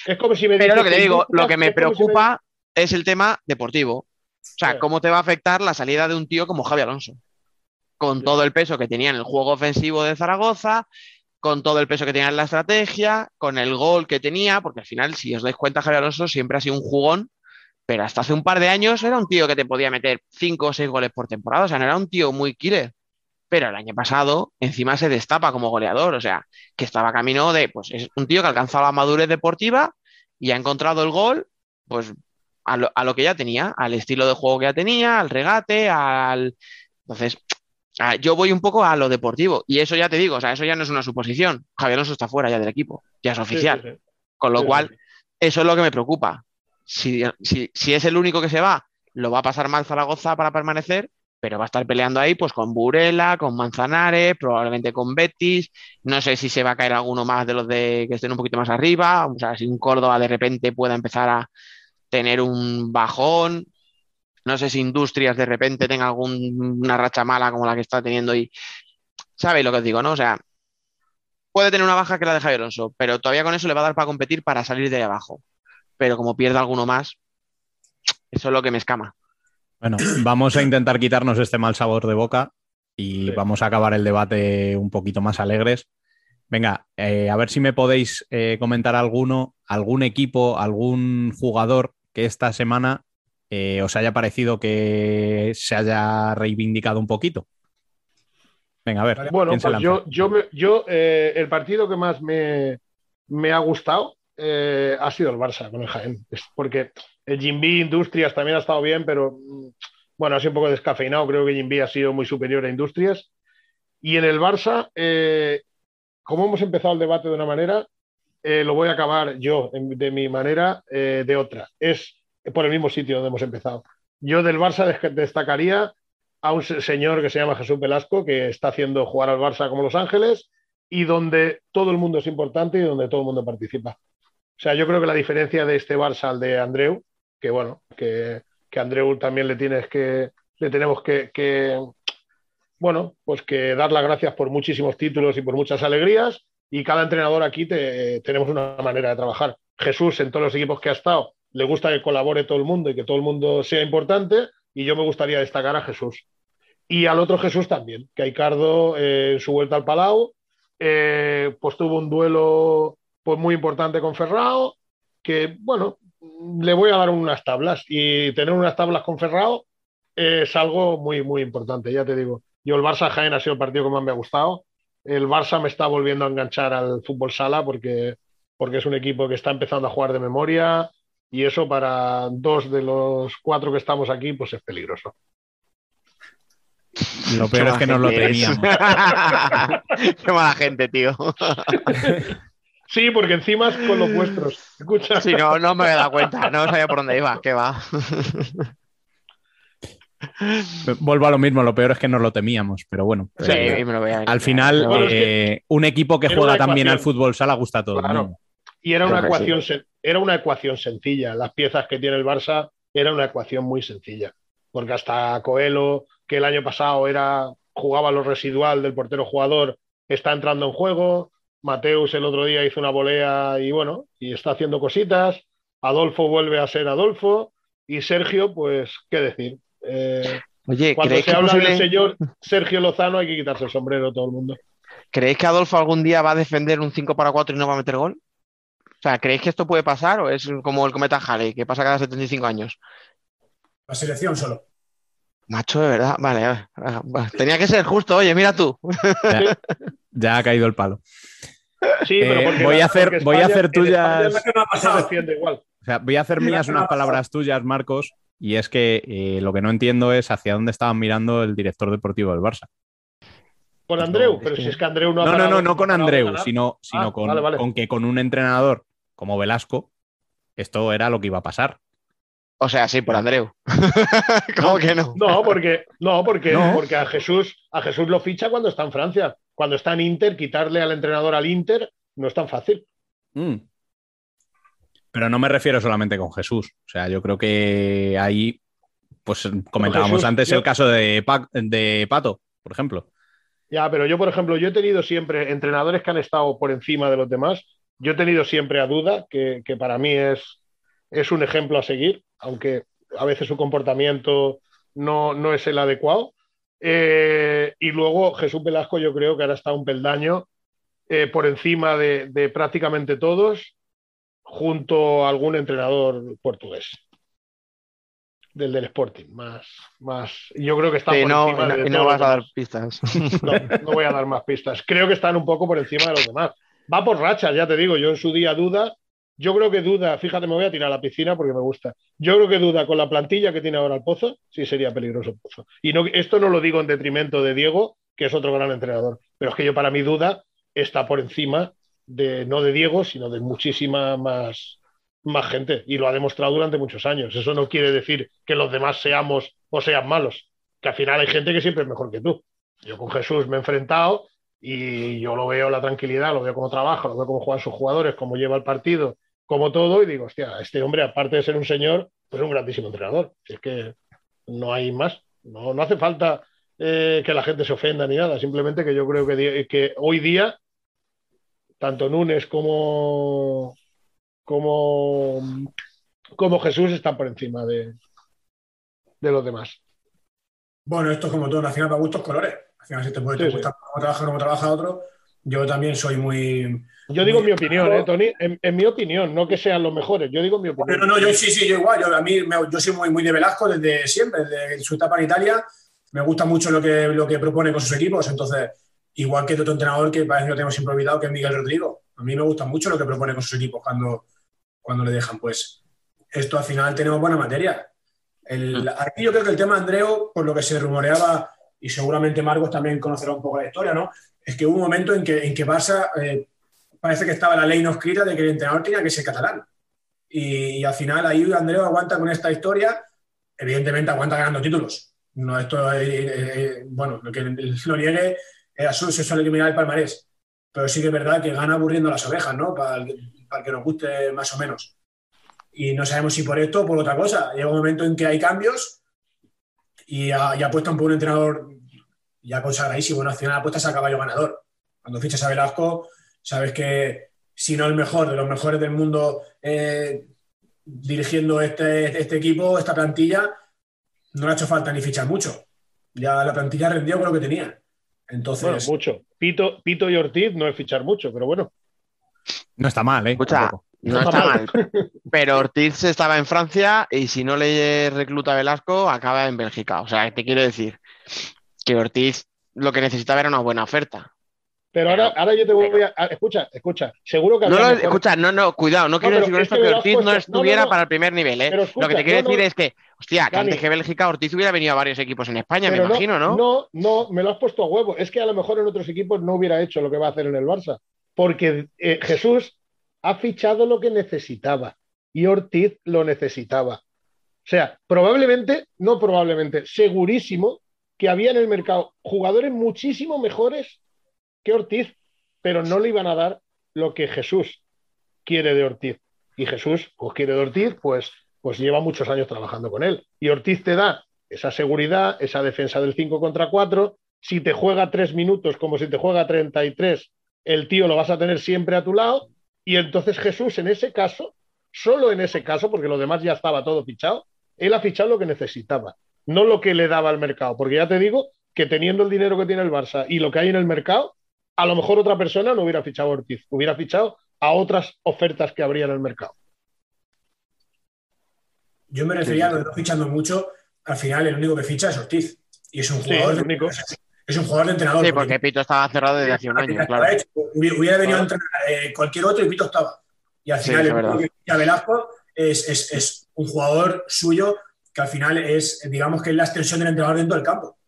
Speaker 5: Es como si me
Speaker 3: Pero lo que te digo, lo que me
Speaker 5: si
Speaker 3: preocupa es el tema deportivo. O sea, cómo te va a afectar la salida de un tío como Javi Alonso. Con todo el peso que tenía en el juego ofensivo de Zaragoza, con todo el peso que tenía en la estrategia, con el gol que tenía, porque al final, si os dais cuenta, Javi Alonso siempre ha sido un jugón, pero hasta hace un par de años era un tío que te podía meter cinco o seis goles por temporada. O sea, no era un tío muy killer. Pero el año pasado, encima se destapa como goleador. O sea, que estaba camino de, pues es un tío que ha alcanzado la madurez deportiva y ha encontrado el gol, pues a lo, a lo que ya tenía, al estilo de juego que ya tenía, al regate, al. Entonces, a- yo voy un poco a lo deportivo. Y eso ya te digo, o sea, eso ya no es una suposición. Javier Alonso está fuera ya del equipo, ya es oficial.
Speaker 5: sí, sí.
Speaker 3: Con lo cual, eso es lo que me preocupa. Si, si, si es el único que se va, lo va a pasar mal Zaragoza para permanecer, pero va a estar peleando ahí pues con Burela, con Manzanares, probablemente con Betis. No sé si se va a caer alguno más de los de que estén un poquito más arriba. O sea, si un Córdoba de repente pueda empezar a tener un bajón. No sé si Industrias de repente tenga alguna racha mala como la que está teniendo y. ¿Sabéis lo que os digo, no? O sea, puede tener una baja que la de Javier Alonso, pero todavía con eso le va a dar para competir para salir de ahí abajo. Pero como pierda alguno más, eso es lo que me escama.
Speaker 1: Bueno, vamos a intentar quitarnos este mal sabor de boca y
Speaker 5: Sí.
Speaker 1: vamos a acabar el debate un poquito más alegres. Venga, eh, a ver si me podéis eh, comentar alguno, algún equipo, algún jugador que esta semana eh, os haya parecido que se haya reivindicado un poquito. Venga, a ver.
Speaker 5: Bueno,
Speaker 1: ¿quién se
Speaker 5: pues yo, yo, me- yo el partido que más me, me ha gustado ha sido el Barça con el Jaén. Es porque el Jimby Industrias también ha estado bien, pero mm, bueno, ha sido un poco descafeinado. Creo que Jimby ha sido muy superior a Industrias. Y en el Barça, eh, como hemos empezado el debate de una manera, eh, lo voy a acabar yo en- de mi manera eh, de otra. Es por el mismo sitio donde hemos empezado. Yo del Barça des- destacaría a un se- señor que se llama Jesús Velasco, que está haciendo jugar al Barça como Los Ángeles y donde todo el mundo es importante y donde todo el mundo participa. O sea, yo creo que la diferencia de este Barça al de Andreu, que bueno, que, que Andreu también le tienes que, le tenemos que, que, bueno, pues que dar las gracias por muchísimos títulos y por muchas alegrías. Y cada entrenador aquí te- tenemos una manera de trabajar. Jesús, en todos los equipos que ha estado, le gusta que colabore todo el mundo y que todo el mundo sea importante. Y yo me gustaría destacar a Jesús. Y al otro Jesús también, que Aicardo eh, en su vuelta al Palau, eh, pues tuvo un duelo pues, muy importante con Ferrao, que bueno, le voy a dar unas tablas. Y tener unas tablas con Ferrao es algo muy, muy importante, ya te digo. Yo el Barça Jaén ha sido el partido que más me ha gustado. El Barça me está volviendo a enganchar al fútbol sala porque, porque es un equipo que está empezando a jugar de memoria y eso para dos de los cuatro que estamos aquí pues es peligroso.
Speaker 1: Lo peor es que nos lo teníamos.
Speaker 3: Qué mala gente, tío.
Speaker 5: Sí, porque encima es con los vuestros. Escucha.
Speaker 3: Sí, no, no me he dado cuenta, no sabía por dónde iba, qué va.
Speaker 1: Vuelvo a lo mismo, lo peor es que nos lo temíamos, pero bueno.
Speaker 3: Sí,
Speaker 1: eh,
Speaker 3: me lo voy a
Speaker 1: al final,
Speaker 5: Bueno, es que
Speaker 1: eh, un equipo que juega también al fútbol sala gusta a todo el
Speaker 5: Claro.
Speaker 1: mundo.
Speaker 5: Y era una,
Speaker 3: Creo que
Speaker 5: ecuación, era una ecuación sencilla. Las piezas que tiene el Barça era una ecuación muy sencilla. Porque hasta Coelho, que el año pasado era, jugaba lo residual del portero jugador, está entrando en juego. Mateus el otro día hizo una volea y bueno, y está haciendo cositas. Adolfo vuelve a ser Adolfo. Y Sergio, pues, ¿qué decir? Eh,
Speaker 3: Oye,
Speaker 5: cuando
Speaker 3: ¿creéis
Speaker 5: se
Speaker 3: que,
Speaker 5: habla del señor Sergio Lozano hay que quitarse el sombrero todo el mundo.
Speaker 3: ¿creéis que Adolfo algún día va a defender un 5 para 4 y no va a meter gol? O sea, ¿creéis que esto puede pasar o es como el cometa Halley, que pasa cada 75 años?
Speaker 6: La selección solo.
Speaker 3: Macho, de verdad. Vale, a ver, a ver, tenía que ser justo, oye, mira tú.
Speaker 1: Ya, ya ha caído el palo.
Speaker 5: Sí, pero porque
Speaker 1: voy a hacer-
Speaker 5: porque
Speaker 1: voy a hacer tuyas- voy a hacer mías unas palabras tuyas, Marcos, y es que eh, lo que no entiendo es hacia dónde estaban mirando el director deportivo del Barça.
Speaker 5: Con Andreu,
Speaker 3: No,
Speaker 5: pero si es que Andreu no ha
Speaker 1: No, no,
Speaker 5: parado-
Speaker 1: no, no con Andreu, sino, sino
Speaker 5: Ah,
Speaker 1: con,
Speaker 5: vale, vale.
Speaker 1: con que con un entrenador como Velasco, esto era lo que iba a pasar.
Speaker 3: O sea, sí, por Andreu. ¿Cómo que no?
Speaker 5: No, porque, no, porque,
Speaker 1: No.
Speaker 5: porque a Jesús, a Jesús lo ficha cuando está en Francia. Cuando está en Inter, quitarle al entrenador al Inter no es tan fácil.
Speaker 1: Mm. Pero no me refiero solamente con Jesús. O sea, yo creo que ahí, pues comentábamos
Speaker 5: Jesús,
Speaker 1: antes
Speaker 5: yo-
Speaker 1: el caso de, Pa- de Pato, por ejemplo.
Speaker 5: Ya, pero yo, por ejemplo, yo he tenido siempre entrenadores que han estado por encima de los demás. Yo he tenido siempre a Duda, que, que para mí es, es un ejemplo a seguir, aunque a veces su comportamiento no, no es el adecuado. Eh, y luego Jesús Velasco, yo creo que ahora está un peldaño eh, por encima de, de prácticamente todos, junto a algún entrenador portugués. Del del Sporting, más, más. Yo creo que está
Speaker 3: Sí,
Speaker 5: por
Speaker 3: no,
Speaker 5: encima
Speaker 3: no-
Speaker 5: de
Speaker 3: y no vas a dar pistas.
Speaker 5: No, no voy a dar más pistas. Creo que están un poco por encima de los demás. Va por rachas, ya te digo. Yo en su día duda. Yo creo que duda, fíjate, me voy a tirar a la piscina porque me gusta. Yo creo que duda con la plantilla que tiene ahora el Pozo, sí sería peligroso el Pozo. Y no, esto no lo digo en detrimento de Diego, que es otro gran entrenador. Pero es que yo, para mi duda, está por encima de, no de Diego, sino de muchísima más, más gente. Y lo ha demostrado durante muchos años. Eso no quiere decir que los demás seamos o sean malos. Que al final hay gente que siempre es mejor que tú. Yo con Jesús me he enfrentado y yo lo veo la tranquilidad, lo veo cómo trabaja, lo veo cómo juegan sus jugadores, cómo lleva el partido, como todo, y digo, hostia, este hombre, aparte de ser un señor, pues es un grandísimo entrenador. Es que no hay más, no, no hace falta eh, que la gente se ofenda ni nada, simplemente que yo creo que, que hoy día tanto Nunes como, como, como Jesús están por encima de, de los demás.
Speaker 6: Bueno, esto es como todo, al final para gustos colores. Al final, si te puede
Speaker 5: Sí,
Speaker 6: te
Speaker 5: sí.
Speaker 6: gusta cómo trabaja, cómo trabaja otro, yo también soy muy.
Speaker 5: Yo digo
Speaker 6: muy-
Speaker 5: mi opinión, ¿eh, Tony? En, en mi opinión, no que sean los mejores, yo digo mi opinión.
Speaker 6: no, no, yo sí, sí, yo igual. Yo, a mí, me- yo soy muy, muy de Velasco desde siempre, desde su etapa en Italia. Me gusta mucho lo que, lo que propone con sus equipos. Entonces, igual que otro entrenador que parece que lo tenemos improvisado, que es Miguel Rodrigo. A mí me gusta mucho lo que propone con sus equipos cuando, cuando le dejan. Pues esto al final tenemos buena materia. El, aquí yo creo que el tema de Andreu, por lo que se rumoreaba, y seguramente Marcos también conocerá un poco la historia, ¿no? Es que hubo un momento en que, en que Barça eh, parece que estaba la ley no escrita de que el entrenador tenía que ser catalán. Y, al final ahí Andreu aguanta con esta historia, evidentemente aguanta ganando títulos. No, esto, eh, eh, eh, bueno, lo que lo niegue, eh, eso se suele eliminar el palmarés. Pero sí que es verdad que gana aburriendo las ovejas, ¿no? Para para el que nos guste más o menos. Y no sabemos si por esto o por otra cosa. Llega un momento en que hay cambios y, a- y apuestan por un entrenador ya consagradísimo. Bueno, al final apuestas a caballo ganador. Cuando fichas a Velasco, sabes que si no el mejor de los mejores del mundo eh, dirigiendo este, este equipo, esta plantilla, no le ha hecho falta ni fichar mucho. Ya la plantilla rendió con lo que tenía. Entonces,
Speaker 5: Bueno, mucho. Pito, Pito y Ortiz no es fichar mucho, pero bueno.
Speaker 1: No está mal, ¿eh?
Speaker 3: Escucha. No está mal. Pero Ortiz estaba en Francia y si no le recluta a Velasco, acaba en Bélgica. O sea, te quiero decir que Ortiz lo que necesitaba era una buena oferta.
Speaker 5: Pero ahora, ahora yo te voy a. a- Escucha, escucha. Seguro que
Speaker 3: No
Speaker 5: mejores-
Speaker 3: escucha, no, no, cuidado, no quiero decir con
Speaker 5: es
Speaker 3: esto
Speaker 5: que
Speaker 3: Ortiz no.
Speaker 5: No, no,
Speaker 3: estuviera
Speaker 5: no.
Speaker 3: para el primer nivel, ¿eh? Lo que te quiero
Speaker 5: no,
Speaker 3: decir
Speaker 5: no.
Speaker 3: es que, hostia, que
Speaker 5: Dani.
Speaker 3: antes que Bélgica, Ortiz hubiera venido a varios equipos en España, me imagino, ¿no?
Speaker 5: No, no, me lo has puesto a huevo. Es que a lo mejor en otros equipos no hubiera hecho lo que va a hacer en el Barça. Porque eh, Jesús ha fichado lo que necesitaba y Ortiz lo necesitaba. O sea, probablemente, no probablemente, segurísimo que había en el mercado jugadores muchísimo mejores que Ortiz, pero no le iban a dar lo que Jesús quiere de Ortiz. Y Jesús, pues quiere de Ortiz, pues, pues lleva muchos años trabajando con él. Y Ortiz te da esa seguridad, esa defensa del 5 contra 4. Si te juega 3 minutos como si te juega 33, el tío lo vas a tener siempre a tu lado. Y entonces Jesús, en ese caso, solo en ese caso, porque lo demás ya estaba todo fichado, él ha fichado lo que necesitaba, no lo que le daba al mercado. Porque ya te digo que teniendo el dinero que tiene el Barça y lo que hay en el mercado, a lo mejor otra persona no hubiera fichado a Ortiz, hubiera fichado a otras ofertas que habría en el mercado.
Speaker 6: yo me refería a lo de no fichando mucho. Al final, el único que ficha es Ortiz. Y es un
Speaker 5: Sí,
Speaker 6: jugador,
Speaker 5: el único.
Speaker 6: Es un jugador de entrenador.
Speaker 3: Sí, porque Pito estaba cerrado desde hace un año, claro.
Speaker 6: hecho. Hubiera, venido a entrenar eh, cualquier otro y Pito estaba. Y al
Speaker 3: Sí,
Speaker 6: final,
Speaker 3: eso
Speaker 6: el Velasco es, es- es un jugador suyo que al final es, digamos que es la extensión del entrenador dentro del campo.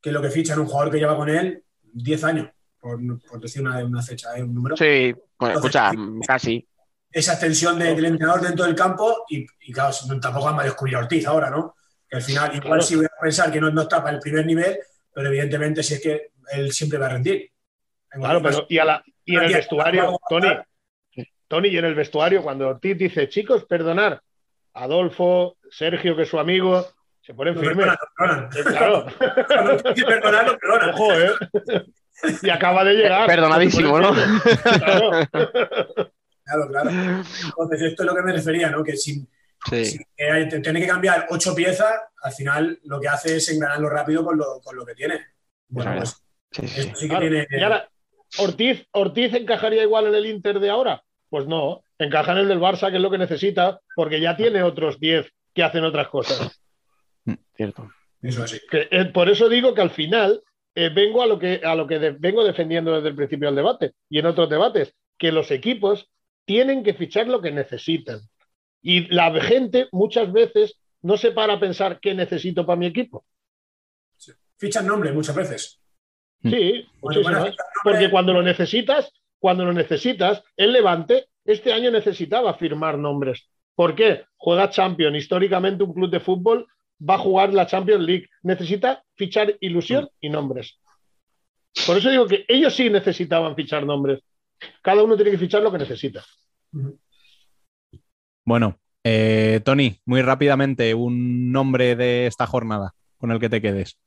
Speaker 6: Que es lo que ficha en un jugador que lleva con él 10 años, por, por decir una, una fecha, ¿eh? un número.
Speaker 3: Sí, pues,
Speaker 6: Entonces,
Speaker 3: escucha,
Speaker 6: sí.
Speaker 3: casi.
Speaker 6: esa extensión de- del entrenador dentro del campo y, y claro, tampoco vamos a descubrir a Ortiz ahora, ¿no? Que al final, igual
Speaker 5: Claro.
Speaker 6: sí voy a pensar que no, no está para el primer nivel, pero evidentemente si es que él siempre va a rendir. En
Speaker 5: Claro, pero y, a la- y en el vestuario, Tony, Tony, y en el vestuario, cuando Ortiz dice, chicos, perdonar, Adolfo, Sergio, que es su amigo, se ponen firmes.
Speaker 6: perdonan, perdonan.
Speaker 5: Claro,
Speaker 6: Cuando perdonar, perdonan.
Speaker 5: ojo, ¿eh? Y acaba de llegar.
Speaker 3: Perdonadísimo, ¿no?
Speaker 5: Claro.
Speaker 6: Claro, claro. Entonces, esto es lo que me refería, ¿no? Que si,
Speaker 3: Sí.
Speaker 6: si hay- te- tiene que cambiar ocho piezas, al final lo que hace es engranarlo rápido con lo, con lo que tiene. Bueno,
Speaker 3: Claro.
Speaker 6: pues
Speaker 3: Sí, sí.
Speaker 6: esto sí que
Speaker 5: Claro.
Speaker 6: tiene.
Speaker 5: Y ahora, ¿Ortiz, ¿Ortiz encajaría igual en el Inter de ahora? Pues no, encaja en el del Barça, que es lo que necesita, porque ya tiene otros 10 que hacen otras cosas.
Speaker 3: Cierto.
Speaker 6: Eso así.
Speaker 5: Que, eh, por eso digo que al final eh, vengo a lo que, a lo que de- vengo defendiendo desde el principio del debate y en otros debates, que los equipos tienen que fichar lo que necesitan. Y la gente muchas veces no se para a pensar qué necesito para mi equipo.
Speaker 6: Fichan nombre muchas veces.
Speaker 5: Sí,
Speaker 6: Bueno,
Speaker 5: muchísimas.
Speaker 6: bueno, fichan nombre-
Speaker 5: Porque cuando lo necesitas, cuando lo necesitas, el Levante este año necesitaba firmar nombres. ¿Por qué? Juega Champions. Históricamente un club de fútbol va a jugar la Champions League. Necesita fichar ilusión y nombres. Por eso digo que ellos sí necesitaban fichar nombres. Cada uno tiene que fichar lo que necesita.
Speaker 1: Bueno, eh, Tony, muy rápidamente, un nombre de esta jornada con el que te quedes.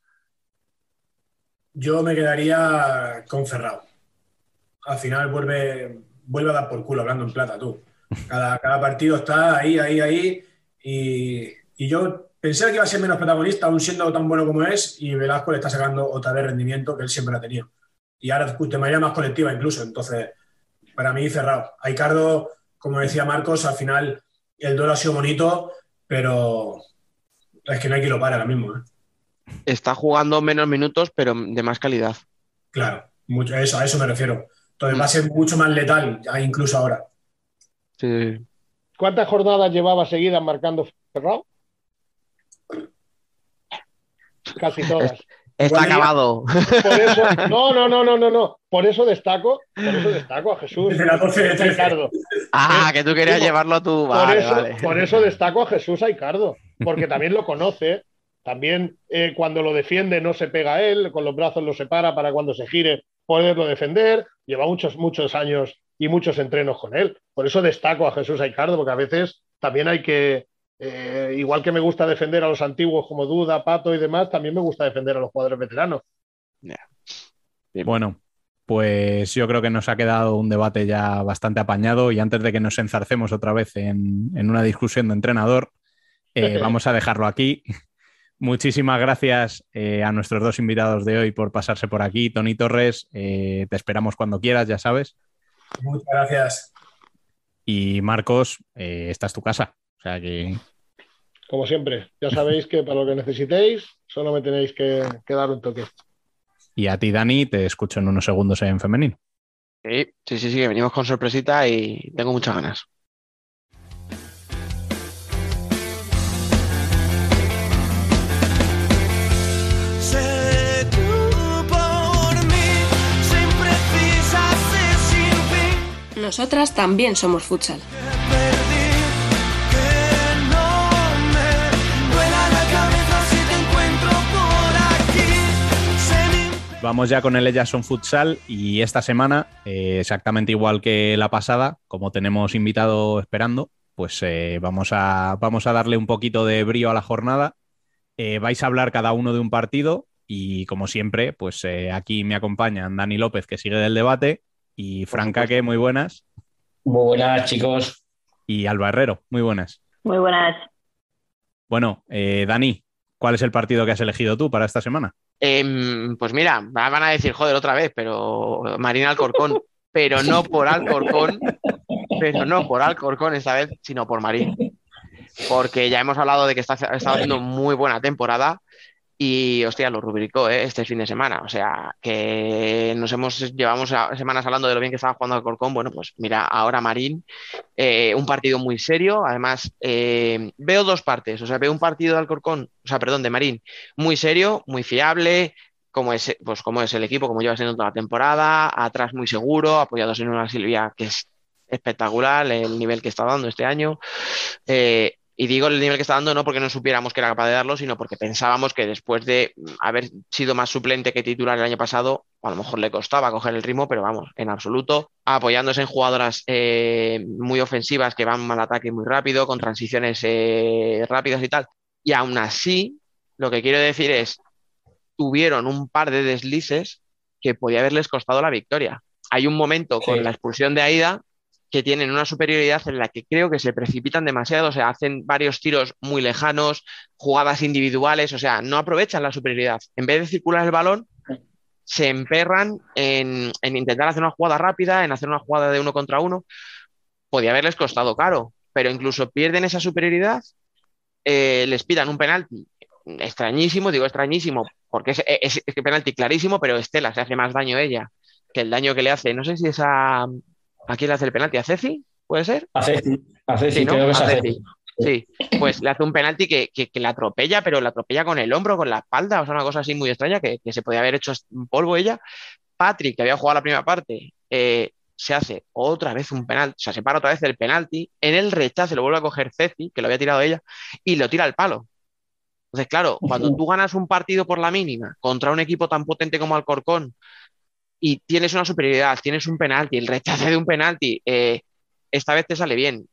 Speaker 6: Yo me quedaría con Ferrao. Al final vuelve, vuelve a dar por culo hablando en plata, tú. Cada, cada partido está ahí, ahí, ahí. Y, y yo pensé que iba a ser menos protagonista, aún siendo tan bueno como es, y Velasco le está sacando otra vez rendimiento que él siempre ha tenido. Y ahora de manera más colectiva incluso. Entonces, para mí cerrado. Aicardo, como decía Marcos, al final el duelo ha sido bonito, pero es que no hay que lo para ahora mismo. ¿eh?
Speaker 3: Está jugando menos minutos, pero de más calidad.
Speaker 6: Claro, mucho, eso, a eso me refiero. Entonces va a ser mucho más letal, incluso ahora.
Speaker 3: Sí.
Speaker 5: ¿Cuántas jornadas llevaba seguidas marcando Ferrao? Casi todas.
Speaker 3: Está acabado.
Speaker 5: Por eso, no, no, no, no, no, no. Por eso destaco, por eso destaco a Jesús. Ricardo.
Speaker 3: Ah, que tú querías llevarlo tú.
Speaker 5: por, eso, por eso destaco a Jesús Aicardo, porque también lo conoce. También eh, cuando lo defiende no se pega a él, con los brazos lo separa para cuando se gire poderlo defender. Lleva muchos, muchos años y muchos entrenos con él. Por eso destaco a Jesús Aicardo, porque a veces también hay que, eh, igual que me gusta defender a los antiguos como Duda, Pato y demás, también me gusta defender a los jugadores veteranos.
Speaker 1: Bueno, pues yo creo que nos ha quedado un debate ya bastante apañado y antes de que nos enzarcemos otra vez en, una discusión de entrenador, eh, vamos a dejarlo aquí. Muchísimas gracias eh, a nuestros dos invitados de hoy por pasarse por aquí. Tony Torres, te esperamos cuando quieras, ya sabes.
Speaker 6: Muchas gracias.
Speaker 1: Y Marcos, esta es tu casa. Sea que.
Speaker 5: Como siempre, ya sabéis que para lo que necesitéis, solo me tenéis que, dar un toque.
Speaker 1: Y a ti, Dani, te escucho en unos segundos en femenino.
Speaker 3: Sí, sí, sí, sí, que venimos con sorpresita y tengo muchas ganas.
Speaker 2: Nosotras también somos futsal.
Speaker 1: Vamos ya con el Ellason Futsal y esta semana, eh, exactamente igual que la pasada, como tenemos invitado esperando, pues eh, vamos, a, vamos a darle un poquito de brío a la jornada. Eh, vais a hablar cada uno de un partido y como siempre, pues aquí me acompañan Dani López, que sigue del debate, y Franca, que muy buenas.
Speaker 7: Muy buenas, chicos.
Speaker 1: Y Alba Herrero, muy buenas.
Speaker 8: Muy buenas.
Speaker 1: Bueno, Dani, ¿cuál es el partido que has elegido tú para esta semana?
Speaker 3: Em, pues mira, van a decir, joder, otra vez, pero Marina Alcorcón, pero no por Alcorcón, pero no por Alcorcón esta vez, sino por Marín. Porque ya hemos hablado de que está, está haciendo muy buena temporada y, hostia, lo rubricó ¿eh? este fin de semana. O sea, que nos hemos, llevamos semanas hablando de lo bien que estaba jugando Alcorcón. Bueno, pues mira, ahora Marín, eh, un partido muy serio. Además, eh, veo dos partes. O sea, veo un partido de Alcorcón, o sea, perdón, de Marín, muy serio, muy fiable, como es, pues, como es el equipo, como lleva siendo toda la temporada, atrás muy seguro, apoyados en una Silvia que es espectacular, el nivel que está dando este año. Y digo el nivel que está dando no porque no supiéramos que era capaz de darlo, sino porque pensábamos que después de haber sido más suplente que titular el año pasado, a lo mejor le costaba coger el ritmo, pero vamos, en absoluto, apoyándose en jugadoras eh, muy ofensivas que van al ataque muy rápido, con transiciones eh, rápidas y tal. Y aún así, lo que quiero decir es, tuvieron un par de deslices que podía haberles costado la victoria. Hay un momento con la expulsión de Aida que tienen una superioridad en la que creo que se precipitan demasiado, o sea, hacen varios tiros muy lejanos, jugadas individuales, o sea, no aprovechan la superioridad. En vez de circular el balón, se emperran en, intentar hacer una jugada rápida, en hacer una jugada de uno contra uno. Podía haberles costado caro, pero incluso pierden esa superioridad, eh, les pidan un penalti extrañísimo, digo extrañísimo, porque es, es, es, penalti clarísimo, pero Estela se hace más daño ella que el daño que le hace, no sé si esa ¿A quién le hace el penalti? ¿A Ceci? ¿Puede ser?
Speaker 7: A Ceci, a Ceci, sí, creo que es a Ceci.
Speaker 3: Sí, pues le hace un penalti que, que, la atropella, pero la atropella con el hombro, con la espalda, o sea, una cosa así muy extraña que, se podía haber hecho un polvo ella. Patrick, que había jugado la primera parte, eh, se hace otra vez un penalti, o sea, se para otra vez el penalti, en el rechazo lo vuelve a coger Ceci, que lo había tirado ella, y lo tira al palo. Entonces, claro, cuando tú ganas un partido por la mínima contra un equipo tan potente como Alcorcón, y tienes una superioridad, tienes un penalti, el rechazo de un penalti, eh, esta vez te sale bien.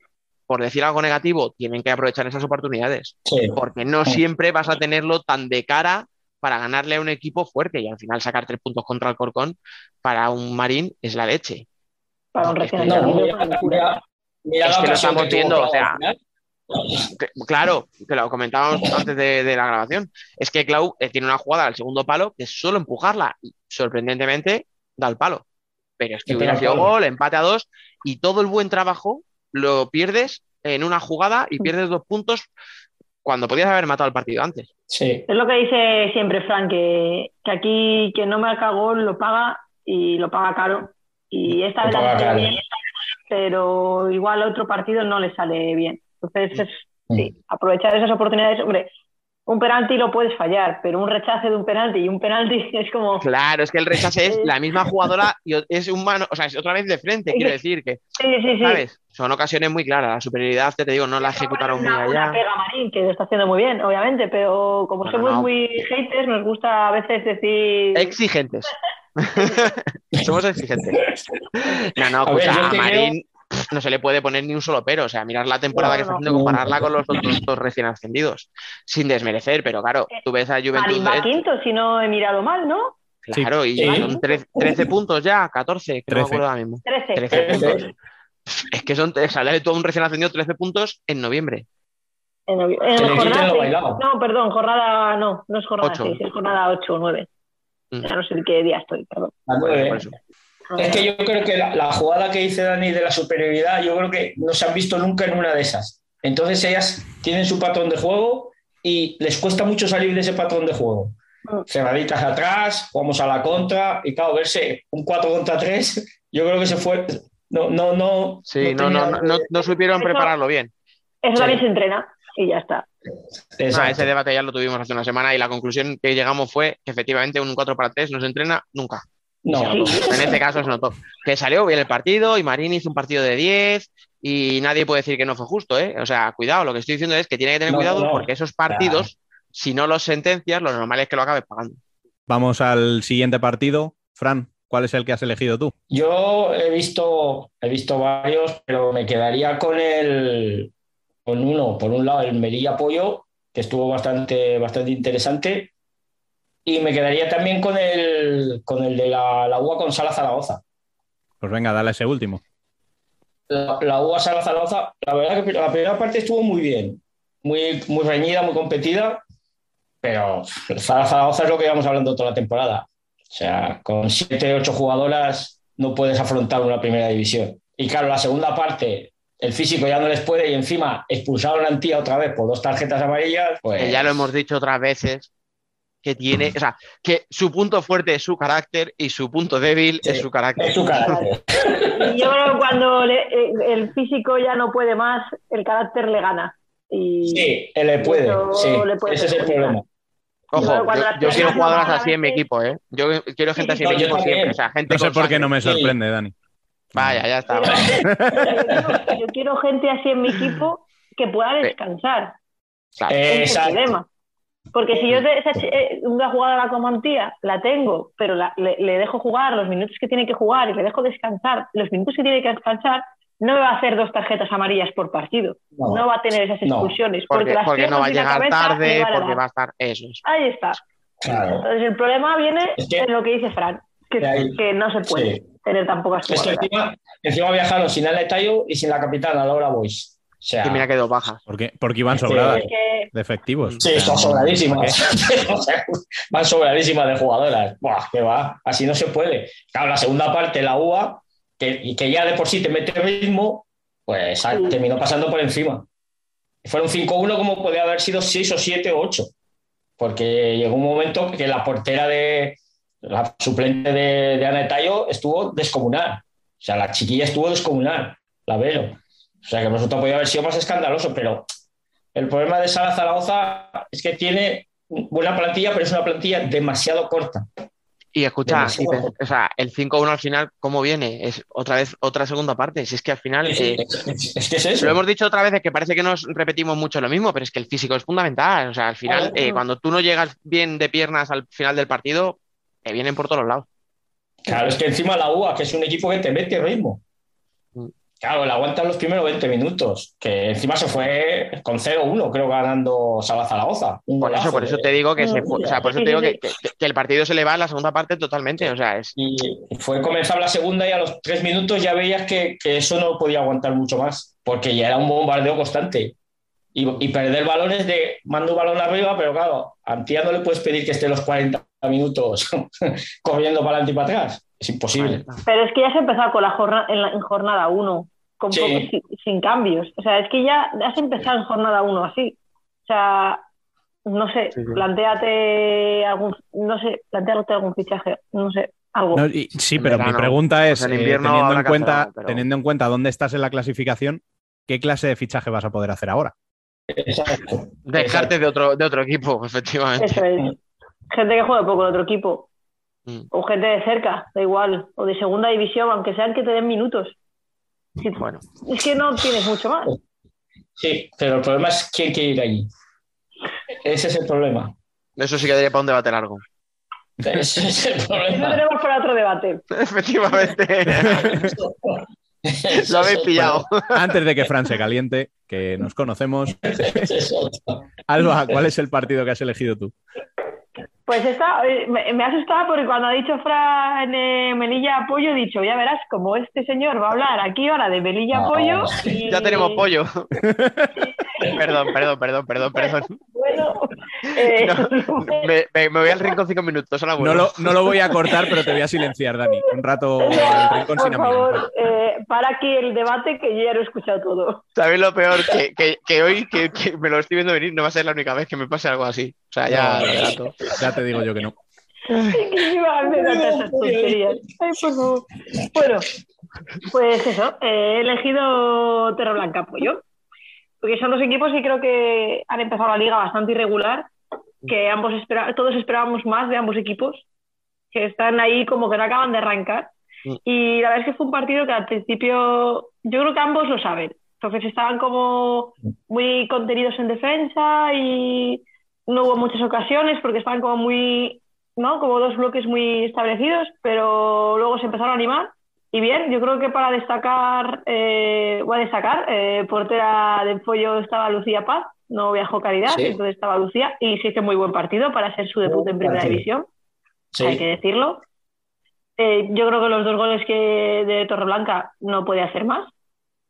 Speaker 3: Por decir algo negativo, tienen que aprovechar esas oportunidades, porque no siempre vas a tenerlo tan de cara para ganarle a un equipo fuerte y al final sacar tres puntos contra el Corcón para un Marín es la leche.
Speaker 8: Para un recién
Speaker 3: No,
Speaker 7: mira, mira
Speaker 3: Es
Speaker 7: la
Speaker 3: que lo estamos
Speaker 7: que
Speaker 3: viendo, o sea. Que- Claro, que lo comentábamos antes de, de la grabación. Es que Clau eh, tiene una jugada al segundo palo que es solo empujarla y sorprendentemente da el palo. Pero es que hubiera sido gol, empate a dos y todo el buen trabajo lo pierdes en una jugada y pierdes dos puntos cuando podías haber matado el partido antes.
Speaker 7: Sí.
Speaker 8: Es lo que dice siempre Frank, que, que aquí quien no marca gol lo paga y lo paga caro. Y esta
Speaker 7: Lo
Speaker 8: vez
Speaker 7: caro.
Speaker 8: bien, pero igual otro partido no le sale bien. Entonces, es,
Speaker 7: Mm.
Speaker 8: sí, aprovechar esas oportunidades. Hombre, un penalti lo puedes fallar, pero un rechace de un penalti y un penalti es como.
Speaker 3: Claro, es que el rechace es la misma jugadora y es un mano, o sea, es otra vez de frente, quiero decir que,
Speaker 8: Sí, sí, sí.
Speaker 3: ¿sabes? Son ocasiones muy claras. La superioridad, te digo, no la ejecutaron muy
Speaker 8: Una, una
Speaker 3: allá.
Speaker 8: pega a Marín, que lo está haciendo muy bien, obviamente, pero como
Speaker 3: Bueno,
Speaker 8: somos
Speaker 3: no.
Speaker 8: muy haters, nos gusta a veces decir.
Speaker 3: Exigentes. Somos exigentes. No, no,
Speaker 7: A ver,
Speaker 3: escucha, a
Speaker 7: te
Speaker 3: Marín no se le puede poner ni un solo pero. O sea, mirar la temporada
Speaker 8: No,
Speaker 3: que está haciendo y compararla con los otros dos recién ascendidos. Sin desmerecer, pero claro, tú ves a Juventud.
Speaker 8: Marín va
Speaker 3: de-
Speaker 8: quinto, si no he mirado mal, ¿no?
Speaker 3: Claro, y
Speaker 7: Sí.
Speaker 3: son tre- 13 puntos ya, 14, que no me
Speaker 1: 13.
Speaker 3: acuerdo ahora mismo.
Speaker 8: 13.
Speaker 3: 13 puntos. Es que son, sale todo un recién ascendido 13 puntos en noviembre.
Speaker 8: En, en jornada. No, perdón, jornada no, no es jornada
Speaker 3: Ocho.
Speaker 8: 6, es jornada 8 o 9.
Speaker 3: Mm.
Speaker 8: Ya no sé en qué día estoy, perdón.
Speaker 7: A
Speaker 3: Por
Speaker 7: nueve.
Speaker 3: eso.
Speaker 7: Es que yo creo que la, la jugada que dice Dani de la superioridad, yo creo que no se han visto nunca en una de esas. Entonces ellas tienen su patrón de juego y les cuesta mucho salir de ese patrón de juego.
Speaker 8: Mm.
Speaker 7: Cerraditas atrás, jugamos a la contra y claro, verse un 4 contra 3, yo creo que se fue. No, no, no.
Speaker 3: Sí, no, no, no, no, no supieron
Speaker 8: Eso-
Speaker 3: prepararlo bien.
Speaker 8: Eso
Speaker 7: Sí.
Speaker 8: también se entrena y ya está.
Speaker 3: Ah, ese debate ya lo tuvimos hace una semana y la conclusión que llegamos fue que efectivamente un 4 para 3 no se entrena nunca.
Speaker 7: No,
Speaker 3: notó. En este caso se notó. Que salió bien el partido y Marín hizo un partido de 10 y nadie puede decir que no fue justo, ¿eh? O sea, cuidado, lo que estoy diciendo es que tiene que tener
Speaker 7: No,
Speaker 3: cuidado
Speaker 7: no.
Speaker 3: porque esos partidos, si no los sentencias, lo normal es que lo acabes pagando.
Speaker 1: Vamos al siguiente partido. Fran, ¿cuál es el que has elegido tú?
Speaker 7: Yo he visto, he visto varios, pero me quedaría con el con uno, por un lado, el Merilla Pollo, que estuvo bastante, bastante interesante. Y me quedaría también con el, con el de la, la UA con Sala Zaragoza.
Speaker 1: Pues venga, dale ese último.
Speaker 7: La, la UA Sala Zaragoza, la verdad que la primera parte estuvo muy bien, muy, muy reñida, muy competida, pero Sala Zaragoza es lo que íbamos hablando toda la temporada. O sea, con siete, ocho jugadoras no puedes afrontar una primera división. Y claro, la segunda parte, el físico ya no les puede y encima expulsaron a Antía otra vez por dos tarjetas amarillas, pues
Speaker 3: Que ya lo hemos dicho otras veces, que tiene, o sea, que su punto fuerte es su carácter y su punto débil
Speaker 7: Sí.
Speaker 3: es su carácter.
Speaker 7: es su carácter.
Speaker 8: Y yo creo que cuando le- eh, el físico ya no puede más, el carácter le gana. Y
Speaker 7: Sí, él le puede,
Speaker 8: Eso
Speaker 7: sí,
Speaker 8: le puede
Speaker 7: ese es el problema.
Speaker 3: Ojo, yo, yo quiero jugadoras así en mi equipo, ¿eh? Yo quiero gente así en mi equipo siempre. O sea, gente
Speaker 1: No sé por qué no me sorprende, Dani.
Speaker 3: Vaya, ya está.
Speaker 8: Pero- yo, quiero, yo quiero gente así en mi equipo que pueda descansar. Es el problema. Porque si yo eh, una jugadora como Antía la tengo, pero la- le, le dejo jugar los minutos que tiene que jugar y le dejo descansar los minutos que tiene que descansar, no me va a hacer dos tarjetas amarillas por partido.
Speaker 7: No.
Speaker 8: No, va a tener esas
Speaker 7: No.
Speaker 8: expulsiones.
Speaker 3: Porque,
Speaker 8: las
Speaker 3: porque no va a
Speaker 8: la
Speaker 3: llegar
Speaker 8: cabeza
Speaker 3: tarde,
Speaker 8: a
Speaker 3: porque va a estar. Eso es.
Speaker 8: Ahí está.
Speaker 7: Claro.
Speaker 8: Entonces el problema viene
Speaker 7: Es que-
Speaker 8: en lo que dice Fran, que, no se puede
Speaker 7: Sí.
Speaker 8: tener tan pocas
Speaker 7: Es que encima, encima viajaron sin Ana Tayo y sin la capitana Laura Boyce. O sea,
Speaker 3: Y mira que dos bajas.
Speaker 1: Porque, porque iban
Speaker 7: Es que-
Speaker 1: sobradas
Speaker 8: Es que
Speaker 1: de efectivos.
Speaker 7: sí,
Speaker 1: O sea,
Speaker 7: son
Speaker 1: no-
Speaker 7: sobradísimas. O sea, van sobradísimas de jugadoras. Buah, que va, así no se puede. Claro, la segunda parte, la UA, que, y que ya de por sí te mete ritmo, pues ah,
Speaker 8: Sí.
Speaker 7: terminó pasando por encima. Fueron 5-1 como podía haber sido 6 o 7 o 8. Porque llegó un momento que la portera de la suplente de, de Ana Tayo estuvo descomunal. O sea, la chiquilla estuvo descomunal, la veo. O sea, que el resultado podía haber sido más escandaloso, pero el problema de Sala Zaragoza es que tiene buena plantilla, pero es una plantilla demasiado corta.
Speaker 3: Y escucha, y o sea, el 5-1 al final, ¿cómo viene? Es otra vez otra segunda parte. Si es que al final. eh,
Speaker 7: Es, es que es eso.
Speaker 3: Lo hemos dicho otra vez que parece que nos repetimos mucho lo mismo, pero es que el físico es fundamental. O sea, al final, eh, cuando tú no llegas bien de piernas al final del partido, te vienen por todos lados.
Speaker 7: Claro, es que encima la UA, que es un equipo que te mete ritmo. Claro, le aguantan los primeros 20 minutos, que encima se fue con 0-1, creo, ganando Sala Zaragoza. Un
Speaker 3: Por eso, por eso te digo que, se fue- o sea, por eso te digo que, que- que el partido se le va a la segunda parte totalmente. O sea, es.
Speaker 7: Y fue comenzar la segunda y a los tres minutos ya veías que, que eso no podía aguantar mucho más, porque ya era un bombardeo constante. Y, y perder balones de mando un balón arriba, pero claro, a Antía no le puedes pedir que esté los 40 minutos corriendo para adelante y para atrás. Es imposible.
Speaker 8: Pero es que ya se empezó con la jornada, en, la- en jornada 1, con
Speaker 7: Sí.
Speaker 8: poco- sin, sin cambios. O sea, es que ya has empezado en jornada 1 así. O sea, no sé,
Speaker 3: Sí, sí.
Speaker 8: planteate algún, no sé, planteate algún fichaje, no sé, algo.
Speaker 1: No, y- sí, pero mi pregunta es,
Speaker 3: Pues en
Speaker 1: eh, teniendo, en cuenta,
Speaker 3: pero-
Speaker 1: teniendo en cuenta dónde estás en la clasificación, ¿qué clase de fichaje vas a poder hacer ahora?
Speaker 7: Exacto.
Speaker 3: Descartes de otro, de otro equipo, efectivamente.
Speaker 8: Eso es. Gente que juega poco en otro equipo.
Speaker 3: Mm.
Speaker 8: O gente de cerca, da igual. O de segunda división, aunque sean que te den minutos.
Speaker 3: Bueno,
Speaker 8: Es que no tienes mucho más.
Speaker 7: Sí, pero el problema es quién quiere ir allí. Ese es el problema.
Speaker 3: eso sí que daría para un debate largo.
Speaker 7: Ese es el
Speaker 8: Eso
Speaker 7: problema.
Speaker 8: tenemos para otro debate.
Speaker 3: Efectivamente. Lo habéis pillado.
Speaker 1: Antes de que Fran se caliente, que nos conocemos. Alba, ¿cuál es el partido que has elegido tú?
Speaker 8: Pues esta, eh, me, me ha asustado porque cuando ha dicho Fran eh, Melilla Apoyo, he dicho, ya verás, como este señor va a hablar aquí ahora de Melilla
Speaker 7: No.
Speaker 8: Apoyo. y-
Speaker 3: Ya tenemos pollo. perdón, perdón, perdón, perdón, perdón.
Speaker 8: Bueno, eh,
Speaker 3: No, me, me- me voy al rincón cinco minutos.
Speaker 1: No lo, no lo voy a cortar, pero te voy a silenciar, Dani. Un rato el rincón sin
Speaker 8: por
Speaker 1: amigos.
Speaker 8: favor, eh, para aquí el debate que yo ya lo he escuchado todo.
Speaker 3: ¿Sabéis lo peor? Que, que- que hoy, que, que me lo estoy viendo venir, no va a ser la única vez que me pase algo así. O sea, ya
Speaker 1: No. Ya te digo yo que no.
Speaker 8: iba a hacer tantas tonterías. Ay, por favor. Bueno, pues eso, he elegido Terra Blanca Apoyo. Porque son dos equipos que creo que han empezado la liga bastante irregular, que ambos espera- todos esperábamos más de ambos equipos, que están ahí como que no acaban de arrancar.
Speaker 3: Mm.
Speaker 8: Y la verdad es que fue un partido que al principio yo creo que ambos lo saben. Entonces estaban como muy contenidos en defensa y no hubo muchas ocasiones porque estaban como muy, ¿no? Como dos bloques muy establecidos, pero luego se empezaron a animar. Y bien, yo creo que para destacar, eh, voy a destacar, eh, portera de pollo estaba Lucía Paz, no viajó Caridad,
Speaker 7: Sí.
Speaker 8: entonces estaba Lucía y se hizo muy buen partido para hacer su debut en primera
Speaker 7: partido.
Speaker 8: división
Speaker 7: Sí.
Speaker 8: hay que decirlo. Eh, yo creo que los dos goles que de Torreblanca no puede hacer más.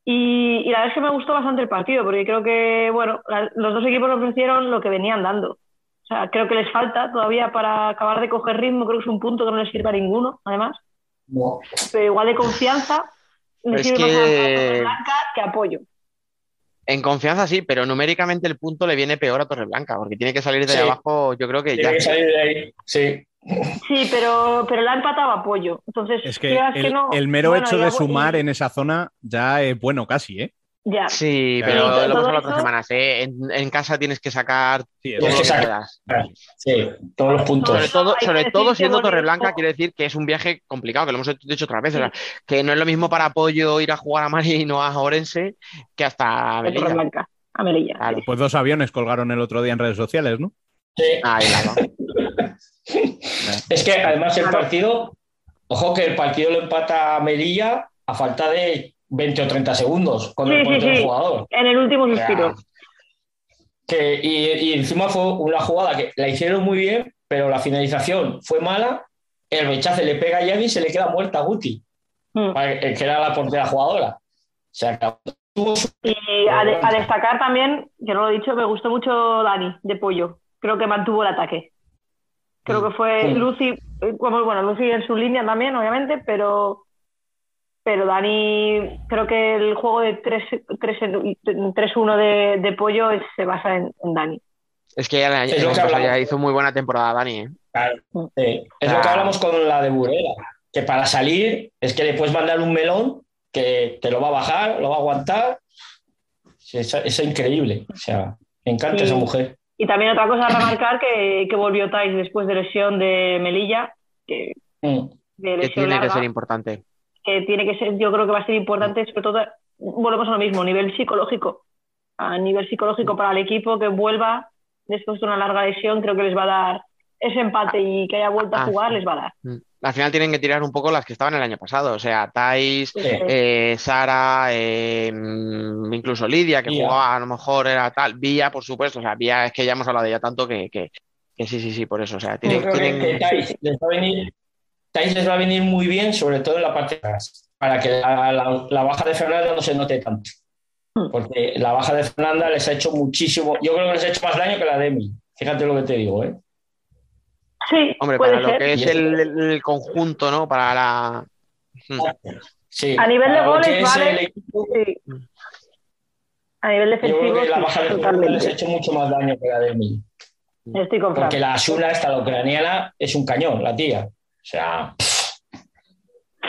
Speaker 8: Y, y la verdad es que me gustó bastante el partido, porque creo que, bueno, la- los dos equipos ofrecieron lo que venían dando. O sea, creo que les falta todavía para acabar de coger ritmo, creo que es un punto que no les sirve a ninguno, además.
Speaker 7: No.
Speaker 8: Pero igual de confianza,
Speaker 3: es
Speaker 8: sirve más a
Speaker 3: que-
Speaker 8: Torreblanca que apoyo.
Speaker 3: En confianza sí, pero numéricamente el punto le viene peor a Torreblanca, porque tiene que salir de
Speaker 7: Sí.
Speaker 3: abajo, yo creo que
Speaker 7: Tiene
Speaker 3: ya.
Speaker 7: que salir de ahí. Sí.
Speaker 8: Sí, pero, pero la ha empatado a apoyo. Entonces,
Speaker 1: Es que el,
Speaker 8: no,
Speaker 1: el mero
Speaker 8: bueno,
Speaker 1: hecho de sumar en esa zona ya es bueno casi, ¿eh?
Speaker 8: Ya.
Speaker 3: Sí, pero
Speaker 1: Sí,
Speaker 3: lo hemos hablado otras semanas, ¿eh? En, en casa tienes que sacar
Speaker 1: Sí,
Speaker 3: todo
Speaker 7: Es
Speaker 3: lo
Speaker 7: que saca-. Sí, todos los puntos.
Speaker 3: Sobre todo, sobre todo siendo Torreblanca, quiero decir que es un viaje complicado, que lo hemos dicho otras veces, o sea, que no es lo mismo para Apoyo ir a jugar a Marino a Orense que hasta Melilla.
Speaker 8: Torreblanca, a Melilla.
Speaker 3: Claro.
Speaker 1: Pues dos aviones colgaron el otro día en redes sociales, ¿no?
Speaker 7: Sí.
Speaker 3: Ahí la va.
Speaker 7: Es que además el partido, ojo que el partido lo empata Melilla a falta de 20 o 30 segundos con el
Speaker 8: Sí,
Speaker 7: jugador.
Speaker 8: En el último
Speaker 7: O sea,
Speaker 8: suspiro.
Speaker 7: que, y, y encima fue una jugada que la hicieron muy bien, pero la finalización fue mala. El rechace le pega a Yavi y se le queda muerta a Guti,
Speaker 8: Mm.
Speaker 7: que era la portera jugadora. Se acabó.
Speaker 8: Y a, de- a destacar también, que no lo he dicho, me gustó mucho Dani de Pollo. Creo que mantuvo el ataque. Creo que fue
Speaker 7: Mm.
Speaker 8: Lucy, eh, como, bueno, Lucy en su línea también, obviamente, pero, pero Dani, creo que el juego de 3-1 de, de Pollo es- se basa en, en Dani.
Speaker 3: Es que ya, el año-
Speaker 7: Es que
Speaker 3: hizo muy buena temporada Dani, ¿eh?
Speaker 7: Claro, sí. Es lo que hablamos con la de Burela, que para salir es que le puedes mandar un melón que te lo va a bajar, lo va a aguantar. Es, es increíble. O sea, me encanta
Speaker 8: Sí.
Speaker 7: esa mujer.
Speaker 8: Y también otra cosa a remarcar que, que volvió Tais después de lesión de Melilla, que,
Speaker 7: Mm.
Speaker 8: de
Speaker 3: Que
Speaker 8: lesión
Speaker 3: tiene que ser importante.
Speaker 8: que tiene que ser, yo creo que va a ser importante, sobre todo, volvemos a lo mismo, nivel psicológico. A nivel psicológico para el equipo que vuelva después de una larga lesión, creo que les va a dar ese empate y que haya vuelto a
Speaker 3: Ah,
Speaker 8: jugar, les va a dar.
Speaker 3: Al final tienen que tirar un poco las que estaban el año pasado. O sea, Thais,
Speaker 7: Sí.
Speaker 3: eh, Sara, eh, mm, incluso Lidia, que
Speaker 7: Vía.
Speaker 3: jugaba a lo mejor era tal. Vía, por supuesto. O sea, Vía es que ya hemos hablado de ella tanto que, que- que sí, sí, sí, por eso. O sea,
Speaker 7: Yo
Speaker 3: tienen,
Speaker 7: creo que,
Speaker 3: tienen-
Speaker 7: que Thais les va a venir, Thais les va a venir muy bien, sobre todo en la parte de atrás, para que la, la- la baja de Fernanda no se note tanto. Porque la baja de Fernanda les ha hecho muchísimo, yo creo que les ha hecho más daño que la de Emi. Fíjate lo que te digo, ¿eh?
Speaker 8: Sí,
Speaker 3: Hombre,
Speaker 8: puede
Speaker 3: para lo que es el, el conjunto, ¿no? Para la. Mm.
Speaker 7: Sí,
Speaker 8: A nivel de goles, vale.
Speaker 7: el equipo,
Speaker 8: Sí. A nivel
Speaker 7: yo
Speaker 8: defensivo,
Speaker 7: creo que la baja de Fernanda les ha
Speaker 8: totalmente.
Speaker 7: hecho mucho más daño que la de Emi.
Speaker 8: Estoy con.
Speaker 7: Porque la Asuna, esta la ucraniana, es un cañón, la tía. O sea,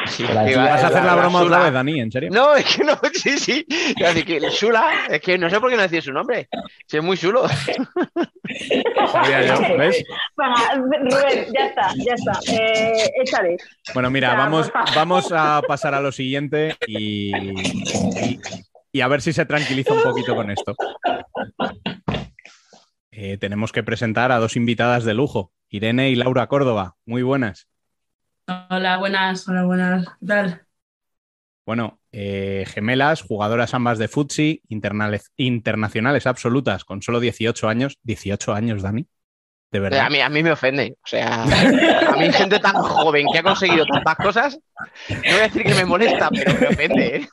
Speaker 3: Sí,
Speaker 1: ¿Vas a hacer la
Speaker 3: la
Speaker 1: broma otra vez, Dani? ¿En serio?
Speaker 3: No, es que no, sí, sí. Iba a decir que el Sula, es que no sé por qué no decir su nombre. Si es muy chulo.
Speaker 1: Sabía yo, ¿ves?
Speaker 8: Venga, Rubén, ya está, ya está. Eh, échale.
Speaker 1: Bueno, mira,
Speaker 8: Ya,
Speaker 1: vamos, vamos a pasar a lo siguiente y, y- y a ver si se tranquiliza un poquito con esto. Eh, tenemos que presentar a dos invitadas de lujo, Irene y Laura Córdoba. Muy buenas.
Speaker 9: Hola, buenas, hola, buenas. ¿Qué tal?
Speaker 1: Bueno, eh, gemelas, jugadoras ambas de futsi, internales- internacionales absolutas, con solo 18 años. 18 años, Dani. De verdad.
Speaker 3: A mí, a mí me ofende. O sea, a mí gente tan joven que ha conseguido tantas cosas, no voy a decir que me molesta, pero me ofende. ¿eh?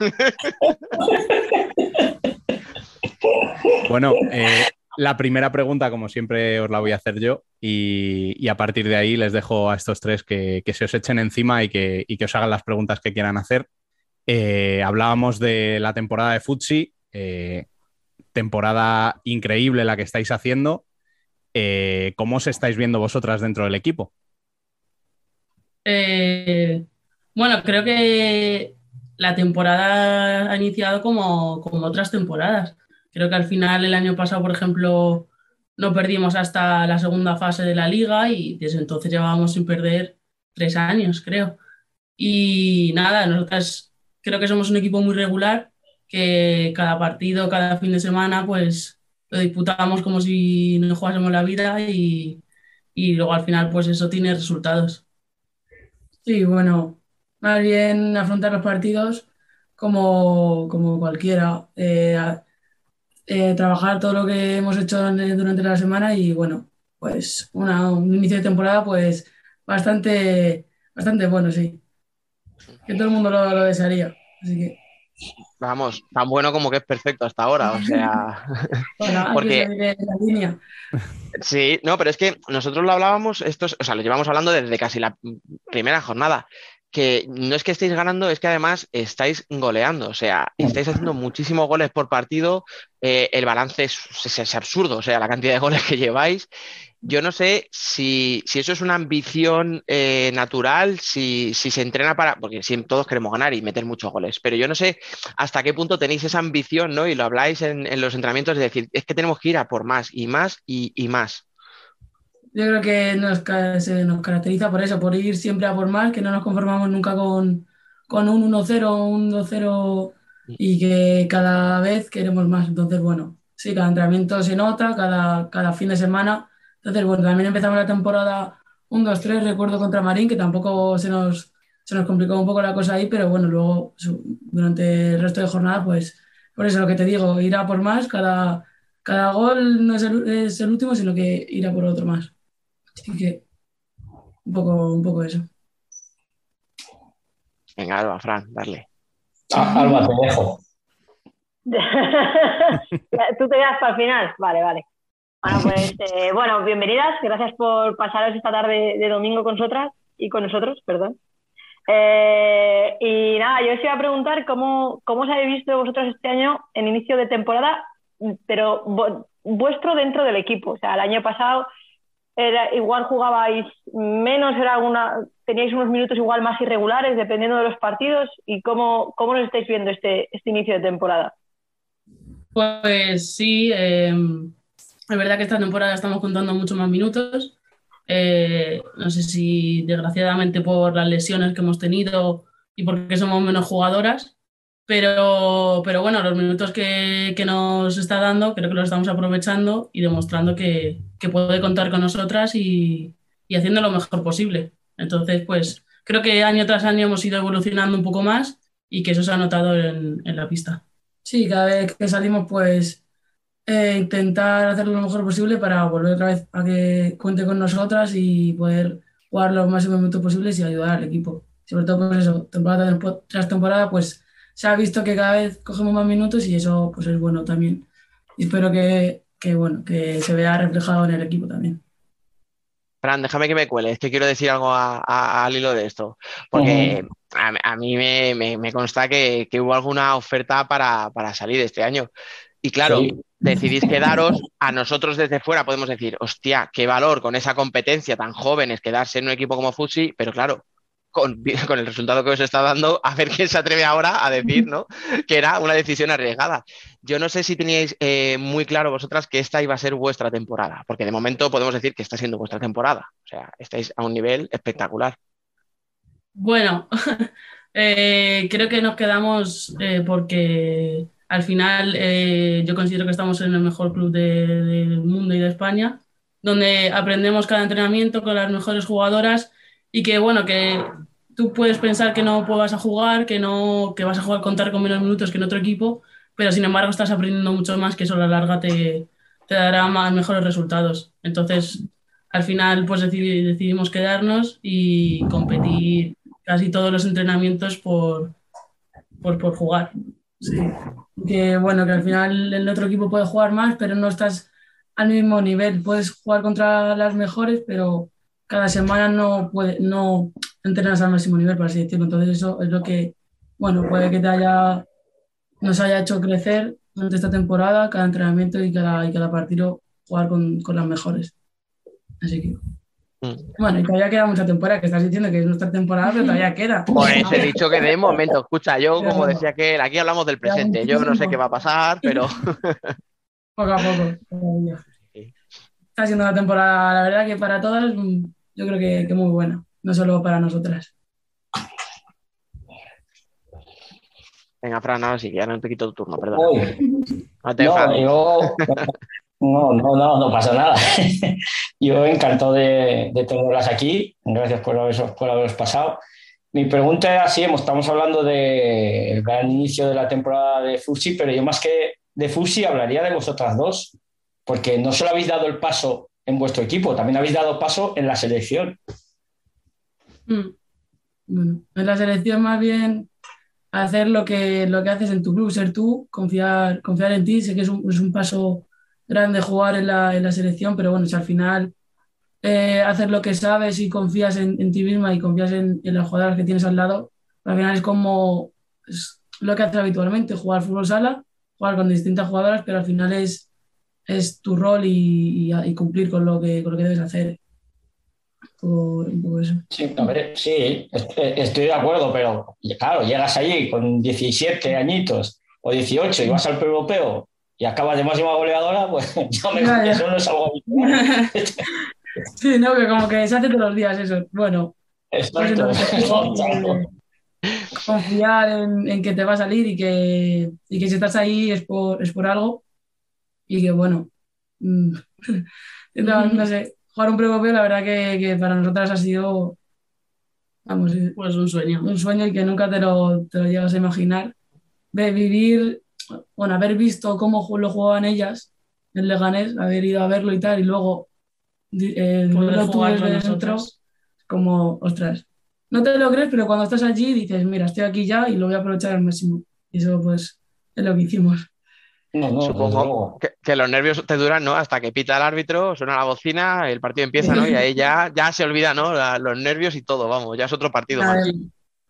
Speaker 1: Bueno, eh, la primera pregunta, como siempre, os la voy a hacer yo y, a partir de ahí les dejo a estos tres que, que se os echen encima y que, y que os hagan las preguntas que quieran hacer. Eh, hablábamos de la temporada de Futsi, eh, temporada increíble la que estáis haciendo. Eh, ¿Cómo os estáis viendo vosotras dentro del equipo?
Speaker 9: Bueno, creo que la temporada ha iniciado como, como otras temporadas. Creo que al final el año pasado, por ejemplo, no perdimos hasta la segunda fase de la liga y desde entonces llevábamos sin perder tres años, creo. Y nada, nosotras creo que somos un equipo muy regular, que cada partido, cada fin de semana, pues lo disputamos como si nos jugásemos la vida y, y luego al final, pues eso tiene resultados. Sí, bueno, más bien afrontar los partidos como, como cualquiera. Eh, eh, trabajar todo lo que hemos hecho en- durante la semana y bueno, pues una- un inicio de temporada pues bastante, bastante bueno, sí. Que todo el mundo lo, lo desearía. Así que,
Speaker 3: Vamos, tan bueno como que es perfecto hasta ahora. O sea,
Speaker 9: bueno,
Speaker 3: Porque-
Speaker 9: la línea.
Speaker 3: sí, no, pero es que nosotros lo hablábamos, esto es- o sea, lo llevamos hablando desde casi la primera jornada. Que no es que estéis ganando, es que además estáis goleando. O sea, estáis haciendo muchísimos goles por partido. eh, el balance es, es- absurdo, o sea, la cantidad de goles que lleváis. Yo no sé si, si eso es una ambición eh, natural, si, si se entrena para. Porque si todos queremos ganar y meter muchos goles, pero yo no sé hasta qué punto tenéis esa ambición, ¿no? Y lo habláis en, en los entrenamientos de decir, es que tenemos que ir a por más y más y, y más.
Speaker 9: Yo creo que nos, se nos caracteriza por eso, por ir siempre a por más, que no nos conformamos nunca con, con un 1-0, un 2-0 y que cada vez queremos más. Entonces, bueno, sí, cada entrenamiento se nota, cada, cada fin de semana. Entonces, bueno, también empezamos la temporada 1-2-3, recuerdo contra Marín, que tampoco se nos, se nos complicó un poco la cosa ahí, pero bueno, luego durante el resto de jornada, pues por eso lo que te digo, ir a por más, cada, cada gol no es el, es el último, sino que ir a por otro más. Así que un poco, un poco eso.
Speaker 3: Venga, Alba, Fran, darle.
Speaker 7: A- Alba, te dejo.
Speaker 8: ¿Tú te quedas para el final? Vale, vale. Bueno, pues eh, bueno, bienvenidas. Gracias por pasaros esta tarde de domingo con nosotras y con nosotros, perdón. Eh, y nada, yo os iba a preguntar cómo, cómo os habéis visto vosotros este año en inicio de temporada, pero vu- vuestro dentro del equipo. O sea, el año pasado era, igual jugabais menos, era alguna, teníais unos minutos igual más irregulares dependiendo de los partidos. ¿Y cómo, cómo lo estáis viendo este, este inicio de temporada?
Speaker 9: Pues sí, eh, es verdad que esta temporada estamos contando mucho más minutos. Eh, no sé si desgraciadamente por las lesiones que hemos tenido y porque somos menos jugadoras, pero, pero bueno, los minutos que, que nos está dando creo que los estamos aprovechando y demostrando que, que puede contar con nosotras y, y haciendo lo mejor posible. Entonces, pues,
Speaker 10: creo que año tras año hemos ido evolucionando un poco más y que eso se ha notado en, en la pista. Sí, cada vez que salimos, pues eh, intentar hacerlo lo mejor posible para volver otra vez a que cuente con nosotras y poder jugar los máximos minutos posibles y ayudar al equipo. Sobre todo, pues eso, temporada tras temporada, pues se ha visto que cada vez cogemos más minutos y eso pues es bueno también. Y espero que, que bueno, que se vea reflejado en el equipo también.
Speaker 3: Fran, déjame que me cuele, es que quiero decir algo al hilo de esto, porque a, mí me, consta que, hubo alguna oferta para, para, salir este año. Y claro, decidís quedaros, a nosotros desde fuera podemos decir, hostia, qué valor con esa competencia tan jóvenes quedarse en un equipo como Futsi, pero claro, con, con, el resultado que os está dando, a ver quién se atreve ahora a decir ¿no? que era una decisión arriesgada. Yo no sé si teníais eh, muy claro vosotras que esta iba a ser vuestra temporada, porque de momento podemos decir que está siendo vuestra temporada. O sea, estáis a un nivel espectacular.
Speaker 10: Bueno, eh, creo que nos quedamos eh, porque al final eh, yo considero que estamos en el mejor club del mundo y de España, donde aprendemos cada entrenamiento con las mejores jugadoras y que bueno, que tú puedes pensar que no vas a jugar, que no que vas a jugar contar con menos minutos que en otro equipo, pero sin embargo estás aprendiendo mucho más que eso a la larga te, te dará más mejores resultados. Entonces, al final pues decidimos quedarnos y competir casi todos los entrenamientos por, por, por jugar. Sí que bueno, que al final el otro equipo puede jugar más, pero no estás al mismo nivel. Puedes jugar contra las mejores, pero cada semana no, puede, no entrenas al máximo nivel, por así decirlo. Entonces eso es lo que, bueno, puede que te haya, nos haya hecho crecer durante esta temporada, cada entrenamiento y cada, y cada partido jugar con, con las mejores. Así que... Mm. Bueno, y todavía queda mucha temporada, que estás diciendo que es nuestra temporada, pero todavía queda.
Speaker 3: Por eso he dicho que de momento, escucha, yo como decía que aquí hablamos del presente, yo no sé qué va a pasar, pero...
Speaker 10: Poco a poco. Está siendo una temporada, la verdad que para todas, yo creo que, muy buena, no solo para nosotras.
Speaker 3: Venga, Fran, ahora sí, ya no te quito tu turno, perdón.
Speaker 7: No, yo, no, no, no, no pasa nada. Yo encantado de, tenerlas aquí. Gracias por haberos, por pasado. Mi pregunta es así, estamos hablando del gran inicio de la temporada de Fusi, pero yo más que de Fusi hablaría de vosotras dos, porque no solo habéis dado el paso en vuestro equipo, también habéis dado paso en la selección.
Speaker 10: Mm. Bueno, en la selección más bien hacer lo que, lo que haces en tu club, ser tú, confiar, confiar en ti, sé que es un, es un paso grande jugar en la, en la selección, pero bueno, si al final eh, hacer lo que sabes y confías en, ti misma y confías en, las jugadoras que tienes al lado, al final es como lo que haces habitualmente, jugar fútbol sala, jugar con distintas jugadoras, pero al final es, es tu rol y, y, cumplir con lo, que, con lo que debes hacer.
Speaker 7: Sí, sí, estoy de acuerdo, pero claro, llegas allí con 17 añitos o 18 y vas al europeo y acabas de máxima goleadora, pues yo me eso no es algo
Speaker 10: Sí, no, que como que se hace todos los días eso. Bueno, pues confiar en, que te va a salir y que, y que si estás ahí es por, es por algo. Y que bueno, mm, no, sé, jugar un pre la verdad que, que, para nosotras ha sido, vamos, pues un sueño. Un sueño y que nunca te lo, te lo llegas a imaginar. De vivir bueno, haber visto cómo lo jugaban ellas en Leganés, haber ido a verlo y tal, y luego eh, verlo como, ostras, no te lo crees, pero cuando estás allí dices, mira, estoy aquí ya y lo voy a aprovechar al máximo. Y eso, pues, es lo que hicimos.
Speaker 3: Supongo que, los nervios te duran, ¿no? Hasta que pita el árbitro, suena la bocina, el partido empieza, ¿no? Y ahí ya, ya se olvida, ¿no? los nervios y todo, vamos, ya es otro partido más.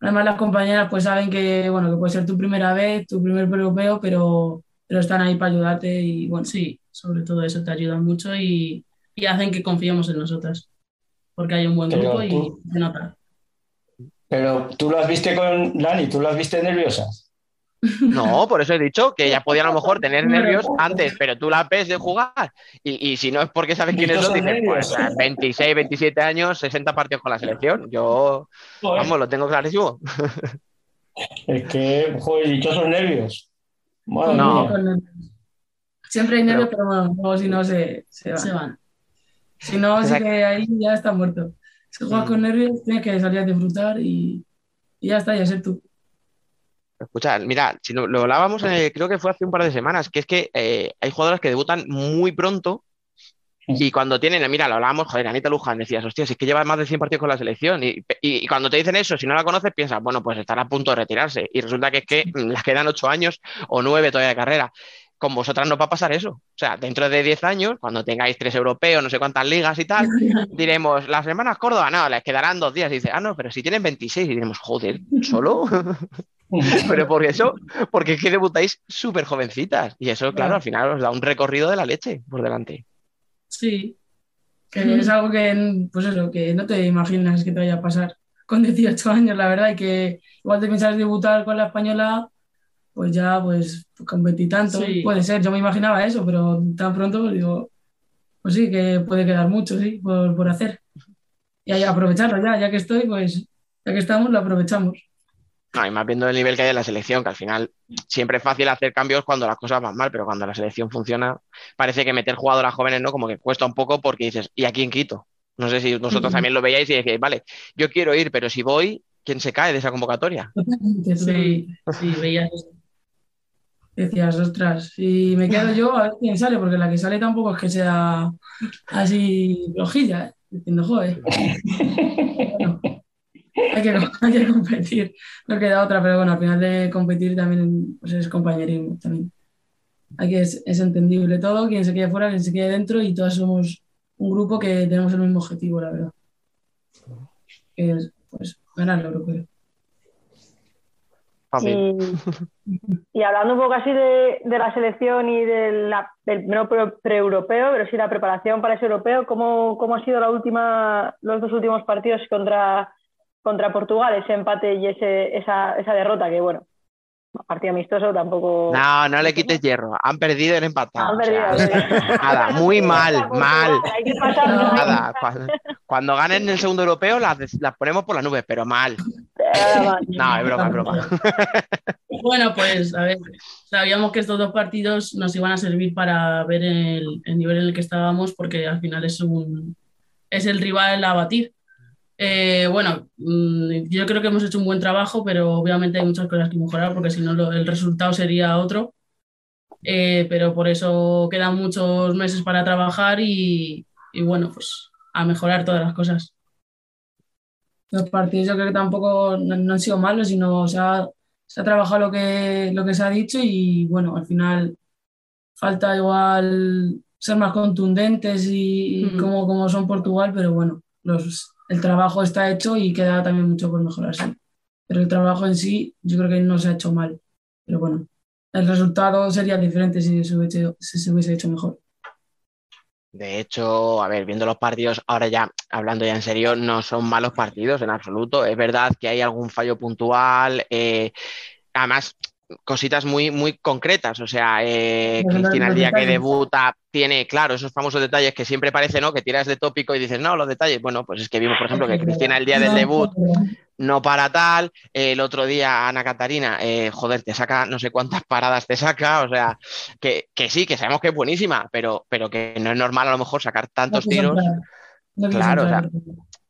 Speaker 10: Además, las compañeras pues saben que, bueno, que puede ser tu primera vez, tu primer europeo, pero, pero están ahí para ayudarte y, bueno, sí, sobre todo eso te ayudan mucho y, hacen que confiemos en nosotras, porque hay un buen grupo y se nota.
Speaker 7: Pero tú las viste con Lani, tú las viste nerviosas.
Speaker 3: No, por eso he dicho que ya podían a lo mejor tener nervios antes, pero tú la ves de jugar. Y, si no es porque sabes quiénes son, dices, pues 26, 27 años, 60 partidos con la selección. Yo, vamos, lo tengo clarísimo.
Speaker 7: Es que, joder, dichosos nervios.
Speaker 10: no. Siempre hay nervios, pero, bueno, si no se, van. Si no, sí que ahí ya está muerto. Si juegas con nervios, tienes que salir a disfrutar y, y ya está, ya ser tú.
Speaker 3: Escucha, mira, si no- lo hablábamos, eh, creo que fue hace un par de semanas, que es que eh, hay jugadoras que debutan muy pronto y cuando tienen, mira, lo hablábamos, joder, Anita Luján, decías, hostia, si es que lleva más de 100 partidos con la selección y, y- y cuando te dicen eso, si no la conoces, piensas, bueno, pues estará a punto de retirarse y resulta que es que les quedan 8 años o 9 todavía de carrera. Con vosotras no va a pasar eso. O sea, dentro de 10 años, cuando tengáis tres europeos, no sé cuántas ligas y tal, diremos, las hermanas Córdoba, no, les quedarán dos días. Y dice, ah, no, pero si tienen 26, y diremos, joder, ¿solo? Pero por eso, porque es que debutáis súper jovencitas. Y eso, claro,
Speaker 10: Claro.
Speaker 3: al final os da un recorrido de la leche por delante.
Speaker 10: Sí, que es algo que, pues eso, que no te imaginas que te vaya a pasar con 18 años, la verdad, y que igual te piensas debutar con la española, pues ya, pues con veintitantos,
Speaker 8: Sí.
Speaker 10: puede ser, yo me imaginaba eso, pero tan pronto, pues digo, pues sí, que puede quedar mucho, sí, por, por hacer. Y ahí aprovecharlo ya, ya que estoy, pues ya que estamos, lo aprovechamos.
Speaker 3: No, y más viendo el nivel que hay en la selección, que al final siempre es fácil hacer cambios cuando las cosas van mal, pero cuando la selección funciona, parece que meter jugadoras jóvenes, ¿no? Como que cuesta un poco porque dices, ¿y a quién quito? No sé si vosotros también lo veíais y decíais, vale, yo quiero ir, pero si voy, ¿quién se cae de esa convocatoria?
Speaker 8: Sí, sí, veías eso.
Speaker 10: Decías, ostras, si me quedo yo, a ver quién sale, porque la que sale tampoco es que sea así flojilla, ¿eh? Diciendo, joder. Bueno, hay que, hay que competir, no queda otra, pero bueno, al final de competir también pues es compañerismo también. Hay que, es, es entendible todo, quien se quede fuera, quien se quede dentro, y todos somos un grupo que tenemos el mismo objetivo, la verdad. Que es, pues, ganar el europeo.
Speaker 3: Fácil.
Speaker 8: Y, hablando un poco así de, de la selección y de la- del no pre- pre-europeo, pero sí la preparación para ese europeo, ¿cómo, cómo ha sido la última, los dos últimos partidos contra, contra Portugal, ese empate y ese, esa, esa derrota? Que bueno, partido amistoso tampoco.
Speaker 3: No, no le quites hierro. Han perdido han empatado.
Speaker 8: Han
Speaker 3: O sea,
Speaker 8: perdido, han perdido.
Speaker 3: nada, muy mal, mal.
Speaker 8: Hay que pasarlo.
Speaker 3: Nada, cuando, cuando ganen el segundo europeo las, las ponemos por las nubes, pero mal. No, es broma, es broma.
Speaker 10: Bueno, pues a ver, sabíamos que estos dos partidos nos iban a servir para ver el, el nivel en el que estábamos, porque al final es un es el rival a batir. Eh, bueno, mm, yo creo que hemos hecho un buen trabajo, pero obviamente hay muchas cosas que mejorar, porque si no el resultado sería otro. Eh, pero por eso quedan muchos meses para trabajar y, y bueno, pues a mejorar todas las cosas. Los partidos yo creo que tampoco no, han sido malos, sino se ha, se ha trabajado lo que, lo que se ha dicho y bueno, al final falta igual ser más contundentes y, como, como son Portugal, pero bueno, los, el trabajo está hecho y queda también mucho por mejorarse. Pero el trabajo en sí yo creo que no se ha hecho mal, pero bueno, el resultado sería diferente si se hubiese, si se hubiese hecho mejor.
Speaker 3: De hecho, a ver, viendo los partidos, ahora ya hablando ya en serio, no son malos partidos en absoluto. Es verdad que hay algún fallo puntual, eh, además cositas muy, muy concretas. O sea, eh, Cristina el día que debuta tiene, claro, esos famosos detalles que siempre parece, ¿no? Que tiras de tópico y dices, no, los detalles. Bueno, pues es que vimos, por ejemplo, que Cristina el día del debut no para tal. El otro día Ana Catarina, eh, joder, te saca no sé cuántas paradas te saca. O sea, que, que sí, que sabemos que es buenísima, pero, pero que no es normal a lo mejor sacar tantos
Speaker 10: no
Speaker 3: tiros.
Speaker 10: no
Speaker 3: Claro, o sea.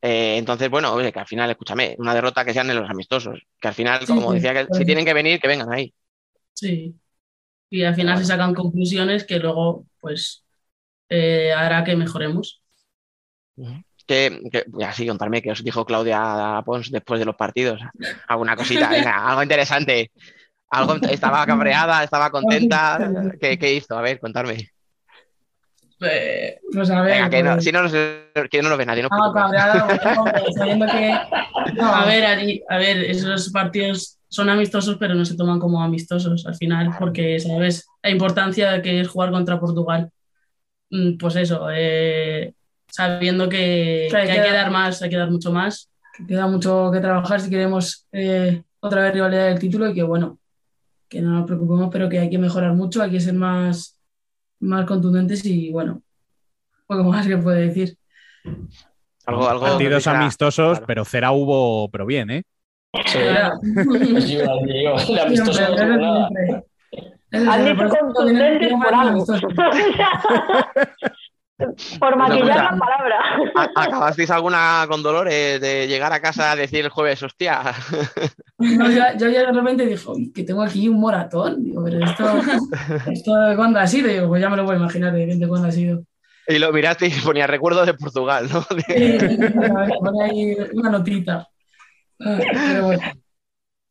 Speaker 3: Eh, entonces, bueno, oye, que al final, escúchame, una derrota que sean en los amistosos. Que al final,
Speaker 10: Sí,
Speaker 3: como
Speaker 10: sí,
Speaker 3: decía, que
Speaker 10: por
Speaker 3: si
Speaker 10: eso.
Speaker 3: tienen que venir, que vengan ahí.
Speaker 10: Sí. Y al final se sacan conclusiones que luego, pues, eh, hará que mejoremos.
Speaker 3: Que, que así contarme que os dijo Claudia Pons después de los partidos. Alguna cosita, venga, algo interesante. Algo, estaba cabreada, estaba contenta. ¿Qué, qué hizo? A ver, contarme.
Speaker 10: Eh, pues a ver,
Speaker 3: Venga, que no,
Speaker 10: pues-
Speaker 3: si no, nos- que no nos ve nadie. No
Speaker 10: Ah, sabiendo que. No, a ver, Ari, a ver, esos partidos son amistosos, pero no se toman como amistosos al final, porque sabes la importancia de que es jugar contra Portugal. Mm, Pues eso, eh, sabiendo que,
Speaker 8: Que hay
Speaker 10: que
Speaker 8: dar
Speaker 10: más, hay que dar mucho más, que queda mucho que trabajar si queremos eh, otra vez rivalidad del título y que bueno, que no nos preocupemos, pero que hay que mejorar mucho, hay que ser más, más contundentes y bueno, poco más que puede decir.
Speaker 3: Algo, algo
Speaker 1: Partidos amistosos,
Speaker 3: claro.
Speaker 1: pero cera hubo, pero bien, ¿eh?
Speaker 7: Sí, amistoso no
Speaker 8: Han dicho contundentes por algo. Por maquillar la palabra.
Speaker 3: ¿a- ¿Acabasteis alguna con dolores de llegar a casa a decir el jueves, hostia?
Speaker 9: No, yo, yo ya de repente dije, "Uy, que tengo aquí un moratón. Digo, pero esto, esto de cuándo ha sido. Digo, pues ya me lo voy a imaginar de, de cuándo ha sido.
Speaker 3: Y lo miraste y ponía recuerdo de Portugal, ¿no?
Speaker 9: Sí, pone ahí una notita. Ah, Pero bueno,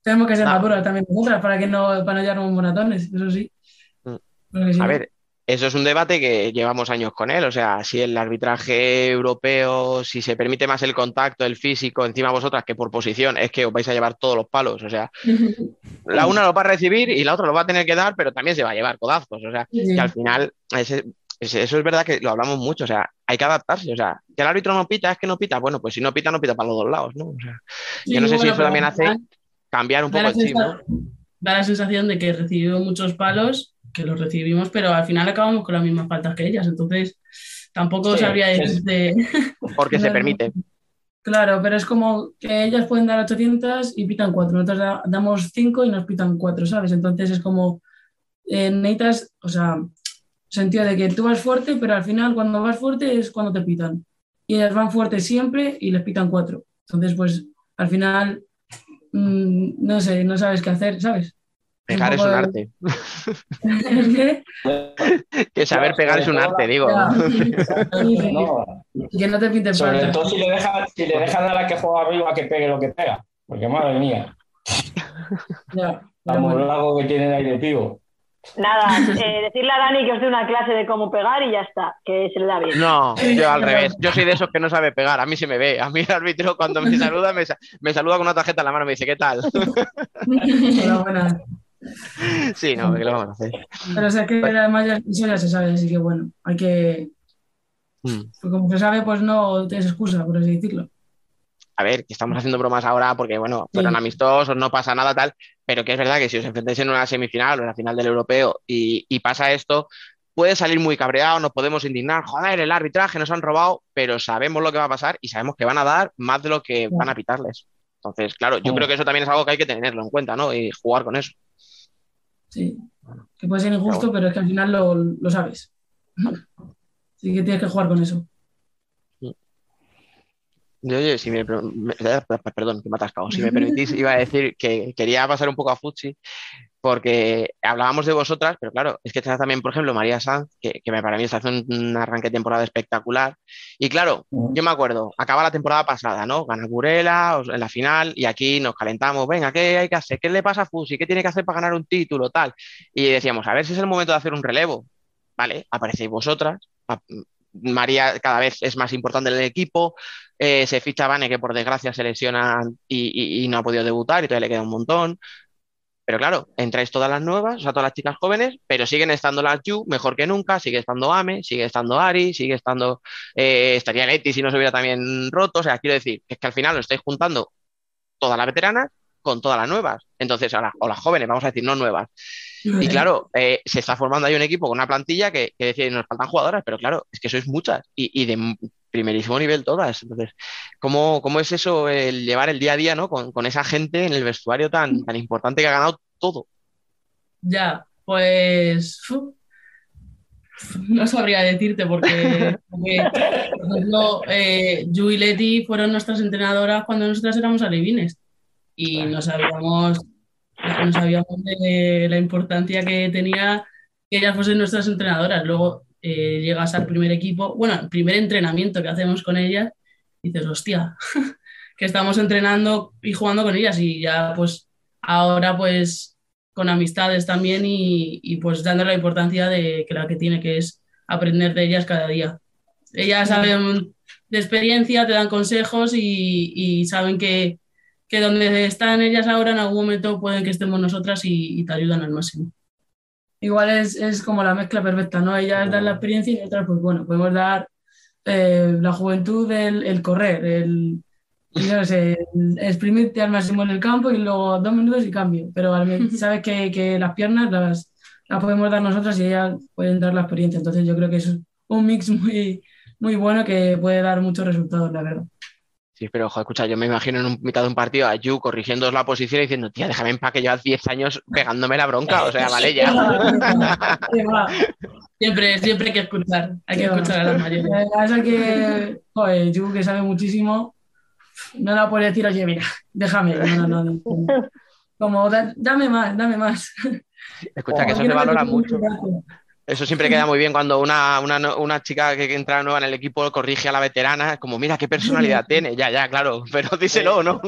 Speaker 9: tenemos que ser
Speaker 3: Ah.
Speaker 9: maduros también nosotras para que no, para no llevarnos moratones, eso sí.
Speaker 3: Mm. A ver, eso es un debate que llevamos años con él. O sea, si el arbitraje europeo, si se permite más el contacto, el físico, encima vosotras que por posición, es que os vais a llevar todos los palos. O sea, la una lo va a recibir y la otra lo va a tener que dar, pero también se va a llevar codazos. O sea, que al final, ese- ese- eso es verdad que lo hablamos mucho. O sea, hay que adaptarse. O sea, que el árbitro no pita, es que no pita. Bueno, pues si no pita, no pita para los dos lados, ¿no? O sea, yo no sé si eso también hace cambiar un poco el chip,
Speaker 9: da la sensación de que recibimos muchos palos, que los recibimos, pero al final acabamos con las mismas faltas que ellas. Entonces, tampoco
Speaker 7: Sí,
Speaker 9: sabría.
Speaker 3: Porque se permite.
Speaker 9: Claro, pero es como que ellas pueden dar 800 y pitan 4. Nosotros da- damos 5 y nos pitan 4, ¿sabes? Entonces es como, eh, necesitas, o sea, sentido de que tú vas fuerte, pero al final cuando vas fuerte es cuando te pitan. Y ellas van fuertes siempre y les pitan 4. Entonces, pues al final, mm, no sé, no sabes qué hacer, ¿sabes?
Speaker 3: Pegar es un arte.
Speaker 9: Que,
Speaker 3: saber pegar es un arte, digo.
Speaker 7: No,
Speaker 9: que no te pinten
Speaker 7: sobre todo si le dejan si le dejan a la que juega arriba que pegue lo que pega. Porque madre mía,
Speaker 9: Ya,
Speaker 7: la
Speaker 9: pero bueno.
Speaker 7: molago que tienen ahí de pivo.
Speaker 8: Nada, eh, decirle a Dani que os dé una clase de cómo pegar y ya está, que se le da bien.
Speaker 3: No, yo al revés. Yo soy de esos que no sabe pegar. A mí se me ve. A mí el árbitro cuando me saluda, me, me saluda con una tarjeta en la mano y me dice, ¿qué tal?
Speaker 9: Enhorabuena.
Speaker 3: Sí, no, ¿qué lo vamos a hacer?
Speaker 9: Pero o sea que además ya, eso ya se sabe, así que bueno, hay que,
Speaker 3: Mm.
Speaker 9: pues como se sabe, pues no tienes excusa, por así decirlo.
Speaker 3: A ver, que estamos haciendo bromas ahora porque, bueno, fueron
Speaker 9: Sí.
Speaker 3: amistosos, no pasa nada tal, pero que es verdad que si os enfrentáis en una semifinal o en la final del europeo y, y pasa esto, puede salir muy cabreado, nos podemos indignar, joder, el arbitraje nos han robado, pero sabemos lo que va a pasar y sabemos que van a dar más de lo que van a pitarles. Entonces, claro, yo creo que eso también es algo que hay que tenerlo en cuenta, ¿no? Y jugar con eso.
Speaker 9: Sí, que puede ser injusto, pero es que al final lo, lo sabes. Así que tienes que jugar con eso.
Speaker 3: Yo, oye, si me, me- perdón, que me atascado. Si me permitís, iba a decir que quería pasar un poco a Futsi, porque hablábamos de vosotras, pero claro, es que está también, por ejemplo, María Sanz, que, que para mí está haciendo un arranque de temporada espectacular. Y claro, yo me acuerdo, acaba la temporada pasada, ¿no? Gana Burela en la final y aquí nos calentamos, venga, ¿qué hay que hacer? ¿Qué le pasa a Futsi? ¿Qué tiene que hacer para ganar un título? Tal. Y decíamos, a ver si es el momento de hacer un relevo. Vale, aparecéis vosotras. María cada vez es más importante en el equipo. Eh, se ficha Vane, que por desgracia se lesiona y, no ha podido debutar y todavía le queda un montón. Pero claro, entráis todas las nuevas, o sea, todas las chicas jóvenes, pero siguen estando las Yu mejor que nunca, sigue estando Ame, sigue estando Ari, sigue estando, eh, estaría Leti si no se hubiera también roto, o sea, quiero decir, que es que al final lo estáis juntando todas las veteranas con todas las nuevas, entonces, a la- o las jóvenes, vamos a decir, no nuevas. Y claro, eh, se está formando ahí un equipo con una plantilla que, que decía, nos faltan jugadoras, pero claro, es que sois muchas y, y de primerísimo nivel todas. Entonces, ¿cómo, cómo es eso, el llevar el día a día, ¿no? Con, con esa gente en el vestuario tan, tan importante que ha ganado todo.
Speaker 9: Ya, pues no sabría decirte porque, porque, por ejemplo, eh, Yu y Leti fueron nuestras entrenadoras cuando nosotras éramos alevines y no sabíamos, no sabíamos de la importancia que tenía que ellas fuesen nuestras entrenadoras. Luego eh, llegas al primer equipo, bueno, el primer entrenamiento que hacemos con ellas, y dices, hostia, que estamos entrenando y jugando con ellas y ya pues ahora pues con amistades también y, y, pues dándole la importancia de que la que tiene que es aprender de ellas cada día. Ellas saben de experiencia, te dan consejos y, y saben que, que, donde están ellas ahora en algún momento pueden que estemos nosotras y, y te ayudan al máximo. Igual es, es, como la mezcla perfecta, ¿no? Ellas dan la experiencia y nosotras, pues bueno, podemos dar eh, la juventud, el, el correr, el, no sé, exprimirte al máximo en el campo y luego dos minutos y cambio. Pero sabes que, que, las piernas las, las podemos dar nosotras y ellas pueden dar la experiencia. Entonces yo creo que es un mix muy, muy bueno que puede dar muchos resultados, la verdad.
Speaker 3: Sí, pero ojo, escucha, yo me imagino en un mitad de un partido a Yu corrigiendo la posición y diciendo, tía, déjame en paz que llevas 10 años pegándome la bronca. O sea, vale ya.
Speaker 9: Siempre, siempre hay que escuchar, hay que escuchar a las mayores.
Speaker 10: La que, joder, Yu, que sabe muchísimo, no la puede decir, oye, mira, déjame. No, no, no. Como, dame más, dame más.
Speaker 3: Escucha, que eso se valora mucho. Eso siempre queda muy bien cuando una, una, chica que entra nueva en el equipo corrige a la veterana, como mira qué personalidad tiene. Ya, ya, claro, pero díselo, ¿no?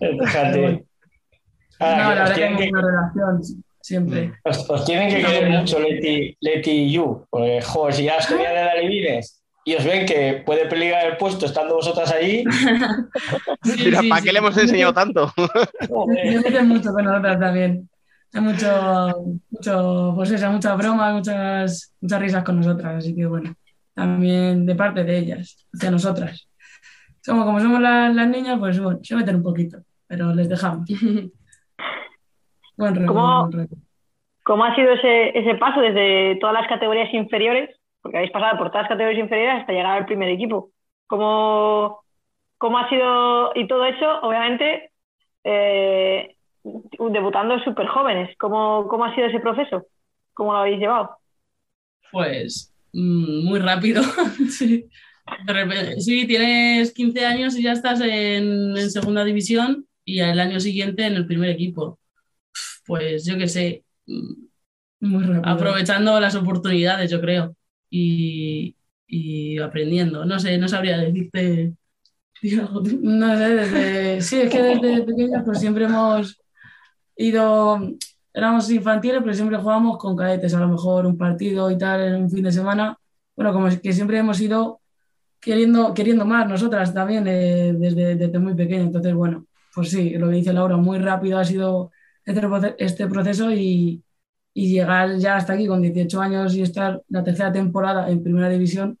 Speaker 10: Fíjate. no, la verdad que hay una relación siempre.
Speaker 7: Os, tienen que querer mucho Leti, Leti y You, porque, joder, si ya os tenían de Alivines y os ven que puede peligrar el puesto estando vosotras ahí.
Speaker 3: Mira, ¿para qué le hemos enseñado tanto?
Speaker 10: Me meten mucho con nosotras también. Hay mucho, mucho, pues eso, mucha broma, muchas, muchas risas con nosotras, así que bueno, también de parte de ellas, hacia nosotras. Somos, como somos las, niñas, pues bueno, se meten un poquito, pero les dejamos.
Speaker 8: buen ¿Cómo, ¿Cómo ha sido ese, ese paso desde todas las categorías inferiores porque habéis pasado por todas las categorías inferiores hasta llegar al primer equipo. ¿Cómo, cómo ha sido, y todo eso, obviamente, eh, debutando súper jóvenes? ¿Cómo, ¿Cómo ha sido ese proceso? ¿Cómo lo habéis llevado?
Speaker 9: Pues mm, muy rápido. sí. sí, tienes 15 años y ya estás en, en segunda división y el año siguiente en el primer equipo. Pues yo qué sé, muy aprovechando las oportunidades, yo creo y, aprendiendo. No sé, no sabría decirte.
Speaker 10: No sé, desde, sí, es que desde pequeños pues siempre hemos ido, éramos infantiles, pero siempre jugábamos con cadetes, a lo mejor un partido y tal en un fin de semana. Bueno, como que siempre hemos ido queriendo, queriendo más nosotras también eh, desde, desde muy pequeño. Entonces, bueno, pues sí, lo que dice Laura, muy rápido ha sido este, este proceso y, y llegar ya hasta aquí con 18 años y estar la tercera temporada en primera división,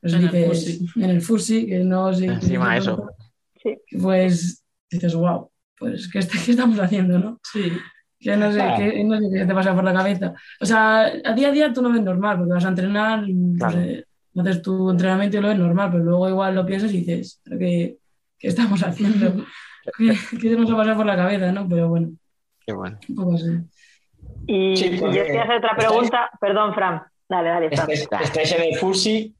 Speaker 10: pues en, dices, el en el Fursi, que no sé.
Speaker 3: Encima eso.
Speaker 10: Pues dices, wow, pues ¿qué, ¿qué, estamos haciendo, no?
Speaker 9: Sí.
Speaker 10: Que no sé, qué, no sé qué te pasa por la cabeza. O sea, a día a día tú no ves normal, porque vas a entrenar, pues, eh, haces tu entrenamiento y lo ves normal, pero luego igual lo piensas y dices, ¿qué, qué estamos haciendo? ¿Qué, ¿Qué, se nos ha pasado por la cabeza, no? Pero bueno.
Speaker 3: Qué bueno.
Speaker 10: Un poco así.
Speaker 8: Y yo quería hacer otra pregunta. Perdón, Fran. Dale, dale.
Speaker 7: Estáis, en el Fursi,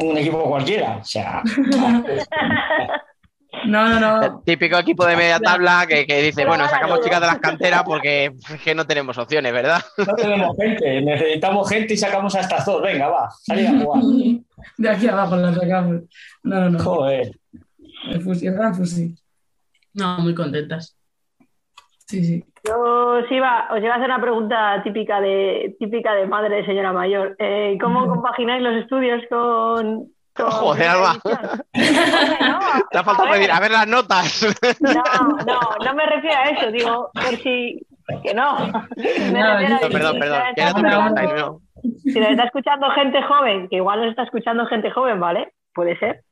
Speaker 7: un equipo cualquiera. O sea.
Speaker 10: No, no, no.
Speaker 3: típico equipo de media tabla que, que dice, bueno, sacamos chicas de las canteras porque es que no tenemos opciones, ¿verdad?
Speaker 7: No tenemos gente, necesitamos gente y sacamos a estas dos. Venga, va, salí a jugar.
Speaker 10: De aquí abajo las sacamos. No, no, no.
Speaker 7: Joder.
Speaker 10: El Fusi, el gran Fusi.
Speaker 9: No, muy contentas.
Speaker 10: Sí, sí.
Speaker 8: Yo os iba, os iba a hacer una pregunta típica de, típica de madre de señora mayor. Eh, ¿Cómo compagináis los estudios con,
Speaker 3: Joder, Alba. Te ha faltado pedir, a ver las notas.
Speaker 8: No, no, no me refiero a eso, digo, por si. Que no.
Speaker 3: no, perdón, perdón. pregunta,
Speaker 8: Si nos está escuchando gente joven, que igual nos está escuchando gente joven, ¿vale? puede ser.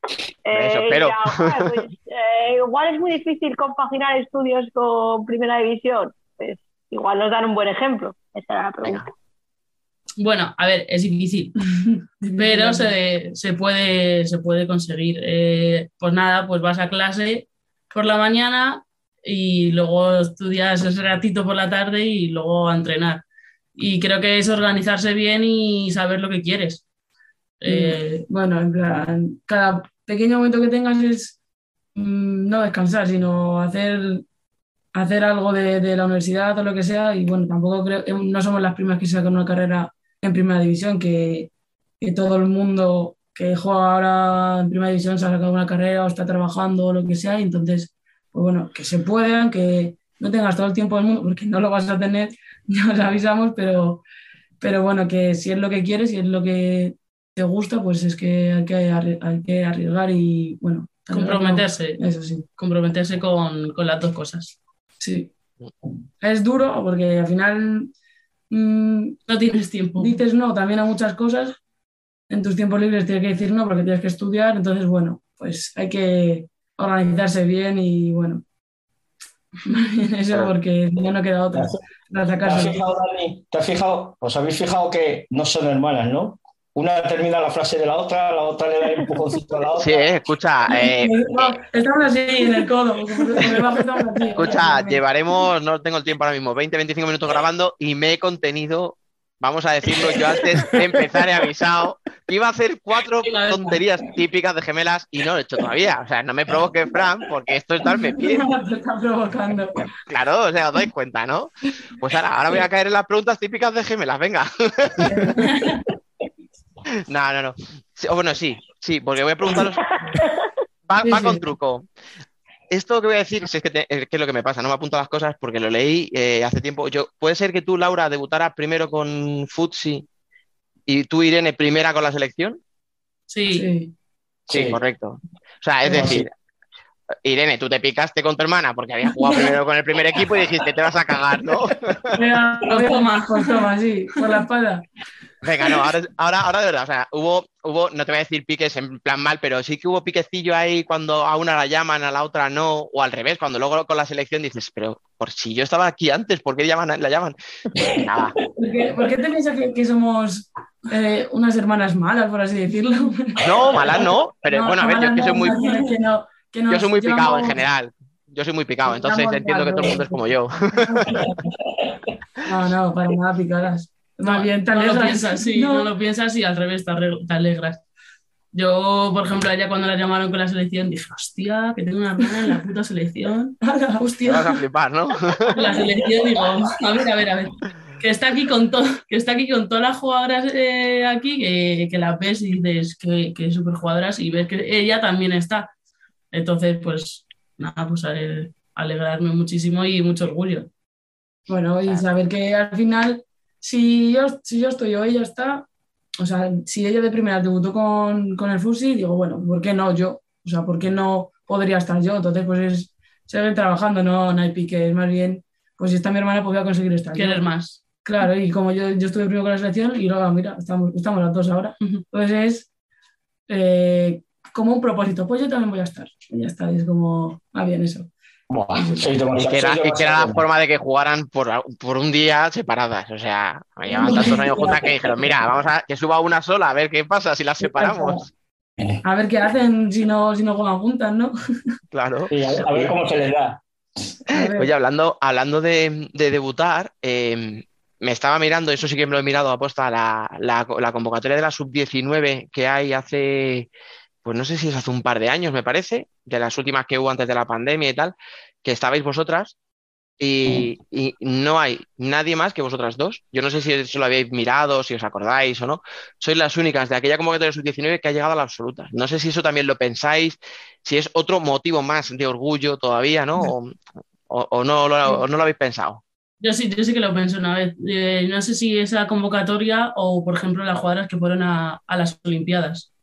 Speaker 3: Eh, pero.
Speaker 8: Pues, eh, igual es muy difícil compaginar estudios con primera división. Pues igual nos dan un buen ejemplo. Esa era la pregunta.
Speaker 9: Bueno, a ver, es difícil, pero se, puede, se puede conseguir. Eh, pues nada, pues vas a clase por la mañana y luego estudias ese ratito por la tarde y luego a entrenar. Y creo que es organizarse bien y saber lo que quieres.
Speaker 10: Eh, bueno, en plan, cada pequeño momento que tengas es mm, no descansar, sino hacer, hacer algo de, la universidad o lo que sea. Y bueno, tampoco creo, eh, no somos las primeras que sacan una carrera en primera división, que, todo el mundo que juega ahora en primera división se ha sacado una carrera o está trabajando o lo que sea. Y entonces, pues bueno, que se puedan, que no tengas todo el tiempo del mundo, porque no lo vas a tener, ya os avisamos, pero, pero bueno, que si es lo que quieres, si es lo que te gusta, pues es que hay que, hay que arriesgar y, bueno.
Speaker 9: Comprometerse.
Speaker 10: eso sí.
Speaker 9: Comprometerse con, las dos cosas.
Speaker 10: Sí. Es duro porque al final...
Speaker 9: Mm, no tienes tiempo.
Speaker 10: Dices no también a muchas cosas. En tus tiempos libres tienes que decir no porque tienes que estudiar. Entonces, bueno, pues hay que organizarse bien y, bueno, eso porque ya no queda otra.
Speaker 7: ¿Te has fijado, Dani? ¿Te has fijado? ¿Os habéis fijado que no son hermanas, no? Una termina la frase de la otra, la otra le da el empujoncito a la otra.
Speaker 3: Sí, eh, escucha, eh,
Speaker 10: No, estamos así en el codo.
Speaker 3: escucha, llevaremos, no tengo el tiempo ahora mismo, 20-25 minutos grabando y me he contenido, vamos a decirlo, yo antes de empezar he avisado que iba a hacer cuatro tonterías típicas de gemelas y no lo he hecho todavía. O sea, no me provoque, Fran, porque esto es darme pie.
Speaker 10: Te está provocando.
Speaker 3: Claro, o sea, os dais cuenta, ¿no? Pues ahora, ahora voy a caer en las preguntas típicas de gemelas, venga. No, no, no. Sí, bueno, sí, sí, porque voy a preguntaros. Va, con truco. Esto que voy a decir, si es que, te- eh, que es lo que me pasa, no me apunto las cosas porque lo leí eh, hace tiempo. Yo, ¿Puede ser que tú, Laura, debutaras primero con Futsi y tú, Irene, primera con la selección?
Speaker 9: Sí,
Speaker 10: Sí.
Speaker 3: Sí,
Speaker 7: Sí.
Speaker 3: correcto. O sea, es decir, Irene, tú te picaste con tu hermana porque había jugado primero con el primer equipo y dijiste, te vas a cagar, ¿no?
Speaker 10: Venga,
Speaker 9: Pues toma.
Speaker 10: Pues toma, sí, por la espalda.
Speaker 3: Venga, no, ahora, ahora, ahora de verdad, o sea, hubo, hubo, no te voy a decir piques en plan mal, pero sí que hubo piquecillo ahí cuando a una la llaman, a la otra no, o al revés, cuando luego con la selección dices, pero por si yo estaba aquí antes, ¿por qué llaman, la llaman? Nada,
Speaker 10: ¿Por qué, por qué te piensas que, que somos eh, unas hermanas malas, por así decirlo?
Speaker 3: no, malas no, pero
Speaker 10: No,
Speaker 3: bueno, a ver, yo es que soy muy,
Speaker 10: no- que nos
Speaker 3: yo soy muy picado en general, yo soy muy picado,
Speaker 10: Nos
Speaker 3: entonces entiendo que todo el mundo es como yo.
Speaker 10: No, no, para nada picadas. Más bien, te
Speaker 9: no lo
Speaker 10: alegras.
Speaker 9: piensas, sí, no. lo piensas y al revés te, alegras. Yo, por ejemplo, a ella cuando la llamaron con la selección dije, hostia, que tengo una hermana en la puta selección.
Speaker 3: Te vas a
Speaker 10: Hostia.
Speaker 3: flipar, ¿no?
Speaker 9: La selección digo, a ver, a ver, a ver. Que está aquí con todo, que está aquí con todas las jugadoras eh, aquí, que, que la ves y dices que, que súper jugadoras y ves que ella también está. Entonces, pues nada, pues alegrarme muchísimo y mucho orgullo.
Speaker 10: Bueno, y saber que al final, si yo, si yo estoy o ella está, o sea, si ella de primera debutó con, con el Fusi, digo, bueno, ¿por qué no yo? O sea, ¿por qué no podría estar yo? Entonces, pues es seguir trabajando, no, no hay pique, es más bien, pues si está mi hermana, pues voy a conseguir estar yo.
Speaker 9: Querer más.
Speaker 10: Claro, y como yo, yo estuve primero con la selección y luego, mira, estamos, estamos las dos ahora. Entonces es eh, como un propósito, pues yo también voy a estar. Y ya está, y es como, ah, bien, eso.
Speaker 7: Buah,
Speaker 3: Y que, era,
Speaker 7: sois
Speaker 3: y que era la forma de que jugaran por, por un día separadas. O sea, me llevan tantos años juntas que dijeron, mira, vamos a que suba una sola, a ver qué pasa si las separamos.
Speaker 10: A ver qué hacen si no, si no juegan juntas, ¿no?
Speaker 3: Claro.
Speaker 7: Sí, a, ver, a ver cómo se les da.
Speaker 3: Oye, hablando, hablando de, de debutar, eh, me estaba mirando, eso sí que me lo he mirado aposta, la, la, la convocatoria de la sub-19 que hay hace, pues no sé si es hace un par de años, me parece, de las últimas que hubo antes de la pandemia y tal, que estabais vosotras y, no hay nadie más que vosotras dos. Yo no sé si eso lo habéis mirado, si os acordáis o no. Sois las únicas de aquella convocatoria sub-19 que ha llegado a la absoluta. No sé si eso también lo pensáis, si es otro motivo más de orgullo todavía, ¿no? O, no, lo, habéis pensado.
Speaker 9: Yo sí, yo sí que lo pienso una vez. Eh, no sé si esa convocatoria o, por ejemplo, las jugadoras que fueron a las Olimpiadas.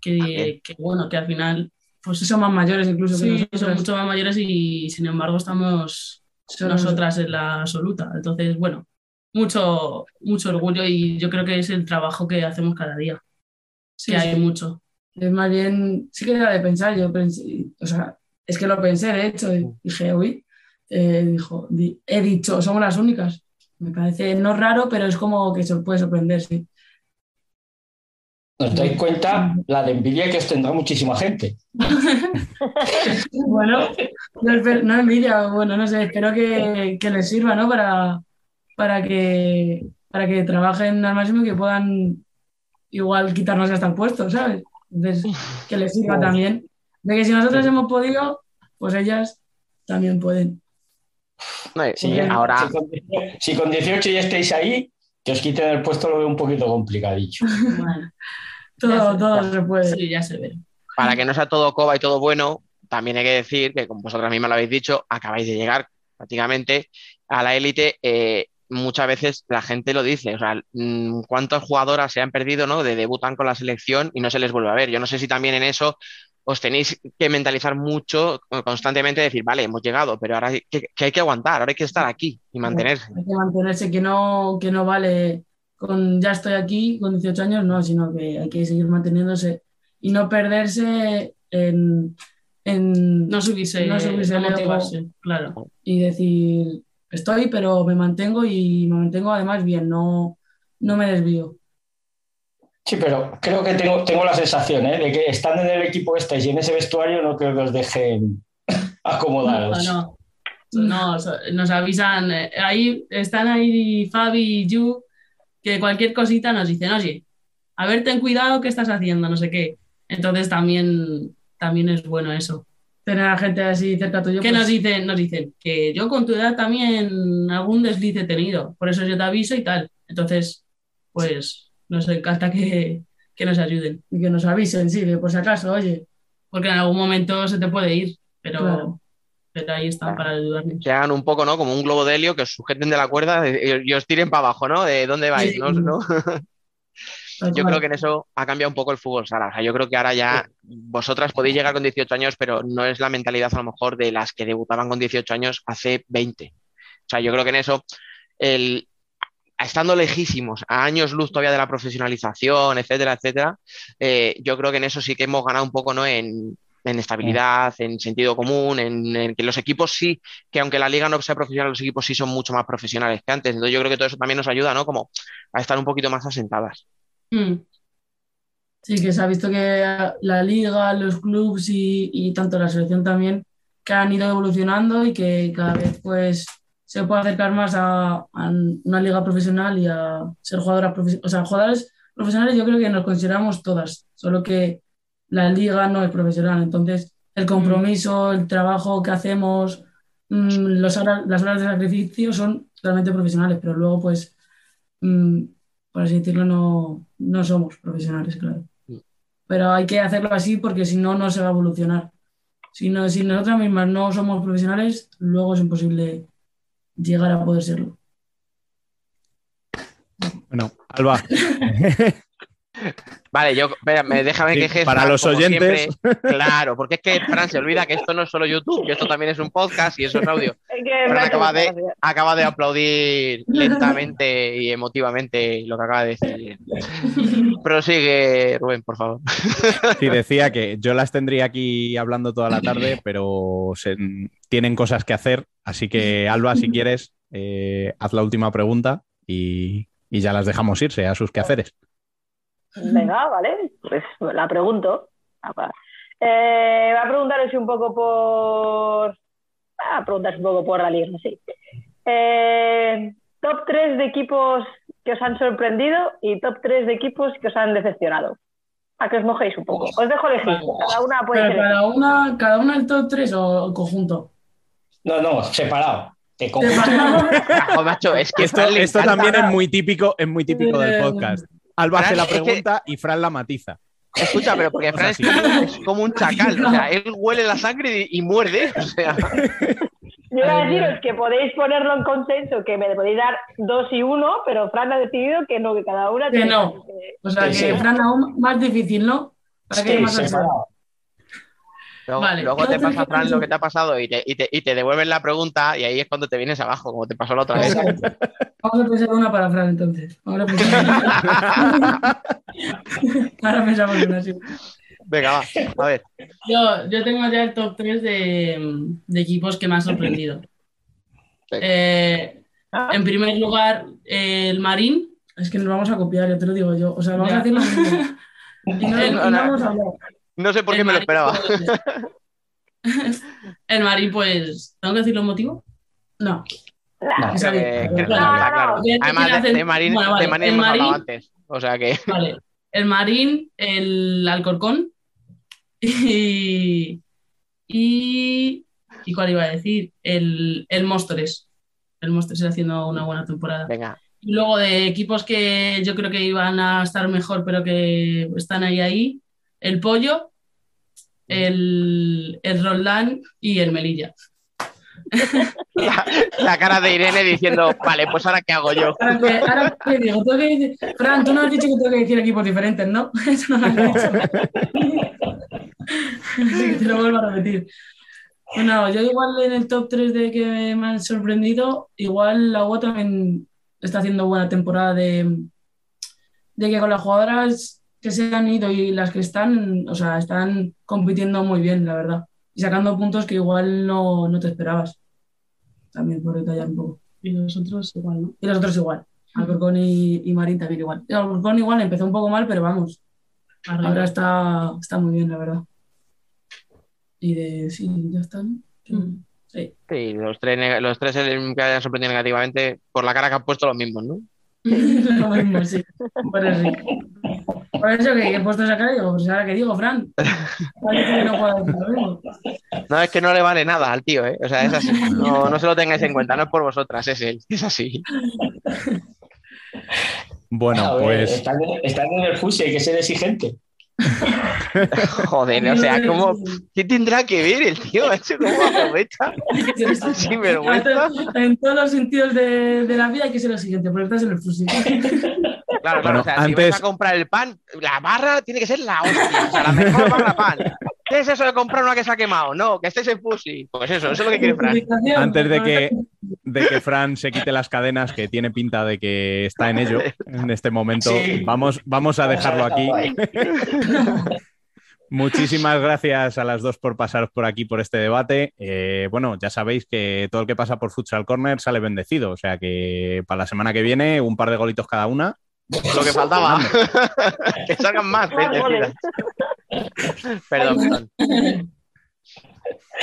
Speaker 9: Que, que, bueno, que al final
Speaker 10: Pues son más mayores incluso que
Speaker 9: sí,
Speaker 10: nosotros.
Speaker 9: son mucho más mayores y sin embargo estamos
Speaker 10: Son-
Speaker 9: nosotras en la absoluta. Entonces, bueno, mucho, mucho orgullo y yo creo que es el trabajo que hacemos cada día.
Speaker 10: Sí,
Speaker 9: que
Speaker 10: sí.
Speaker 9: hay mucho.
Speaker 10: Es más bien, sí que era de pensar, yo pensé, o sea, es que lo pensé, de hecho, y dije, uy, eh, dijo, di- he dicho, somos las únicas. Me parece no raro, pero es como que se puede sorprender, sí.
Speaker 7: ¿Os dais cuenta la de envidia que os tendrá muchísima gente?
Speaker 10: Bueno, no, envidia, bueno, no sé, espero que, que les sirva, ¿no? Para, para que, para que trabajen al máximo y que puedan igual quitarnos hasta el puesto, ¿sabes? Entonces, que les sirva también. De que si nosotros hemos podido, pues ellas también pueden.
Speaker 3: No,
Speaker 7: Si,
Speaker 3: ahora,
Speaker 7: si con 18 si con 18 ya estáis ahí, que os quiten el puesto lo veo un poquito complicadillo.
Speaker 10: Todo, se puede.
Speaker 9: sí, ya se ve.
Speaker 3: para que no sea todo coba y todo bueno, también hay que decir que, como vosotras mismas lo habéis dicho, acabáis de llegar prácticamente a la élite. eh, muchas veces la gente lo dice, o sea, mm, cuántas jugadoras se han perdido, ¿no? De debutan con la selección y no se les vuelve a ver. Yo no sé si también en eso os tenéis que mentalizar mucho, constantemente, decir, vale, hemos llegado, pero ahora hay que, que hay que aguantar, ahora hay que estar aquí y mantenerse.
Speaker 10: Hay que mantenerse, que no, que no vale con ya estoy aquí con 18 años, no, sino que hay que seguir manteniéndose y no perderse en, en
Speaker 9: No subirse,
Speaker 10: No subirse
Speaker 9: no motivarse, claro.
Speaker 10: y decir estoy, pero me mantengo y me mantengo además bien, no, no me desvío.
Speaker 7: Sí, pero creo que tengo, tengo la sensación ¿eh? de que estando en el equipo este y en ese vestuario no creo que os dejen acomodaros.
Speaker 9: No, no, nos avisan, eh, ahí están ahí Fabi y Yu, que cualquier cosita nos dicen, oye, a ver, ten cuidado, ¿qué estás haciendo? No sé qué. Entonces también, también es bueno eso.
Speaker 10: Tener a gente así cerca tuyo.
Speaker 9: ¿Qué
Speaker 10: pues,
Speaker 9: nos dicen? Nos dicen que yo con tu edad también algún desliz he tenido, por eso yo te aviso y tal. Entonces, pues nos encanta que, que nos ayuden.
Speaker 10: Y que nos avisen, sí, que por si acaso, oye.
Speaker 9: Porque en algún momento se te puede ir, pero,
Speaker 10: Claro.
Speaker 9: Pero ahí están para ayudarnos.
Speaker 3: Que hagan un poco, ¿no? Como un globo de helio, que os sujeten de la cuerda y, os tiren para abajo, ¿no? De dónde vais,
Speaker 10: Sí.
Speaker 3: ¿no? Yo creo que en eso ha cambiado un poco el fútbol sala. O sea, yo creo que ahora ya vosotras podéis llegar con 18 años, pero no es la mentalidad a lo mejor de las que debutaban con 18 años hace 20. O sea, yo creo que en eso, el, estando lejísimos, a años luz todavía de la profesionalización, etcétera, etcétera, eh, yo creo que en eso sí que hemos ganado un poco, ¿no? En, en estabilidad, en sentido común, en, en que los equipos sí, que aunque la liga no sea profesional, los equipos sí son mucho más profesionales que antes. Entonces yo creo que todo eso también nos ayuda, ¿no? Como a estar un poquito más asentadas.
Speaker 9: Mm.
Speaker 10: Sí, que se ha visto que la liga, los clubes y, y tanto la selección también, que han ido evolucionando y que cada vez pues se puede acercar más a, a una liga profesional y a ser jugadoras profesionales. O sea, jugadoras profesionales yo creo que nos consideramos todas, solo que la liga no es profesional. Entonces, el compromiso, el trabajo que hacemos, mm, los horas- las horas de sacrificio son realmente profesionales, pero luego pues, mm, por así decirlo, no, no somos profesionales, claro pero hay que hacerlo así porque si no, no se va a evolucionar. Si, no, si nosotras mismas no somos profesionales, luego es imposible llegar a poder serlo.
Speaker 1: Bueno, Alba,
Speaker 3: Vale, yo, espera, me déjame
Speaker 1: Sí,
Speaker 3: que
Speaker 1: para los oyentes.
Speaker 3: siempre- claro, porque es que Fran se olvida que esto no es solo YouTube, que esto también es un podcast y eso es audio. Fran acaba de, acaba de aplaudir lentamente y emotivamente lo que acaba de decir. Prosigue, Rubén, por favor.
Speaker 1: sí decía que yo las tendría aquí hablando toda la tarde, pero se- tienen cosas que hacer. Así que, Alba, si quieres, eh, haz la última pregunta y, y ya las dejamos irse a sus quehaceres.
Speaker 8: Venga, vale, pues la pregunto. Va. Eh, va a preguntaros un poco por. Va a preguntaros un poco por la liga, sí. Eh, top 3 de equipos que os han sorprendido y top 3 de equipos que os han decepcionado. A que os mojéis un poco. Os dejo elegir. Cada una puede
Speaker 10: Pero cada una, cada una el top 3 o el conjunto.
Speaker 7: No, no, separado. Te cojo.
Speaker 3: Ajo, macho, es que
Speaker 1: Esto, esto también es muy típico, es muy típico del podcast. Alba
Speaker 3: Fran,
Speaker 1: hace la
Speaker 3: que-
Speaker 1: pregunta y Fran la matiza.
Speaker 3: Escucha, pero porque Fran es como, es como un chacal, o sea, él huele la sangre y, y muerde, o sea,
Speaker 8: Yo iba a deciros que podéis ponerlo en consenso, que me podéis dar dos y uno, pero Fran ha decidido que no, que cada una
Speaker 10: Que
Speaker 8: tiene
Speaker 10: no.
Speaker 8: que-
Speaker 10: O sea, que
Speaker 7: sí.
Speaker 10: Fran aún más difícil, ¿no? Para
Speaker 7: Sí,
Speaker 10: más.
Speaker 3: Luego,
Speaker 9: Vale.
Speaker 3: luego te pasa, Fran, lo que te ha pasado y te, y, te, y te devuelven la pregunta y ahí es cuando te vienes abajo, como te pasó la otra vez.
Speaker 10: Vamos a pensar una para Fran entonces. Vamos a. Ahora pensamos una así.
Speaker 3: Venga, va, a ver.
Speaker 9: Yo, yo tengo ya el top 3 de, de equipos que me han sorprendido. Eh, en primer lugar, el Marín.
Speaker 10: Es que nos vamos a copiar, ya te lo digo yo. O sea, vamos
Speaker 9: Ya.
Speaker 10: a hacer lo mismo. Y no, y no hemos hablado.
Speaker 3: No sé por qué me lo esperaba.
Speaker 9: pues- el Marín, pues, ¿tengo que decir los motivos?
Speaker 10: No.
Speaker 7: No.
Speaker 10: Esa
Speaker 3: Creo
Speaker 10: bien.
Speaker 3: que- creo que
Speaker 8: No,
Speaker 3: está
Speaker 8: no,
Speaker 3: claro.
Speaker 8: no.
Speaker 9: ¿Qué- qué
Speaker 3: Además, de, Marín,
Speaker 9: Bueno, vale,
Speaker 3: de Marín
Speaker 9: el
Speaker 3: hemos hablado
Speaker 9: Marín-
Speaker 3: antes. O sea que.
Speaker 9: Vale. El Marín, el Alcorcón y. ¿Y, ¿y cuál iba a decir? El, el Móstoles. El Móstoles haciendo una buena temporada.
Speaker 3: Venga,
Speaker 9: Y luego de equipos que yo creo que iban a estar mejor, pero que están ahí ahí, el Pollo, el, el Roldán y el Melilla.
Speaker 3: la, la cara de Irene diciendo, vale, pues ahora qué hago yo.
Speaker 10: Ahora, que, ahora que digo, tengo que decir. Fran, tú no has dicho que tengo que decir equipos diferentes, ¿no? Eso no lo has dicho. Así que te lo vuelvo a repetir. Bueno, yo igual en el top 3 de que me han sorprendido, igual la UA también está haciendo buena temporada de, de que con las jugadoras que se han ido y las que están, o sea, están compitiendo muy bien, la verdad. Y sacando puntos que igual no, no te esperabas. También por detallar un poco.
Speaker 9: Y nosotros igual, ¿no?
Speaker 10: Y los otros igual. Alcorcón y, y Marín también igual. El Alcorcón igual empezó un poco mal, pero vamos. Ahora está, está muy bien, la verdad. Y de. Sí, ya está. ¿no?
Speaker 8: Mm.
Speaker 10: Sí.
Speaker 3: Sí, los tres, los tres que hayan sorprendido negativamente, por la cara que han puesto los mismos, ¿no?
Speaker 10: Lo mismo, sí. Por eso, Por eso que he puesto esa cara y digo, pues ahora que digo, Fran. No
Speaker 3: es que no le vale nada al tío, ¿eh? O sea, es así. No, no se lo tengáis en cuenta, no es por vosotras, es él. Es así.
Speaker 1: Bueno,
Speaker 7: A ver,
Speaker 1: pues
Speaker 7: están en el fusi, hay que ser exigente.
Speaker 3: Joder, o sea, ¿cómo, ¿qué tendrá que ver el tío? ¿Eso cómo aprovecha? Sin vergüenza.
Speaker 10: En todos los sentidos de, de la vida hay que ser lo siguiente, porque estás en el fusil.
Speaker 3: Claro, claro,
Speaker 1: Bueno,
Speaker 3: o sea, si
Speaker 1: antes-
Speaker 3: vas a comprar el pan, la barra tiene que ser la hostia, o sea, la mejor barra pan. ¿Qué es eso de comprar una que se ha quemado? No, que estés en Fusi. Pues eso, eso es lo que quiere Fran.
Speaker 1: antes de que, de que Fran se quite las cadenas, que tiene pinta de que está en ello en este momento,
Speaker 7: Sí.
Speaker 1: vamos, vamos a dejarlo aquí. Muchísimas gracias a las dos por pasaros por aquí por este debate. Eh, bueno, ya sabéis que todo el que pasa por Futsal Corner sale bendecido, o sea que para la semana que viene un par de golitos cada una.
Speaker 3: Lo que faltaba. que salgan más bendecidas. Perdón, perdón.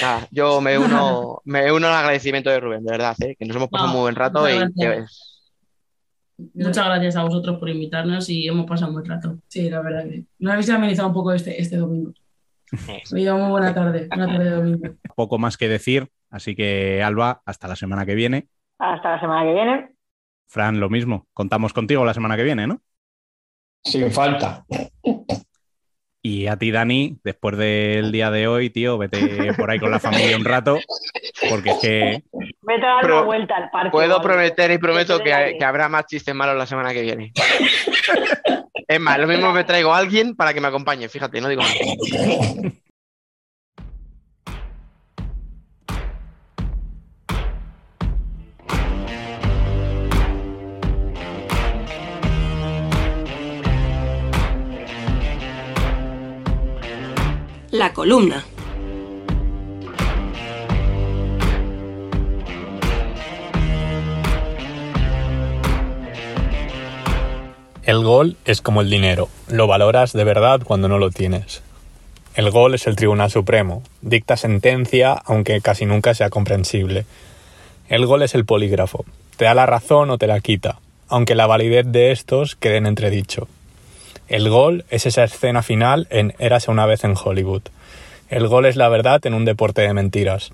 Speaker 3: Nada, yo me uno, me uno al agradecimiento de Rubén, de verdad, ¿eh? que nos hemos pasado
Speaker 9: No,
Speaker 3: muy buen rato y
Speaker 9: muchas gracias.
Speaker 3: es-
Speaker 9: Muchas gracias a vosotros por invitarnos y hemos pasado un buen rato.
Speaker 10: Sí, la verdad que nos habéis amenizado un poco este, este domingo. Ha sido muy buena tarde, una tarde de domingo.
Speaker 1: Poco más que decir, así que Alba, hasta la semana que viene.
Speaker 8: Hasta la semana que viene.
Speaker 1: Fran, lo mismo. Contamos contigo la semana que viene, ¿no?
Speaker 7: Sin falta.
Speaker 1: Y a ti, Dani, después del día de hoy, tío, vete por ahí con la familia un rato, porque es que
Speaker 8: Vete a dar una vuelta al parque.
Speaker 3: puedo prometer y prometo
Speaker 8: Que
Speaker 3: que habrá más chistes malos la semana que viene. Es más, lo mismo me traigo a alguien para que me acompañe, fíjate, no digo nada.
Speaker 2: La columna.
Speaker 11: El gol es como el dinero, lo valoras de verdad cuando no lo tienes. El gol es el Tribunal Supremo, dicta sentencia aunque casi nunca sea comprensible. El gol es el polígrafo, te da la razón o te la quita, aunque la validez de estos quede en entredicho. El gol es esa escena final en Érase una vez en Hollywood. El gol es la verdad en un deporte de mentiras.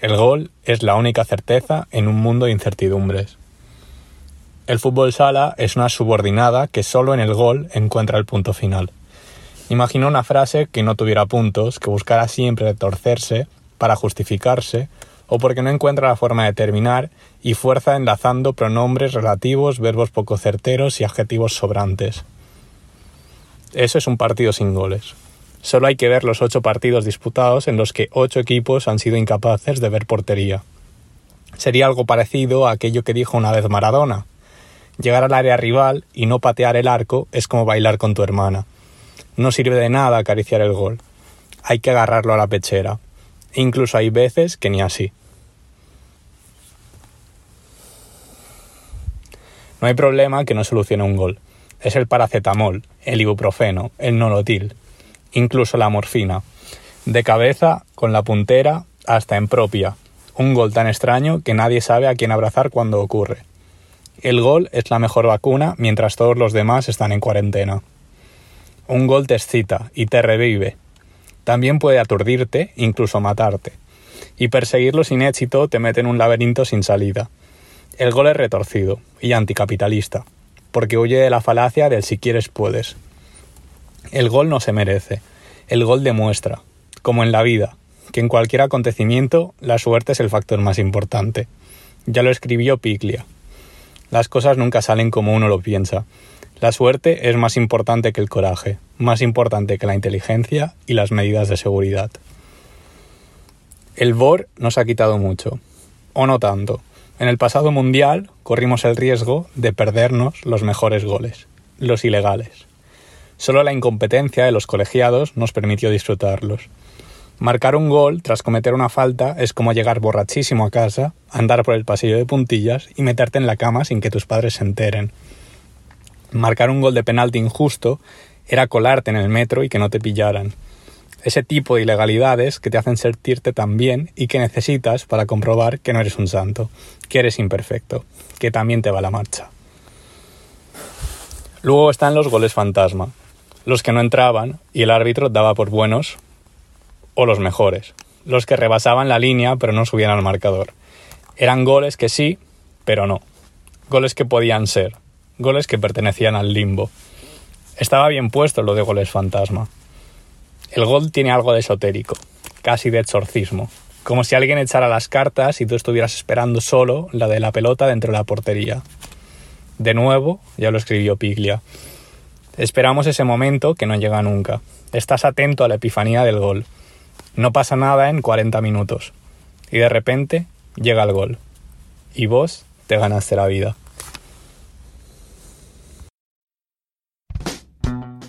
Speaker 11: El gol es la única certeza en un mundo de incertidumbres. El fútbol sala es una subordinada que solo en el gol encuentra el punto final. Imagina una frase que no tuviera puntos, que buscara siempre torcerse para justificarse, o porque no encuentra la forma de terminar y fuerza enlazando pronombres relativos, verbos poco certeros y adjetivos sobrantes. Eso es un partido sin goles. Solo hay que ver los ocho partidos disputados en los que ocho equipos han sido incapaces de ver portería. Sería algo parecido a aquello que dijo una vez Maradona. Llegar al área rival y no patear el arco es como bailar con tu hermana. No sirve de nada acariciar el gol. Hay que agarrarlo a la pechera. E incluso hay veces que ni así. No hay problema que no solucione un gol. Es el paracetamol, el ibuprofeno, el nolotil, incluso la morfina. De cabeza, con la puntera, hasta en propia. Un gol tan extraño que nadie sabe a quién abrazar cuando ocurre. El gol es la mejor vacuna mientras todos los demás están en cuarentena. Un gol te excita y te revive. También puede aturdirte, incluso matarte. Y perseguirlo sin éxito te mete en un laberinto sin salida. El gol es retorcido y anticapitalista, porque huye de la falacia del si quieres puedes. El gol no se merece, el gol demuestra, como en la vida, que en cualquier acontecimiento la suerte es el factor más importante. Ya lo escribió Piglia. Las cosas nunca salen como uno lo piensa. La suerte es más importante que el coraje, más importante que la inteligencia y las medidas de seguridad. El VOR nos ha quitado mucho, o no tanto. En el pasado mundial corrimos el riesgo de perdernos los mejores goles, los ilegales. Solo la incompetencia de los colegiados nos permitió disfrutarlos. Marcar un gol tras cometer una falta es como llegar borrachísimo a casa, andar por el pasillo de puntillas y meterte en la cama sin que tus padres se enteren. Marcar un gol de penalti injusto era colarte en el metro y que no te pillaran. Ese tipo de ilegalidades que te hacen sentirte tan bien y que necesitas para comprobar que no eres un santo, que eres imperfecto, que también te va la marcha. Luego están los goles fantasma, los que no entraban y el árbitro daba por buenos o los mejores, los que rebasaban la línea pero no subían al marcador. Eran goles que sí, pero no. Goles que podían ser, goles que pertenecían al limbo. Estaba bien puesto lo de goles fantasma. El gol tiene algo de esotérico, casi de exorcismo, como si alguien echara las cartas y tú estuvieras esperando solo la de la pelota dentro de la portería. De nuevo, ya lo escribió Piglia. Esperamos ese momento que no llega nunca. Estás atento a la epifanía del gol. No pasa nada en 40 minutos. Y de repente llega el gol. Y vos te ganaste la vida.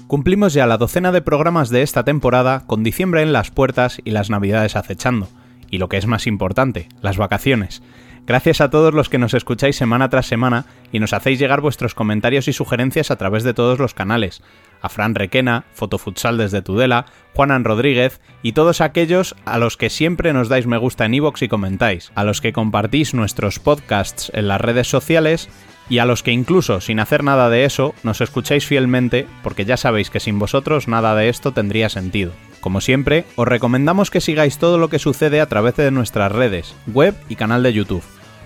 Speaker 1: Cumplimos ya la docena de programas de esta temporada con diciembre en las puertas y las navidades acechando. Y lo que es más importante, las vacaciones. Gracias a todos los que nos escucháis semana tras semana y nos hacéis llegar vuestros comentarios y sugerencias a través de todos los canales. A Fran Requena, Fotofutsal desde Tudela, Juanan Rodríguez y todos aquellos a los que siempre nos dais me gusta en iVoox y comentáis, a los que compartís nuestros podcasts en las redes sociales y a los que incluso sin hacer nada de eso nos escucháis fielmente porque ya sabéis que sin vosotros nada de esto tendría sentido. Como siempre, os recomendamos que sigáis todo lo que sucede a través de nuestras redes, web y canal de YouTube.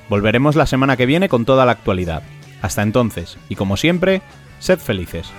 Speaker 1: Volveremos la semana que viene con toda la actualidad. Hasta entonces, y como siempre, sed felices.